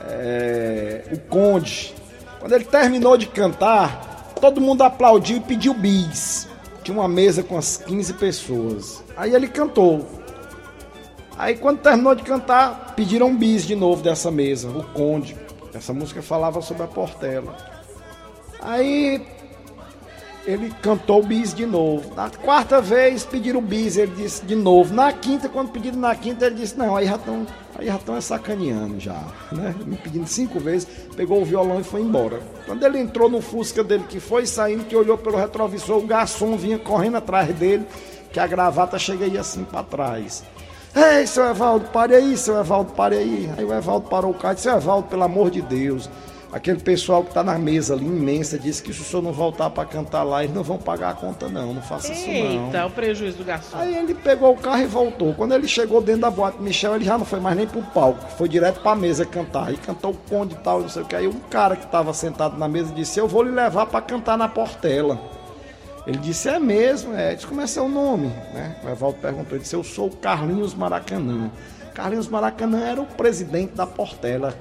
S8: É, o Conde. Quando ele terminou de cantar, todo mundo aplaudiu e pediu bis. Tinha uma mesa com as 15 pessoas. Aí ele cantou. Aí quando terminou de cantar, pediram bis de novo dessa mesa, o Conde. Essa música falava sobre a Portela. Aí ele cantou o bis de novo. Na quarta vez pediram o bis, ele disse de novo. Na quinta, quando pediram na quinta, ele disse, não, aí já estão aí já estão é sacaneando já, né? Me pedindo cinco vezes, pegou o violão e foi embora. Quando ele entrou no Fusca dele, que foi saindo, que olhou pelo retrovisor, o garçom vinha correndo atrás dele, que a gravata chega aí assim para trás. Ei, seu Evaldo, pare aí, seu Evaldo, pare aí. Aí o Evaldo parou o carro e disse, seu Evaldo, pelo amor de Deus, Aquele pessoal que está na mesa ali, imensa, disse que se o senhor não voltar para cantar lá, eles não vão pagar a conta, não. Não faça isso, não.
S1: Eita, o prejuízo do garçom.
S8: Aí ele pegou o carro e voltou. Quando ele chegou dentro da boate Michel, ele já não foi mais nem pro palco, foi direto para a mesa cantar. E cantou o conde e tal, não sei o que. Aí um cara que estava sentado na mesa disse: Eu vou lhe levar para cantar na Portela. Ele disse: É mesmo, é. Disse: Como é seu nome? Né? O Evaldo perguntou: Ele disse: Eu sou o Carlinhos Maracanã. Carlinhos Maracanã era o presidente da Portela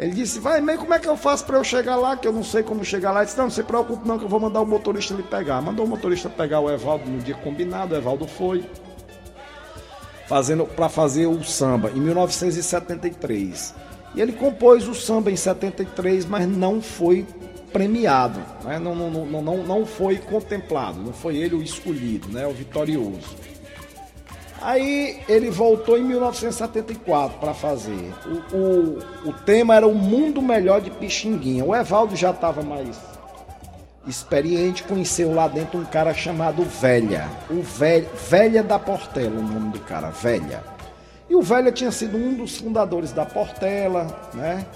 S8: ele disse, vai, meio como é que eu faço para eu chegar lá, que eu não sei como chegar lá. Ele disse, não, não se preocupe não, que eu vou mandar o motorista lhe pegar. Mandou o motorista pegar o Evaldo no dia combinado, o Evaldo foi fazendo para fazer o samba em 1973. E ele compôs o samba em 73, mas não foi premiado, né? não, não, não, não, não foi contemplado, não foi ele o escolhido, né? o vitorioso. Aí ele voltou em 1974 para fazer. O, o, o, tema era o mundo melhor de Pixinguinha. O Evaldo já estava mais experiente, conheceu lá dentro um cara chamado Velha. O Velha, Velha da Portela, o nome do cara, Velha. E o Velha tinha sido um dos fundadores da Portela, né?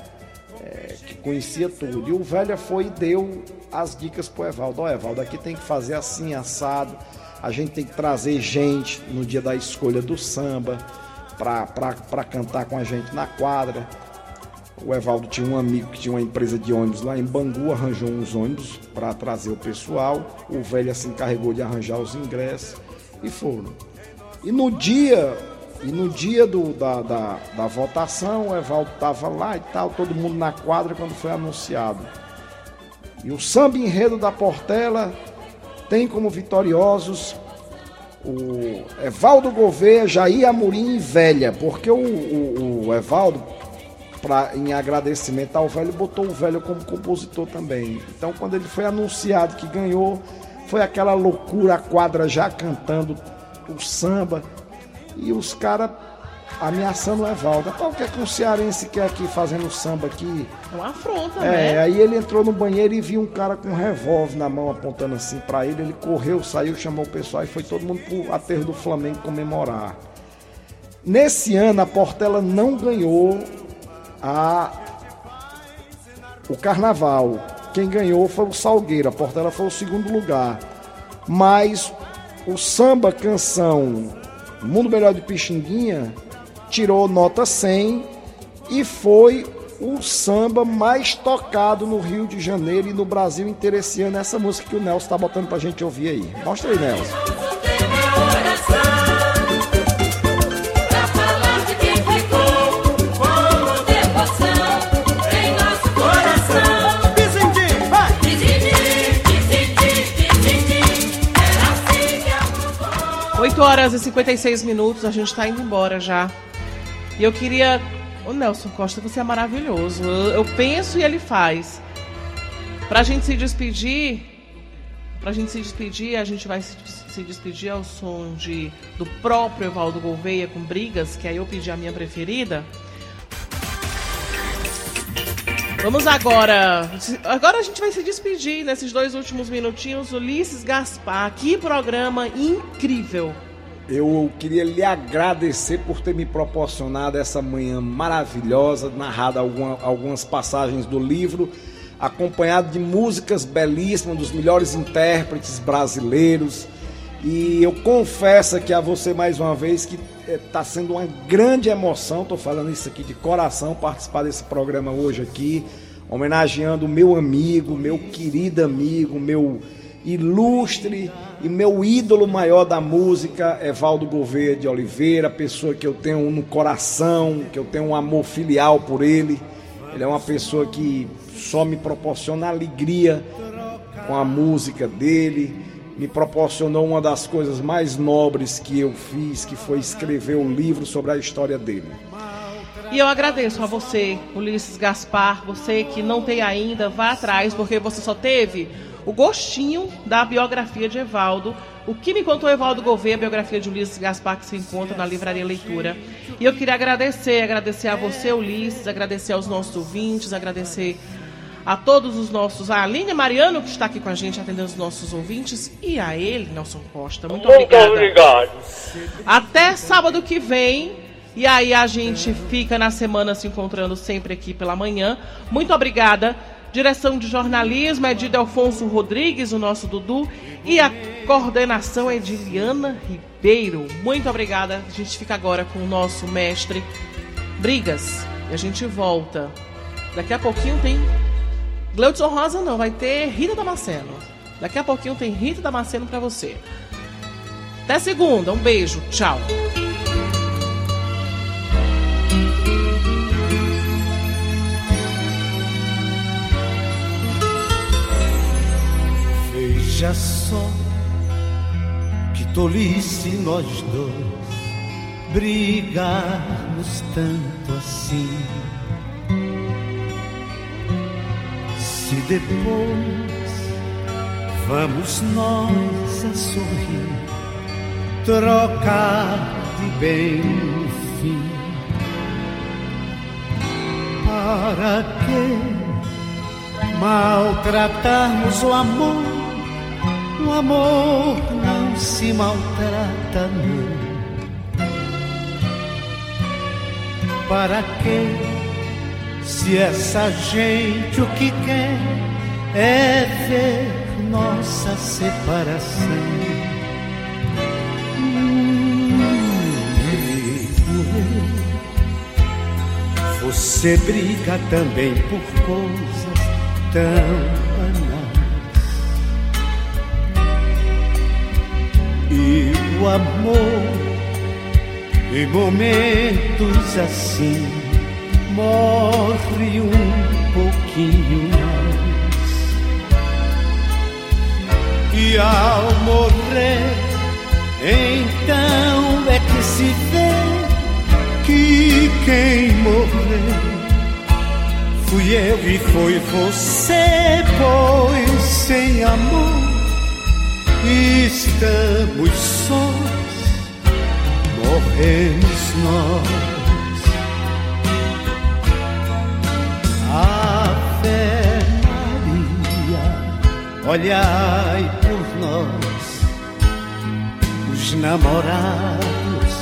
S8: É, que conhecia tudo. E o Velha foi e deu as dicas pro Evaldo. Ó, oh, Evaldo, aqui tem que fazer assim, assado a gente tem que trazer gente no dia da escolha do samba para cantar com a gente na quadra. O Evaldo tinha um amigo que tinha uma empresa de ônibus lá em Bangu, arranjou uns ônibus para trazer o pessoal. O velho se encarregou de arranjar os ingressos e foram. E no dia, e no dia do, da, da, da votação, o Evaldo estava lá e tal, todo mundo na quadra quando foi anunciado. E o samba enredo da Portela tem como vitoriosos o Evaldo Gouveia, Jair Amorim e Velha, porque o, o, o Evaldo, pra, em agradecimento ao velho, botou o velho como compositor também. Então, quando ele foi anunciado que ganhou, foi aquela loucura, a quadra já cantando o samba, e os caras ameaçando o Evaldo. Que é que um cearense quer aqui fazendo samba aqui?
S1: Uma afronta,
S8: é,
S1: né?
S8: aí ele entrou no banheiro e viu um cara com um revólver na mão apontando assim para ele. Ele correu, saiu, chamou o pessoal e foi todo mundo pro aterro do Flamengo comemorar. Nesse ano a Portela não ganhou a o carnaval. Quem ganhou foi o Salgueiro, a Portela foi o segundo lugar. Mas o samba canção Mundo Melhor de Pixinguinha tirou nota 100 e foi o samba mais tocado no Rio de Janeiro e no Brasil inteiro esse ano. Essa música que o Nelson tá botando pra gente ouvir aí. Mostra aí, Nelson.
S1: Oito horas e 56 minutos, a gente está indo embora já. E eu queria. O Nelson Costa, você é maravilhoso. Eu, penso e ele faz. Pra gente se despedir. Pra gente se despedir, a gente vai se, se despedir ao som de, do próprio Evaldo Gouveia com Brigas, que aí eu pedi a minha preferida. Vamos agora. Agora a gente vai se despedir nesses dois últimos minutinhos. Ulisses Gaspar, que programa incrível!
S8: Eu queria lhe agradecer por ter me proporcionado essa manhã maravilhosa, narrado alguma, algumas passagens do livro. acompanhado de músicas belíssimas dos melhores intérpretes brasileiros. E eu confesso aqui a você mais uma vez que está sendo uma grande emoção, estou falando isso aqui de coração, participar desse programa hoje aqui, homenageando meu amigo, meu querido amigo, meu ilustre e meu ídolo maior da música, Evaldo Gouveia de Oliveira, pessoa que eu tenho no coração, que eu tenho um amor filial por ele. Ele é uma pessoa que só me proporciona alegria com a música dele me proporcionou uma das coisas mais nobres que eu fiz, que foi escrever um livro sobre a história dele.
S1: E eu agradeço a você, Ulisses Gaspar, você que não tem ainda, vá atrás, porque você só teve o gostinho da biografia de Evaldo. O que me contou Evaldo Gouveia, a biografia de Ulisses Gaspar, que se encontra na Livraria Leitura. E eu queria agradecer, agradecer a você, Ulisses, agradecer aos nossos ouvintes, agradecer a todos os nossos, a Aline Mariano, que está aqui com a gente atendendo os nossos ouvintes, e a ele, Nelson Costa. Muito, Muito obrigada.
S30: obrigado.
S1: Até sábado que vem. E aí a gente fica na semana se encontrando sempre aqui pela manhã. Muito obrigada. Direção de jornalismo é de Delfonso Rodrigues, o nosso Dudu. E a coordenação é de Liana Ribeiro. Muito obrigada. A gente fica agora com o nosso mestre Brigas. E a gente volta. Daqui a pouquinho tem Gleudson Rosa não, vai ter Rita Damasceno. Daqui a pouquinho tem Rita Damasceno para você. Até segunda, um beijo, tchau.
S15: Veja só que tolice nós dois brigarmos tanto assim. Se depois vamos nós a sorrir, trocar de bem no fim. Para que maltratarmos o amor? O amor não se maltrata, não. Para que? Se essa gente o que quer é ver nossa separação. Você briga também por coisas tão E o amor, em momentos assim, morre um pouquinho mais. E ao morrer, então é que se vê que quem morreu fui eu e foi você, pois sem amor estamos sós, morremos nós. Ave Maria, olhai por nós, os namorados,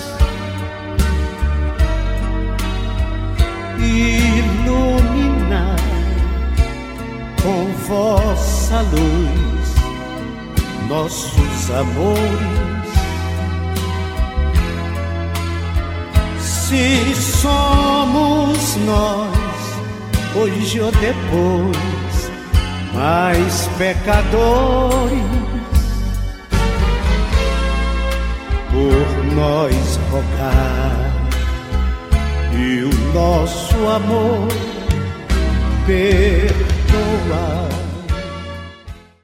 S15: iluminar com vossa luz nossos amores. Se somos nós hoje ou depois, mais pecadores, por nós rogar e o nosso amor perdoar.